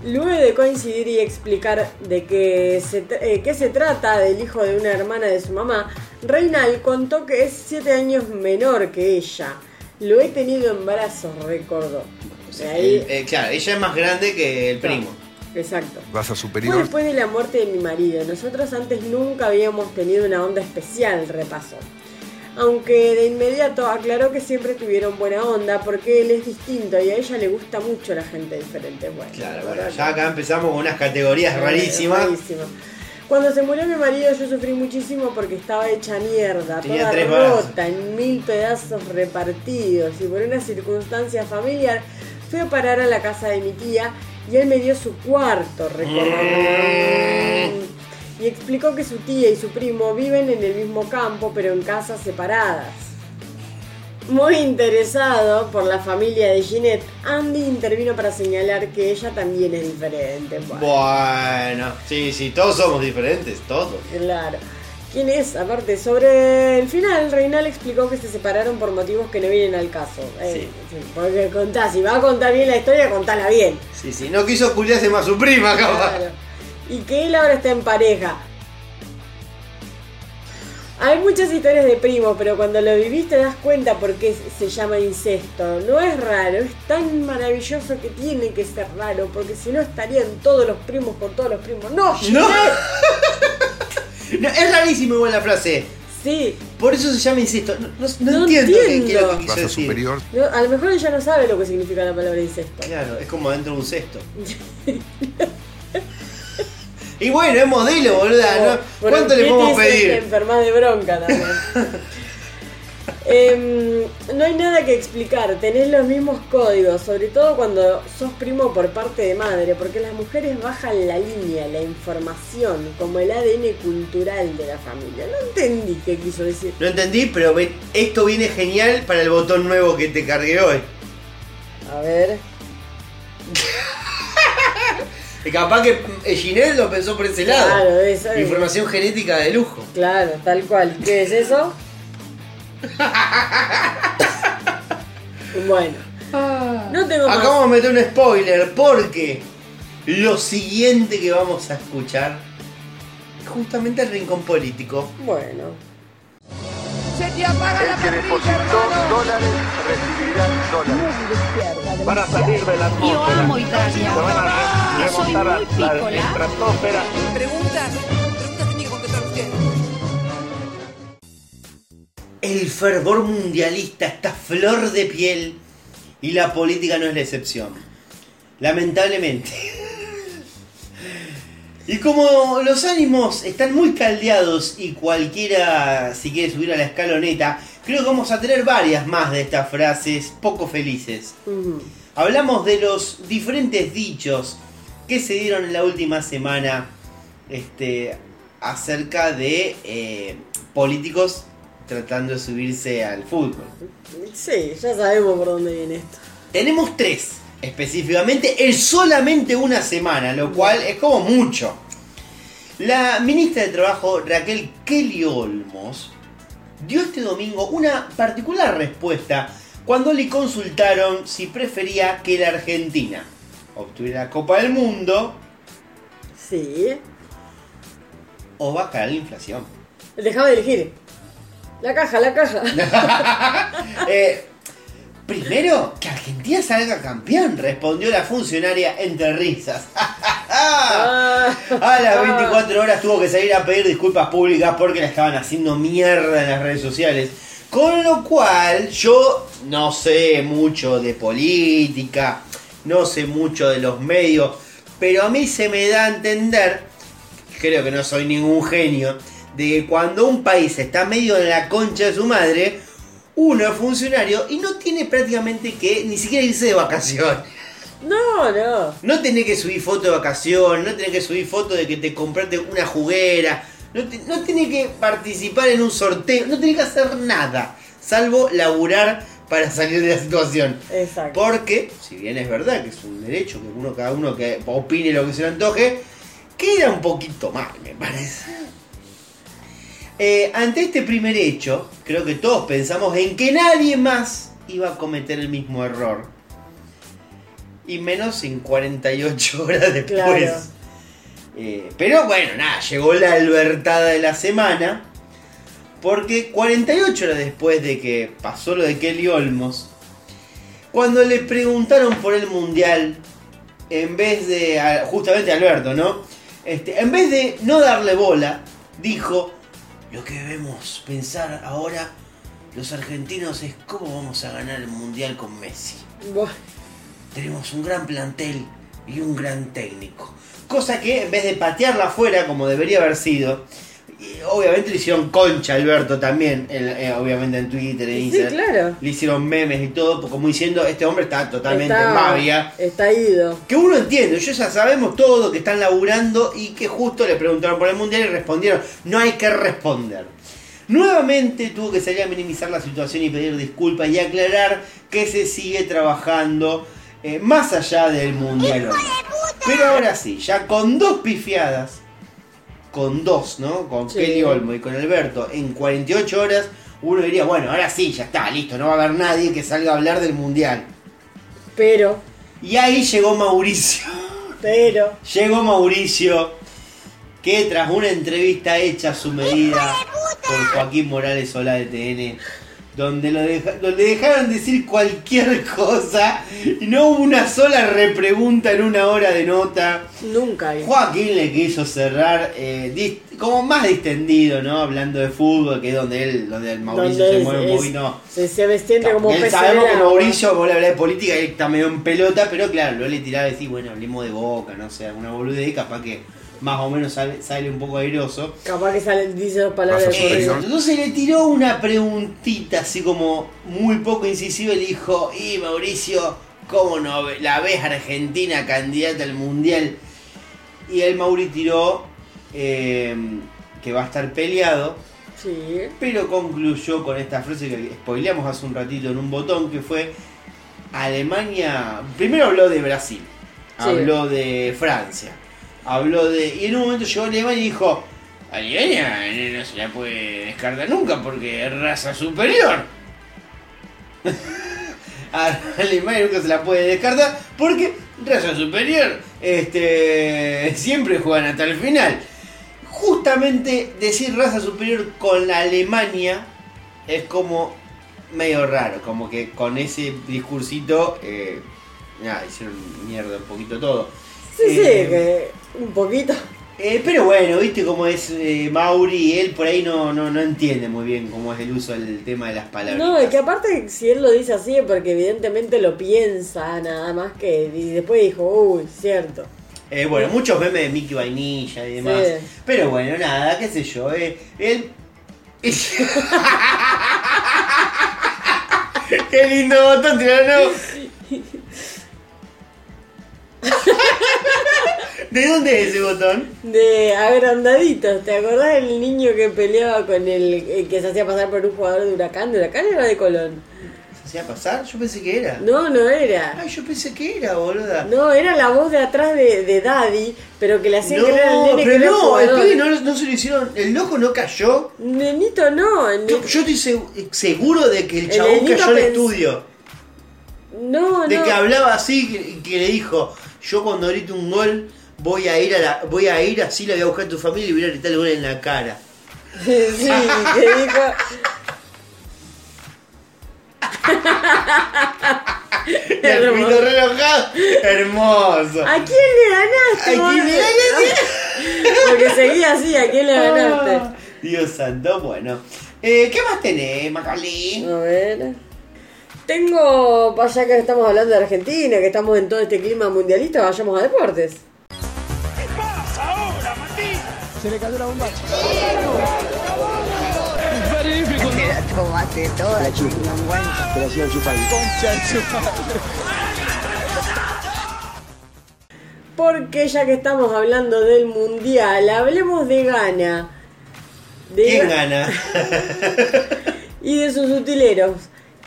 Luego de coincidir y explicar de se, eh, que se trata del hijo de una hermana de su mamá, Reinal contó que es 7 años menor que ella. Lo he tenido en brazos, recordó. Ahí, Eh, eh, claro, ella es más grande que el primo. exacto. Raza Fue superior. después de la muerte de mi marido. Nosotros antes nunca habíamos tenido una onda especial, repasó. Aunque de inmediato aclaró que siempre tuvieron buena onda porque él es distinto y a ella le gusta mucho la gente diferente. Bueno, Claro, la bueno, ya acá empezamos con unas categorías rarísimas. rarísimo. Cuando se murió mi marido yo sufrí muchísimo porque estaba hecha mierda, Tenía toda rota, en mil pedazos repartidos y por una circunstancia familiar fui a parar a la casa de mi tía y él me dio su cuarto, recordó. Y explicó que su tía y su primo viven en el mismo campo pero en casas separadas. Muy interesado por la familia de Ginette, Andy intervino para señalar que ella también es diferente. Bueno, Bueno, sí, sí, todos somos diferentes, todos. Claro. ¿Quién es? Aparte, sobre el final, Reinal explicó que se separaron por motivos que no vienen al caso. Eh, sí, porque contá, si va a contar bien la historia, contala bien. Sí, sí, no quiso culiarse más su prima, capaz. Claro. Y que él ahora está en pareja. Hay muchas historias de primo, pero cuando lo vivís te das cuenta por qué se llama incesto. No es raro, es tan maravilloso que tiene que ser raro, porque si no estarían todos los primos con todos los primos. ¡No! [LAUGHS] No. Es rarísimo igual la frase. Sí. Por eso se llama incesto. No, no- no No entiendo, qué- qué, entiendo. es lo que quiso decir. superior. No, a lo mejor ella no sabe lo que significa la palabra incesto. Claro, es como dentro de un cesto. [LAUGHS] y bueno, es modelo, boluda. ¿no? Bueno, ¿Cuánto le podemos pedir? enferma de bronca también. [LAUGHS] Em, no hay nada que explicar, tenés los mismos códigos, sobre todo cuando sos primo por parte de madre, porque las mujeres bajan la línea, la información, como el ADN cultural de la familia. No entendí qué quiso decir. No entendí, pero esto viene genial para el botón nuevo que te cargué hoy. A ver. [LAUGHS] Y capaz que eh, Ginette lo pensó por ese lado. Claro, debe ser. Información genética de lujo. Claro, tal cual. ¿Qué es eso? [LAUGHS] bueno. No tengo más. Acá vamos a meter un spoiler porque lo siguiente que vamos a escuchar es justamente el rincón político. Bueno. Se te apaga la parrilla, hermano. dólares recibirán dólares. Van a salir de la atmósfera. Yo amo Italia. Se van a remontar la estratosfera. Preguntas. Preguntas tiene que contestar usted. El fervor mundialista está a flor de piel y la política no es la excepción. Lamentablemente. Y como los ánimos están muy caldeados y cualquiera si quiere subir a la escaloneta, creo que vamos a tener varias más de estas frases poco felices. Hablamos de los diferentes dichos que se dieron en la última semana este, acerca de eh, políticos tratando de subirse al fútbol. Sí, ya sabemos por dónde viene esto. Tenemos tres específicamente en solamente una semana, lo cual es como mucho. La ministra de Trabajo Raquel Kelly Olmos dio este domingo una particular respuesta cuando le consultaron si prefería que la Argentina obtuviera la Copa del Mundo Sí. o bajar la inflación. Dejame de elegir. La caja, la caja. [LAUGHS] Eh, primero, que Argentina salga campeón, respondió la funcionaria entre risas. [LAUGHS] Ah. A las 24 horas tuvo que salir a pedir disculpas públicas porque la estaban haciendo mierda en las redes sociales. Con lo cual, yo no sé mucho de política, no sé mucho de los medios, pero a mí se me da a entender, creo que no soy ningún genio, de que cuando un país está medio en la concha de su madre, uno es funcionario y no tiene prácticamente que ni siquiera irse de vacaciones. No, no. No tenés que subir foto de vacaciones, no tenés que subir foto de que te compraste una juguera, no, te- no tenés que participar en un sorteo, no tenés que hacer nada, salvo laburar para salir de la situación. Exacto. Porque, si bien es verdad que es un derecho que uno, cada uno que opine lo que se le antoje, queda un poquito mal, me parece. Eh, ante este primer hecho, creo que todos pensamos en que nadie más iba a cometer el mismo error. Y menos en 48 [LAUGHS] horas después. Claro. Eh, pero bueno, nada, llegó la albertada de la semana. Porque 48 horas después de que pasó lo de Kelly Olmos, cuando le preguntaron por el mundial, en vez de, justamente Alberto, ¿no? Este, en vez de no darle bola, dijo, lo que debemos pensar ahora los argentinos es cómo vamos a ganar el mundial con Messi. Buah. Tenemos un gran plantel y un gran técnico. Cosa que en vez de patearla afuera como debería haber sido, obviamente le hicieron concha a Alberto también, en- eh, obviamente en Twitter, en Sí, Instagram. claro. Le hicieron memes y todo, como diciendo, este hombre está totalmente Está- en babia. Está ido. Que uno entiende, yo ya sabemos todo que están laburando y que justo le preguntaron por el mundial y respondieron, no hay que responder. Nuevamente tuvo que salir a minimizar la situación y pedir disculpas y aclarar que se sigue trabajando eh, más allá del mundial. Pero ahora sí, ya con dos pifiadas, con dos, ¿no? Con Sí. Kelly Olmo y con Alberto, en 48 horas, uno diría, bueno, ahora sí, ya está, listo, no va a haber nadie que salga a hablar del mundial. Pero, Y ahí llegó Mauricio. pero. Llegó Mauricio, que tras una entrevista hecha a su medida por Joaquín Morales Solá de TN, donde lo deja- donde dejaron decir cualquier cosa y no hubo una sola repregunta en una hora de nota. Nunca hay. Joaquín le quiso cerrar eh, como más distendido, ¿no? Hablando de fútbol, que es donde él, donde el Mauricio Donde se es- mueve un es- poquito. Se, se vestiente como Él sabemos que. Mauricio, vos le hablás de política, él está medio en pelota, pero claro, lo le tiraba a decir, bueno, hablemos de boca, no sé, alguna boludez, capaz que más o menos sale, sale un poco airoso. Capaz que sale, dice dos palabras de corrido. Entonces le tiró una preguntita así como muy poco incisiva y le dijo, y Mauricio, ¿cómo no la ves Argentina candidata al mundial? Y el Mauri tiró eh, que va a estar peleado, Sí. pero concluyó con esta frase que spoileamos hace un ratito en un botón, que fue Alemania, primero habló de Brasil, Sí. habló de Francia, habló de... Y en un momento llegó Alemania y dijo, Alemania eh, no se la puede descartar nunca porque es raza superior. [LAUGHS] A Alemania nunca se la puede descartar porque raza superior este, siempre juegan hasta el final. Justamente decir raza superior con la Alemania es como medio raro, como que con ese discursito eh, nada, hicieron mierda un poquito todo. Sí, sí, Eh, que un poquito. eh, pero bueno, viste cómo es eh, Mauri, él por ahí no, no, no entiende muy bien cómo es el uso del tema de las palabras. No, es que aparte si él lo dice así es porque evidentemente lo piensa nada más que y después dijo, uy, cierto. Eh, bueno, muchos memes de Mickey Vainilla y demás. Sí. Pero bueno, nada, qué sé yo. Eh, él. [LAUGHS] qué lindo botón, tirano. [LAUGHS] ¿De dónde es ese botón? De agrandaditos, ¿te acordás del niño que peleaba con el, el que se hacía pasar por un jugador de Huracán? ¿De Huracán era de Colón? ¿Se hacía pasar? Yo pensé que era. No, no era. Ay, yo pensé que era, boluda. No, era la voz de atrás de, de Daddy, pero que le hacían No, creer al nene pero no, el pibe no, no se lo hicieron. El loco no cayó. Nenito no, el Yo, estoy segu- seguro de que el El chabón nenito cayó al pens- estudio. no, De no. que hablaba así, que, que le dijo, yo cuando grite un gol, voy a ir a la, voy a ir así, la voy a buscar a tu familia y voy a gritar el gol en la cara. [LAUGHS] sí, que dijo. [LAUGHS] El Hermoso. pito re enojado. Hermoso. ¿A quién le ganaste? ¿A quién le ganaste? Porque seguía así, ¿a quién le ganaste? Dios santo, bueno. Eh, ¿Qué más tenés, Macalí? A ver. Tengo, para ya que estamos hablando de Argentina, que estamos en todo este clima mundialista, vayamos a deportes. Se le cayó la bomba. Toda. Te la. Concha su madre. Porque ya que estamos hablando del mundial, hablemos de Ghana. De ¿Quién gana? [LAUGHS] y de sus utileros.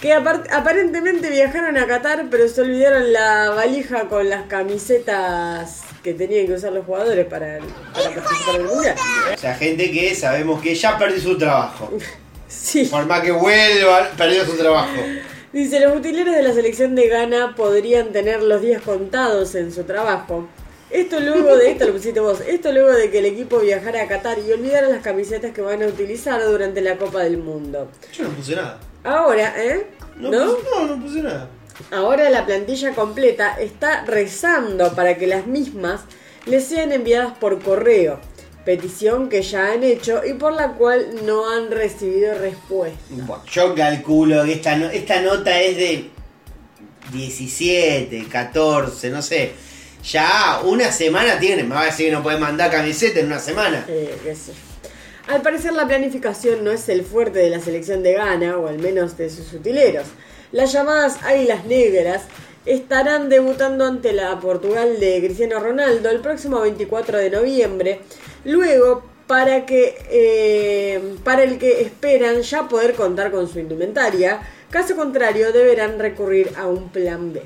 Que apar- aparentemente viajaron a Qatar, pero se olvidaron la valija con las camisetas que tenían que usar los jugadores para, para participar en el mundial. o sea, gente que sabemos que ya perdió su trabajo. [LAUGHS] Sí. Por más que vuelva, perdió su trabajo. Dice, los utileros de la selección de Ghana podrían tener los días contados en su trabajo. Esto luego de, esto lo pusiste vos, esto luego de que el equipo viajara a Qatar y olvidara las camisetas que van a utilizar durante la Copa del Mundo. Yo no puse nada. Ahora, ¿eh? No, ¿No? Puse, no, no puse nada. Ahora la plantilla completa está rezando para que las mismas les sean enviadas por correo, petición que ya han hecho y por la cual no han recibido respuesta. Bueno, yo calculo que esta, no- esta nota es de 17, 14, no sé. Ya una semana tiene. Me va a decir que no puede mandar camiseta en una semana. Eh, qué sé. Al parecer la planificación no es el fuerte de la selección de Ghana, o al menos de sus utileros. Las llamadas Águilas Negras estarán debutando ante la Portugal de Cristiano Ronaldo el próximo 24 de noviembre. Luego, para que eh, para el que esperan ya poder contar con su indumentaria, caso contrario deberán recurrir a un plan B.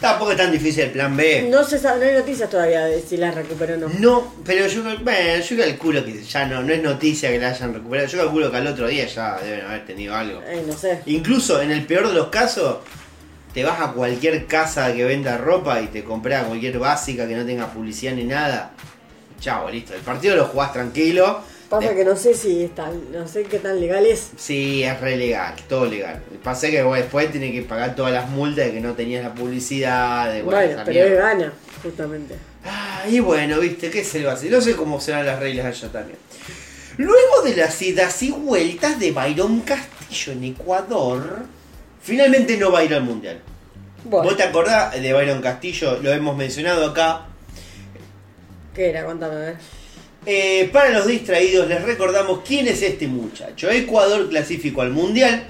Tampoco es tan difícil el plan B. No se sabe, no hay noticias todavía de si las recuperó o no. No, pero yo, bueno, yo calculo que ya no, no es noticia que la hayan recuperado. Yo calculo que al otro día ya deben haber tenido algo. Eh, no sé. Incluso en el peor de los casos, te vas a cualquier casa que venda ropa y te compras cualquier básica que no tenga publicidad ni nada. Chao, listo. El partido lo jugás tranquilo. Pasa que no sé si es tan, no sé qué tan legal es. Sí, es re legal, todo legal. Pasa que bueno, después tiene que pagar todas las multas de que no tenías la publicidad. De, bueno, Bueno, pero él gana, justamente. Ah, y bueno, viste, ¿qué se a hacer? No sé cómo serán las reglas allá también. Luego de las idas y vueltas de Byron Castillo en Ecuador, finalmente no va a ir al Mundial. Bueno, ¿Vos te acordás de Byron Castillo? Lo hemos mencionado acá. ¿qué era? Cuéntame, a ver. Eh, para los distraídos les recordamos quién es este muchacho. Ecuador clasificó al Mundial,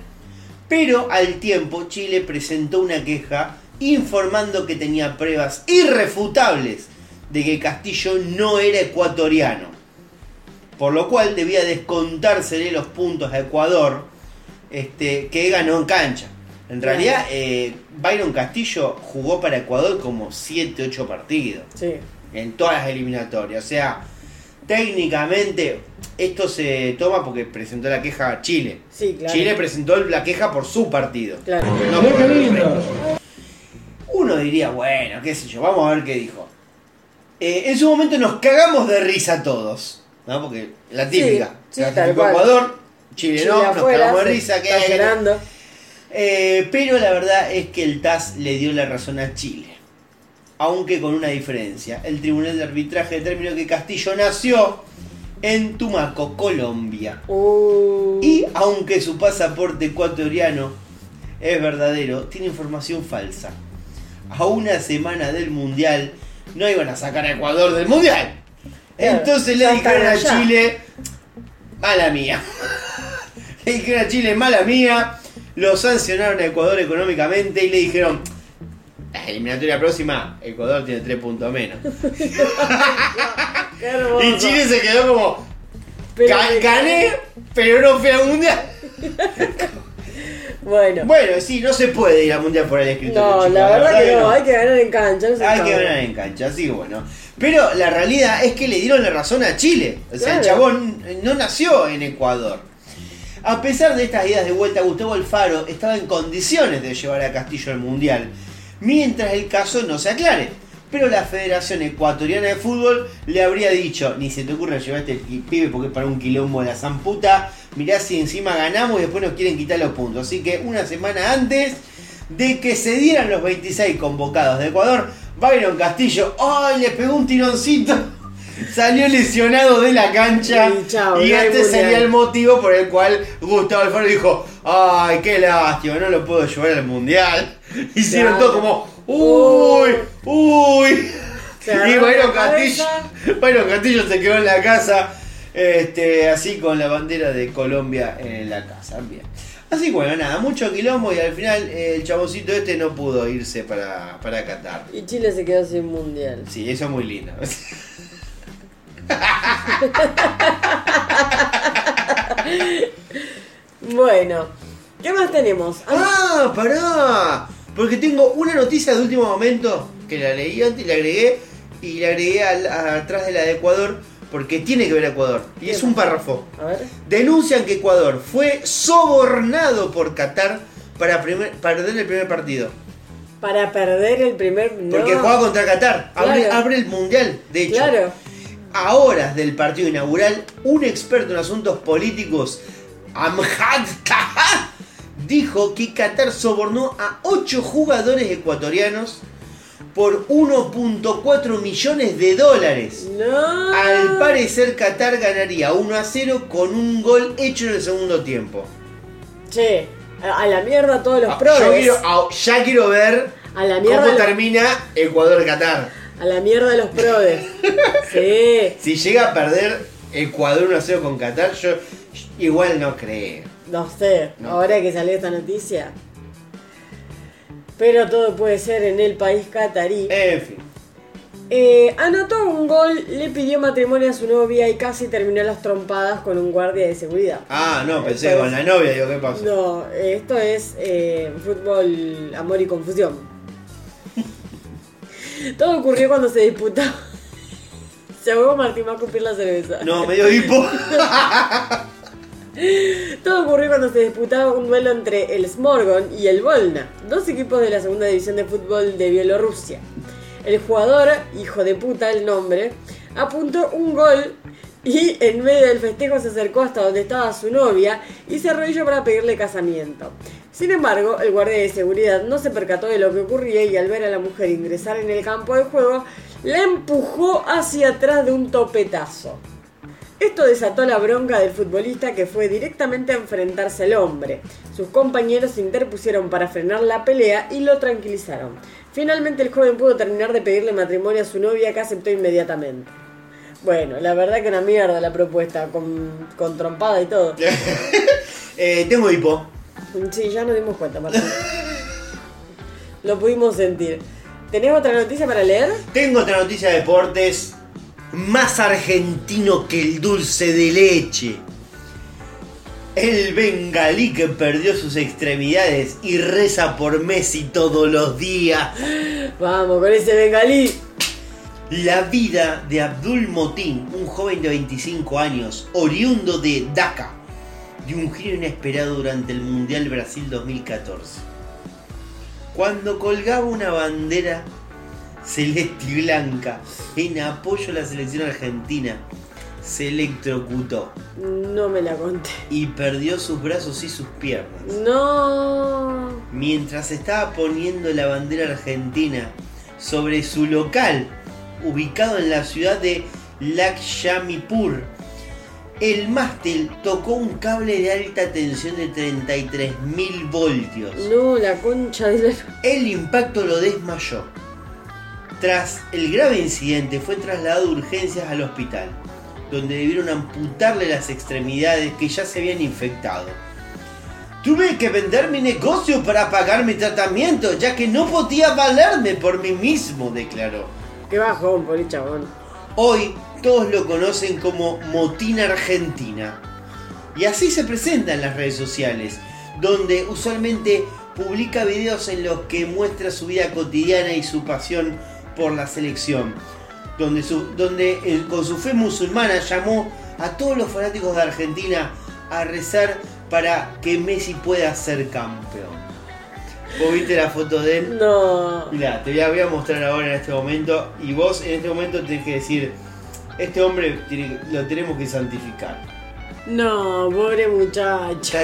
pero al tiempo Chile presentó una queja informando que tenía pruebas irrefutables de que Castillo no era ecuatoriano. Por lo cual debía descontársele los puntos a Ecuador este, que ganó en cancha. En realidad, eh, Byron Castillo jugó para Ecuador como 7-8 partidos Sí. en todas las eliminatorias. O sea, técnicamente esto se toma porque presentó la queja a Chile. Sí, claro. Chile presentó la queja por su partido. Claro. No por el. Uno diría, bueno, qué sé yo, vamos a ver qué dijo. Eh, en su momento nos cagamos de risa todos. ¿no? Porque la típica. Sí, sí, tal Clasificó cual. Ecuador, Chile, Chile no, nos cagamos de risa. está que llorando. eh, pero la verdad es que el TAS le dio la razón a Chile. Aunque con una diferencia. El Tribunal de Arbitraje determinó que Castillo nació en Tumaco, Colombia. Uh, Y aunque su pasaporte ecuatoriano es verdadero, tiene información falsa. A una semana del Mundial no iban a sacar a Ecuador del Mundial. Claro, Entonces le dijeron a. Chile, mala mía. [LAUGHS] le dijeron a Chile, mala mía. Lo sancionaron a Ecuador económicamente y le dijeron, la eliminatoria próxima, Ecuador tiene tres puntos menos. [LAUGHS] Y Chile se quedó como, Pero "Ga- me- gané, pero no fui al mundial. [LAUGHS] Bueno. Bueno, sí, no se puede ir al mundial por el escritorio. No, chicos, la verdad que no, no. hay que ganar en cancha. no Hay que ganar en cancha, así que bueno. Pero la realidad es que le dieron la razón a Chile. O sea, el chabón no nació en Ecuador. A pesar de estas idas de vuelta, Gustavo Alfaro estaba en condiciones de llevar a Castillo al Mundial, mientras el caso no se aclare. Pero la Federación Ecuatoriana de Fútbol le habría dicho, ni se te ocurra llevar este pibe porque es para un quilombo de la zamputa, mirá si encima ganamos y después nos quieren quitar los puntos. Así que una semana antes de que se dieran los 26 convocados de Ecuador, Byron Castillo, ¡ay! Le pegó un tironcito. [LAUGHS] Salió lesionado de la cancha Y chao, y este sería el motivo por el cual Gustavo Alfaro dijo, ¡ay, qué lástima, no lo puedo llevar al mundial! [LAUGHS] Hicieron todo como, ¡uy! ¡uy! [LAUGHS] Y la Castillo, se quedó en la casa, este, así con la bandera de Colombia en la casa. Bien. Así que bueno, nada, mucho quilombo y al final eh, el chaboncito este no pudo irse para, para Qatar. Y Chile se quedó sin mundial. Sí, eso es muy lindo. [LAUGHS] Bueno, ¿qué más tenemos? ¡Ah, pará! Porque tengo una noticia de último momento que la leí antes y la agregué y la agregué al- a- atrás de la de Ecuador porque tiene que ver a Ecuador. Y ¿Qué es un párrafo. a ver. Denuncian que Ecuador fue sobornado por Qatar para primer- perder el primer partido. Para perder el primer. No. Porque juega contra Qatar. Abre el mundial, de hecho. Claro. A horas del partido inaugural, un experto en asuntos políticos, Amjad Taha, [LAUGHS] dijo que Qatar sobornó a 8 jugadores ecuatorianos por 1.4 millones de dólares. No. Al parecer Qatar ganaría 1 a 0 con un gol hecho en el segundo tiempo. Che, a, la mierda todos los Ah, probes. Yo quiero, ah, ya quiero ver A la mierda cómo los- termina Ecuador-Qatar. A la mierda los probes. [LAUGHS] sí. Si llega a perder Ecuador 1 a 0 con Qatar, yo igual no creo. No sé, No. ahora que salió esta noticia. Pero todo puede ser en el país catarí. En fin. Eh, anotó un gol, le pidió matrimonio a su novia y casi terminó las trompadas con un guardia de seguridad. Ah, no, pensé con la novia, digo, ¿qué pasa? No, esto es eh, fútbol, amor y confusión. [LAUGHS] Todo ocurrió cuando se disputaba. [LAUGHS] Se ahogó Martín va a cumplir la cerveza. No, me dio hipo. [LAUGHS] [LAUGHS] Todo ocurrió cuando se disputaba un duelo entre el Smorgon y el Volna, dos equipos de la segunda división de fútbol de Bielorrusia. El jugador, hijo de puta el nombre, apuntó un gol Y en medio del festejo se acercó hasta donde estaba su novia y se arrodilló para pedirle casamiento. Sin embargo, el guardia de seguridad no se percató de lo que ocurría y al ver a la mujer ingresar en el campo de juego, la empujó hacia atrás de un topetazo. Esto desató la bronca del futbolista que fue directamente a enfrentarse al hombre. Sus compañeros se interpusieron para frenar la pelea y lo tranquilizaron. Finalmente el joven pudo terminar de pedirle matrimonio a su novia que aceptó inmediatamente. Bueno, la verdad que una mierda la propuesta, con, con trompada y todo. [LAUGHS] Eh, tengo hipo. Sí, ya nos dimos cuenta, Martín. Lo pudimos sentir. ¿Tenés otra noticia para leer? Tengo otra noticia de deportes. Más argentino que el dulce de leche. El bengalí que perdió sus extremidades y reza por Messi todos los días. Vamos, con ese bengalí. La vida de Abdul Motín, un joven de 25 años, oriundo de Dhaka, dio un giro inesperado durante el Mundial Brasil 2014. Cuando colgaba una bandera celeste y blanca en apoyo a la selección argentina, se electrocutó No me la conté. y perdió sus brazos y sus piernas. No. Mientras estaba poniendo la bandera argentina sobre su local, ubicado en la ciudad de Lakshmipur, el mástil tocó un cable de alta tensión de 33.000 voltios. No, la concha de la... El impacto lo desmayó. Tras el grave incidente fue trasladado de urgencias al hospital, donde debieron amputarle las extremidades que ya se habían infectado. Tuve que vender mi negocio para pagar mi tratamiento, ya que no podía valerme por mí mismo, declaró. Qué bajón, por el chabón. Hoy todos lo conocen como Motín Argentina. Y así se presenta en las redes sociales, donde usualmente publica videos en los que muestra su vida cotidiana y su pasión por la selección. Donde, su- donde con su fe musulmana llamó a todos los fanáticos de Argentina a rezar para que Messi pueda ser campeón. ¿Vos viste la foto de él? No. Mirá, te voy a, voy a mostrar ahora en este momento. Y vos en este momento tenés que decir: Este hombre tiene- lo tenemos que santificar. No, pobre muchacho.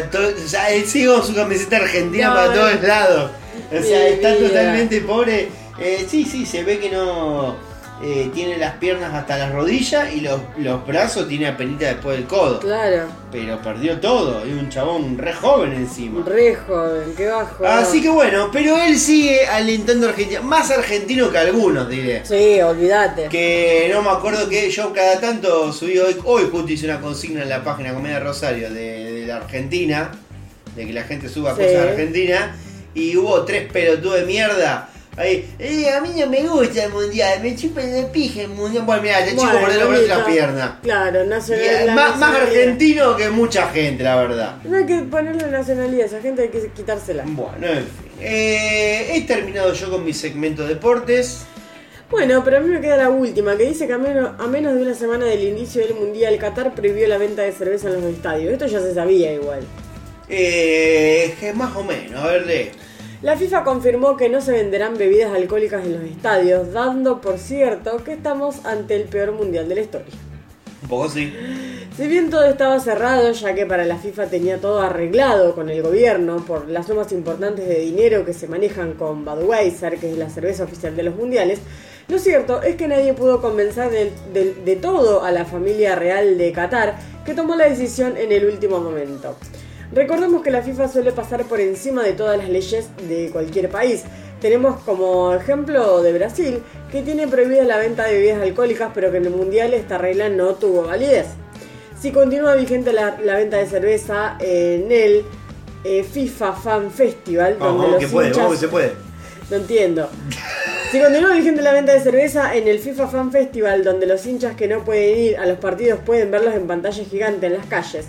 O sea, él sigue con su camiseta argentina No, para todos lados. O sea, está vida. totalmente pobre. Eh, sí, sí, se ve que no. eh, tiene las piernas hasta las rodillas y los, los brazos tiene apenas después del codo. Claro. Pero perdió todo. Es un chabón re joven encima. Re joven, qué bajo. Así que bueno, pero él sigue alentando a Argentina. Más argentino que algunos, diré. Sí, olvídate. Que no me acuerdo que yo cada tanto subí hoy, hoy justo hice una consigna en la página Comedia Rosario de, de la Argentina, de que la gente suba Sí. cosas de Argentina, y hubo tres pelotudos de mierda. Ahí, eh, a mí no me gusta el mundial, me chupen de pija el mundial. Bueno, mira, te chico por y las listo. piernas. Claro, Y, nacional. la más, más nacionalidad. argentino que mucha gente, la verdad. No hay que ponerle nacionalidad, esa gente hay que quitársela. Bueno, en fin. Eh, he terminado yo con mi segmento de deportes. Bueno, pero a mí me queda la última, que dice que a menos, a menos de una semana del inicio del Mundial, Qatar prohibió la venta de cerveza en los estadios. Esto ya se sabía igual. Eh, que más o menos, a ver, lee. La FIFA confirmó que no se venderán bebidas alcohólicas en los estadios, dando por cierto que estamos ante el peor Mundial de la historia. Un poco sí. Si bien todo estaba cerrado, ya que para la FIFA tenía todo arreglado con el gobierno por las sumas importantes de dinero que se manejan con Budweiser, que es la cerveza oficial de los mundiales, lo cierto es que nadie pudo convencer del- de todo a la familia real de Qatar, que tomó la decisión en el último momento. Recordemos que la FIFA suele pasar por encima de todas las leyes de cualquier país. Tenemos como ejemplo de Brasil, que tiene prohibida la venta de bebidas alcohólicas, pero que en el Mundial esta regla no tuvo validez. Si continúa vigente la, la venta de cerveza en el eh, FIFA Fan Festival, donde los que puede, hinchas- se puede. no entiendo. Si continúa vigente la venta de cerveza en el FIFA Fan Festival, donde los hinchas que no pueden ir a los partidos pueden verlos en pantalla gigante en las calles.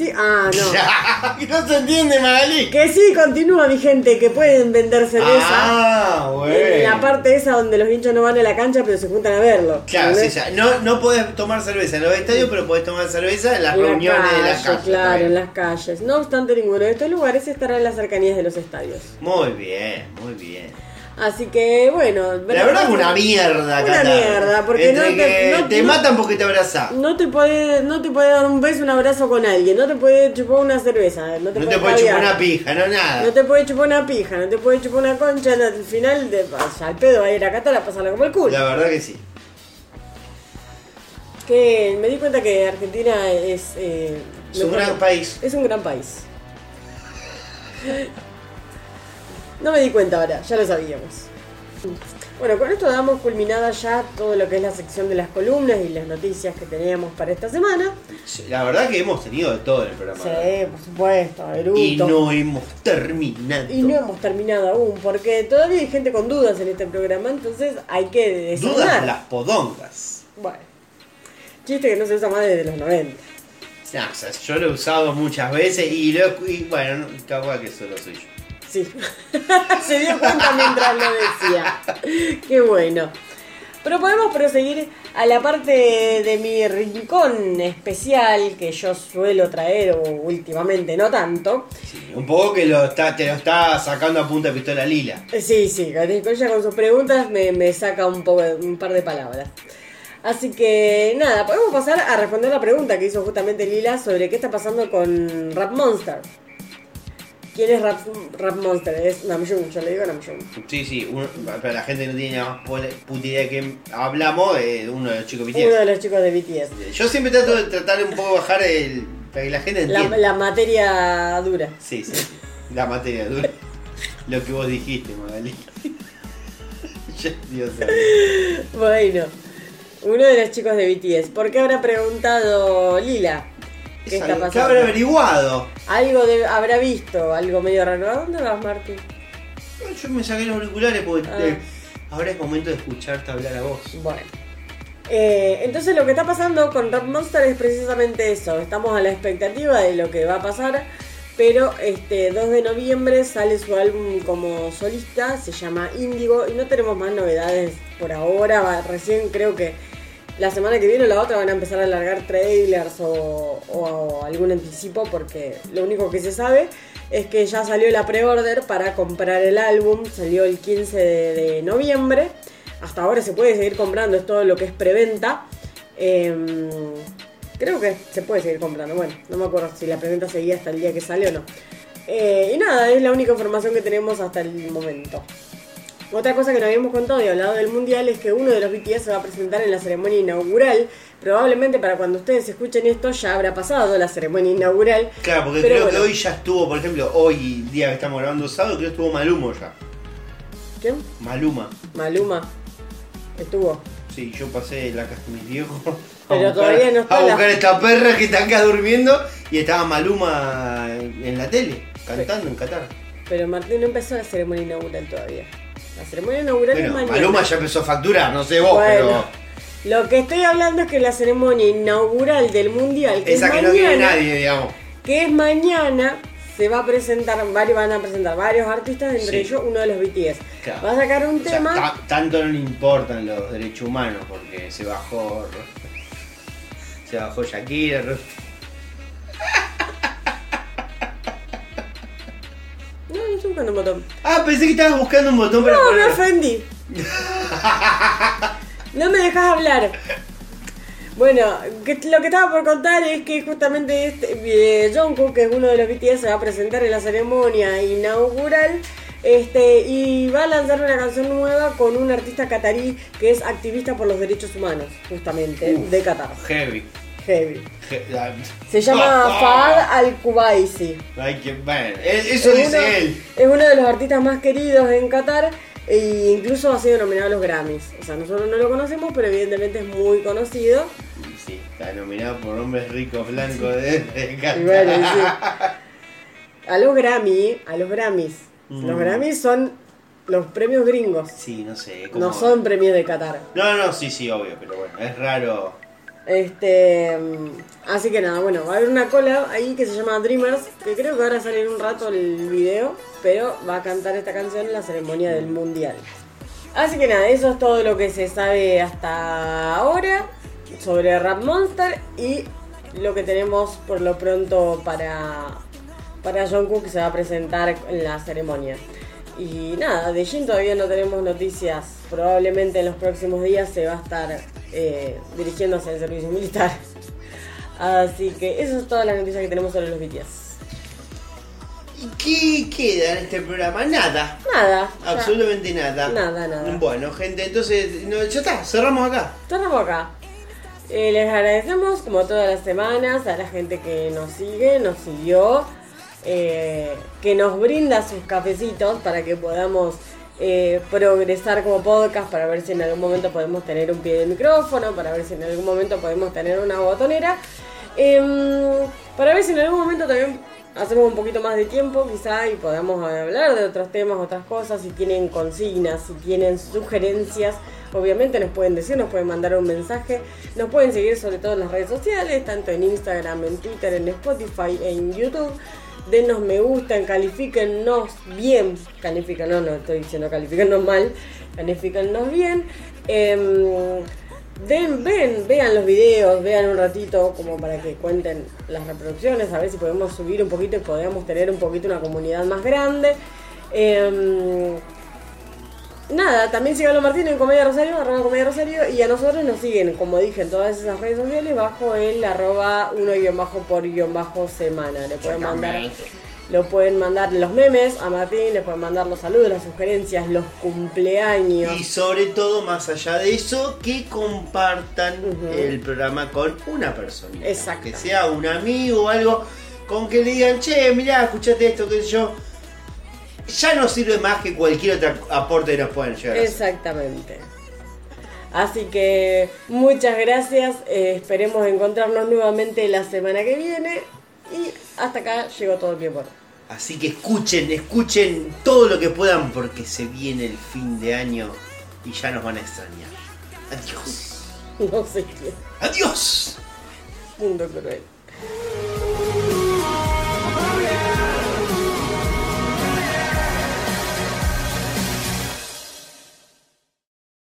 Sí, ah, no. [LAUGHS] no se entiende, Magalí. Que sí, continúa vigente, que pueden vender cerveza. Ah, bueno. En la parte esa donde los hinchas no van a la cancha, pero se juntan a verlo. Claro, sí, ya. No, no podés tomar cerveza en los estadios, pero podés tomar cerveza en las la reuniones de la calle, calle. Claro, también. en las calles. No obstante, ninguno de estos lugares estará en las cercanías de los estadios. Muy bien, muy bien. Así que bueno. La verdad que una mierda, Una Qatar. mierda, porque Entre no te- no- te no- matan porque te abrazás. No te puede, no te puede dar un beso, un abrazo con alguien, no te puede chupar una cerveza, no te No puede, te puede chupar una pija, no nada. no te puede chupar una pija, no te puede chupar una concha, al final de, vaya, al pedo va a ir a Qatar a pasarla como el culo. La verdad que sí. Que me di cuenta que Argentina es eh, Es un gran país. Es un gran país. No me di cuenta ahora, ya lo sabíamos. Bueno, con esto damos culminada ya todo lo que es la sección de las columnas y las noticias que teníamos para esta semana. La verdad que hemos tenido de todo en el programa. Sí, por supuesto, Naruto. Y no hemos terminado. Y no hemos terminado aún, porque todavía hay gente con dudas en este programa, entonces hay que Dudas desordenar. las podongas. Bueno, chiste que no se usa más desde los 90. No, o sea, yo lo he usado muchas veces y, lo, y bueno, no, capaz que solo soy yo. Sí, [LAUGHS] se dio cuenta mientras lo decía. Qué bueno. Pero podemos proseguir a la parte de mi rincón especial que yo suelo traer, o últimamente no tanto. Un poco que lo está, te lo está sacando a punta de pistola lila. Sí, sí, ella con sus preguntas me, me saca un, poco, un par de palabras. Así que nada, podemos pasar a responder la pregunta que hizo justamente Lila sobre qué está pasando con Rap Monster. ¿Quién es Rap, Rap Monster? Es Namjoon, yo le digo Namjoon. Sí, sí, pero la gente no tiene nada más pole- puta idea de que hablamos de uno de los chicos Uno BTS. de los chicos de BTS. Yo siempre trato de tratar de un poco bajar el. para que la gente La, entienda. la materia dura. Sí, sí, la materia dura. Lo que vos dijiste, Magali. [LAUGHS] Ya, Dios. Bueno, uno de los chicos de BTS. ¿Por qué habrá preguntado Lila? ¿Qué Es está algo- ¿Qué pasando? habrá averiguado? Algo de- habrá visto, algo medio raro. ¿A dónde vas, Martín? Yo me saqué los auriculares porque Ah. eh, ahora es momento de escucharte hablar a vos. Bueno. Eh, entonces lo que está pasando con Rap Monster es precisamente eso. Estamos a la expectativa de lo que va a pasar. Pero este 2 de noviembre sale su álbum como solista, se llama Índigo y no tenemos más novedades por ahora. Recién creo que la semana que viene o la otra van a empezar a largar trailers o, algún anticipo porque lo único que se sabe es que ya salió la pre-order para comprar el álbum, salió el 15 de, de noviembre. Hasta ahora se puede seguir comprando, es todo lo que es preventa. Em, creo que se puede seguir comprando, bueno, no me acuerdo si la preventa seguía hasta el día que sale o no. Eh, y nada, es la única información que tenemos hasta el momento. Otra cosa que no habíamos contado y hablado del mundial es que uno de los BTS se va a presentar en la ceremonia inaugural. Probablemente para cuando ustedes escuchen esto ya habrá pasado la ceremonia inaugural. Claro, porque creo bueno. que hoy ya estuvo, por ejemplo, hoy, día que estamos grabando sábado, creo que estuvo Maluma ya. ¿Quién? Maluma. Maluma. Estuvo. Sí, yo pasé la casa de mis viejos. [LAUGHS] Pero buscar- todavía no está A la- buscar esta perra que está acá durmiendo y estaba Maluma en en la tele, cantando en Qatar. Pero Martín no empezó la ceremonia inaugural todavía. La ceremonia inaugural es Bueno, mañana. Maluma ya empezó a facturar, no sé vos, Bueno, Lo que estoy hablando es que la ceremonia inaugural del mundial, pero que esa es que no mañana, viene nadie, digamos. que es mañana, se va a presentar, varios van a presentar varios artistas, entre Sí. ellos uno de los BTS. Claro. Va a sacar un O tema. ta- tanto no le importan los derechos humanos porque se bajó. [LAUGHS] Se bajó Shakira. Un botón. Ah, pensé que estabas buscando un botón para No, me ofendí. No me dejas hablar. Bueno, que- lo que estaba por contar es que justamente este, eh, Jungkook, que es uno de los BTS, se va a presentar en la ceremonia inaugural este, y va a lanzar una canción nueva con un artista catarí que es activista por los derechos humanos, justamente, Uf. de Qatar. Heavy. Heavy. He- la- Se llama Fahad Al-Kubaisi. Ay, que bueno. Él- Eso es dice uno, él. Es uno de los artistas más queridos en Qatar e incluso ha sido nominado a los Grammys. O sea, nosotros no lo conocemos, pero evidentemente es muy conocido. Sí, está nominado por hombres ricos blancos de, de Qatar. Bueno, sí. [LAUGHS] A los Grammy, a los Grammys. Los Mm. Grammys son los premios gringos. Sí, no sé. ¿cómo- No son premios de Qatar. No, no, sí, sí, obvio, pero bueno, es raro. Este, mm, así que nada, bueno, va a haber una cola ahí que se llama Dreamers, que creo que ahora sale en un rato el video, pero va a cantar esta canción en la ceremonia del mundial. Así que nada, eso es todo lo que se sabe hasta ahora sobre Rap Monster y lo que tenemos por lo pronto para, para Jungkook que se va a presentar en la ceremonia. Y nada, de Jin todavía no tenemos noticias. Probablemente en los próximos días se va a estar eh, dirigiéndose al servicio militar. Así que eso es toda la noticia que tenemos sobre los BTS. ¿Y qué queda en este programa? Nada. Nada. ya- Absolutamente nada. Nada, nada. Bueno, gente, entonces no, ya está, cerramos acá. Estamos acá. Eh, les agradecemos, como todas las semanas, a la gente que nos sigue, nos siguió, eh, que nos brinda sus cafecitos para que podamos eh, progresar como podcast, para ver si en algún momento podemos tener un pie de micrófono, para ver si en algún momento podemos tener una botonera, em, para ver si en algún momento también hacemos un poquito más de tiempo quizá y podamos hablar de otros temas, otras cosas, si tienen consignas, si tienen sugerencias, obviamente nos pueden decir, nos pueden mandar un mensaje, nos pueden seguir sobre todo en las redes sociales, tanto en Instagram, en Twitter, en Spotify, en YouTube. Denos me gustan, califíquennos bien, califíquennos, no estoy diciendo califíquennos mal, califíquennos bien. Em, Den, ven, vean los videos, vean un ratito como para que cuenten las reproducciones, a ver si podemos subir un poquito y podemos tener un poquito una comunidad más grande. Em, nada, también sigan a Martín en Comedia Rosario, arroba Comedia Rosario, y a nosotros nos siguen, como dije, en todas esas redes sociales, bajo el arroba uno guion bajo por guion bajo semana. Le pueden mandar, lo pueden mandar los memes a Martín, le pueden mandar los saludos, las sugerencias, los cumpleaños. Y sobre todo, más allá de eso, que compartan el programa con una persona. Exacto. Que sea un amigo o algo con que le digan, che, mirá, escuchate esto, qué sé yo. Ya no sirve más que cualquier otro aporte que nos puedan llegar. Exactamente. Así que muchas gracias. eh, esperemos encontrarnos nuevamente la semana que viene. Y hasta acá llegó todo el tiempo. Así que escuchen, escuchen todo lo que puedan porque se viene el fin de año y ya nos van a extrañar. Adiós. [LAUGHS] No sé qué. Adiós. Mundo cruel.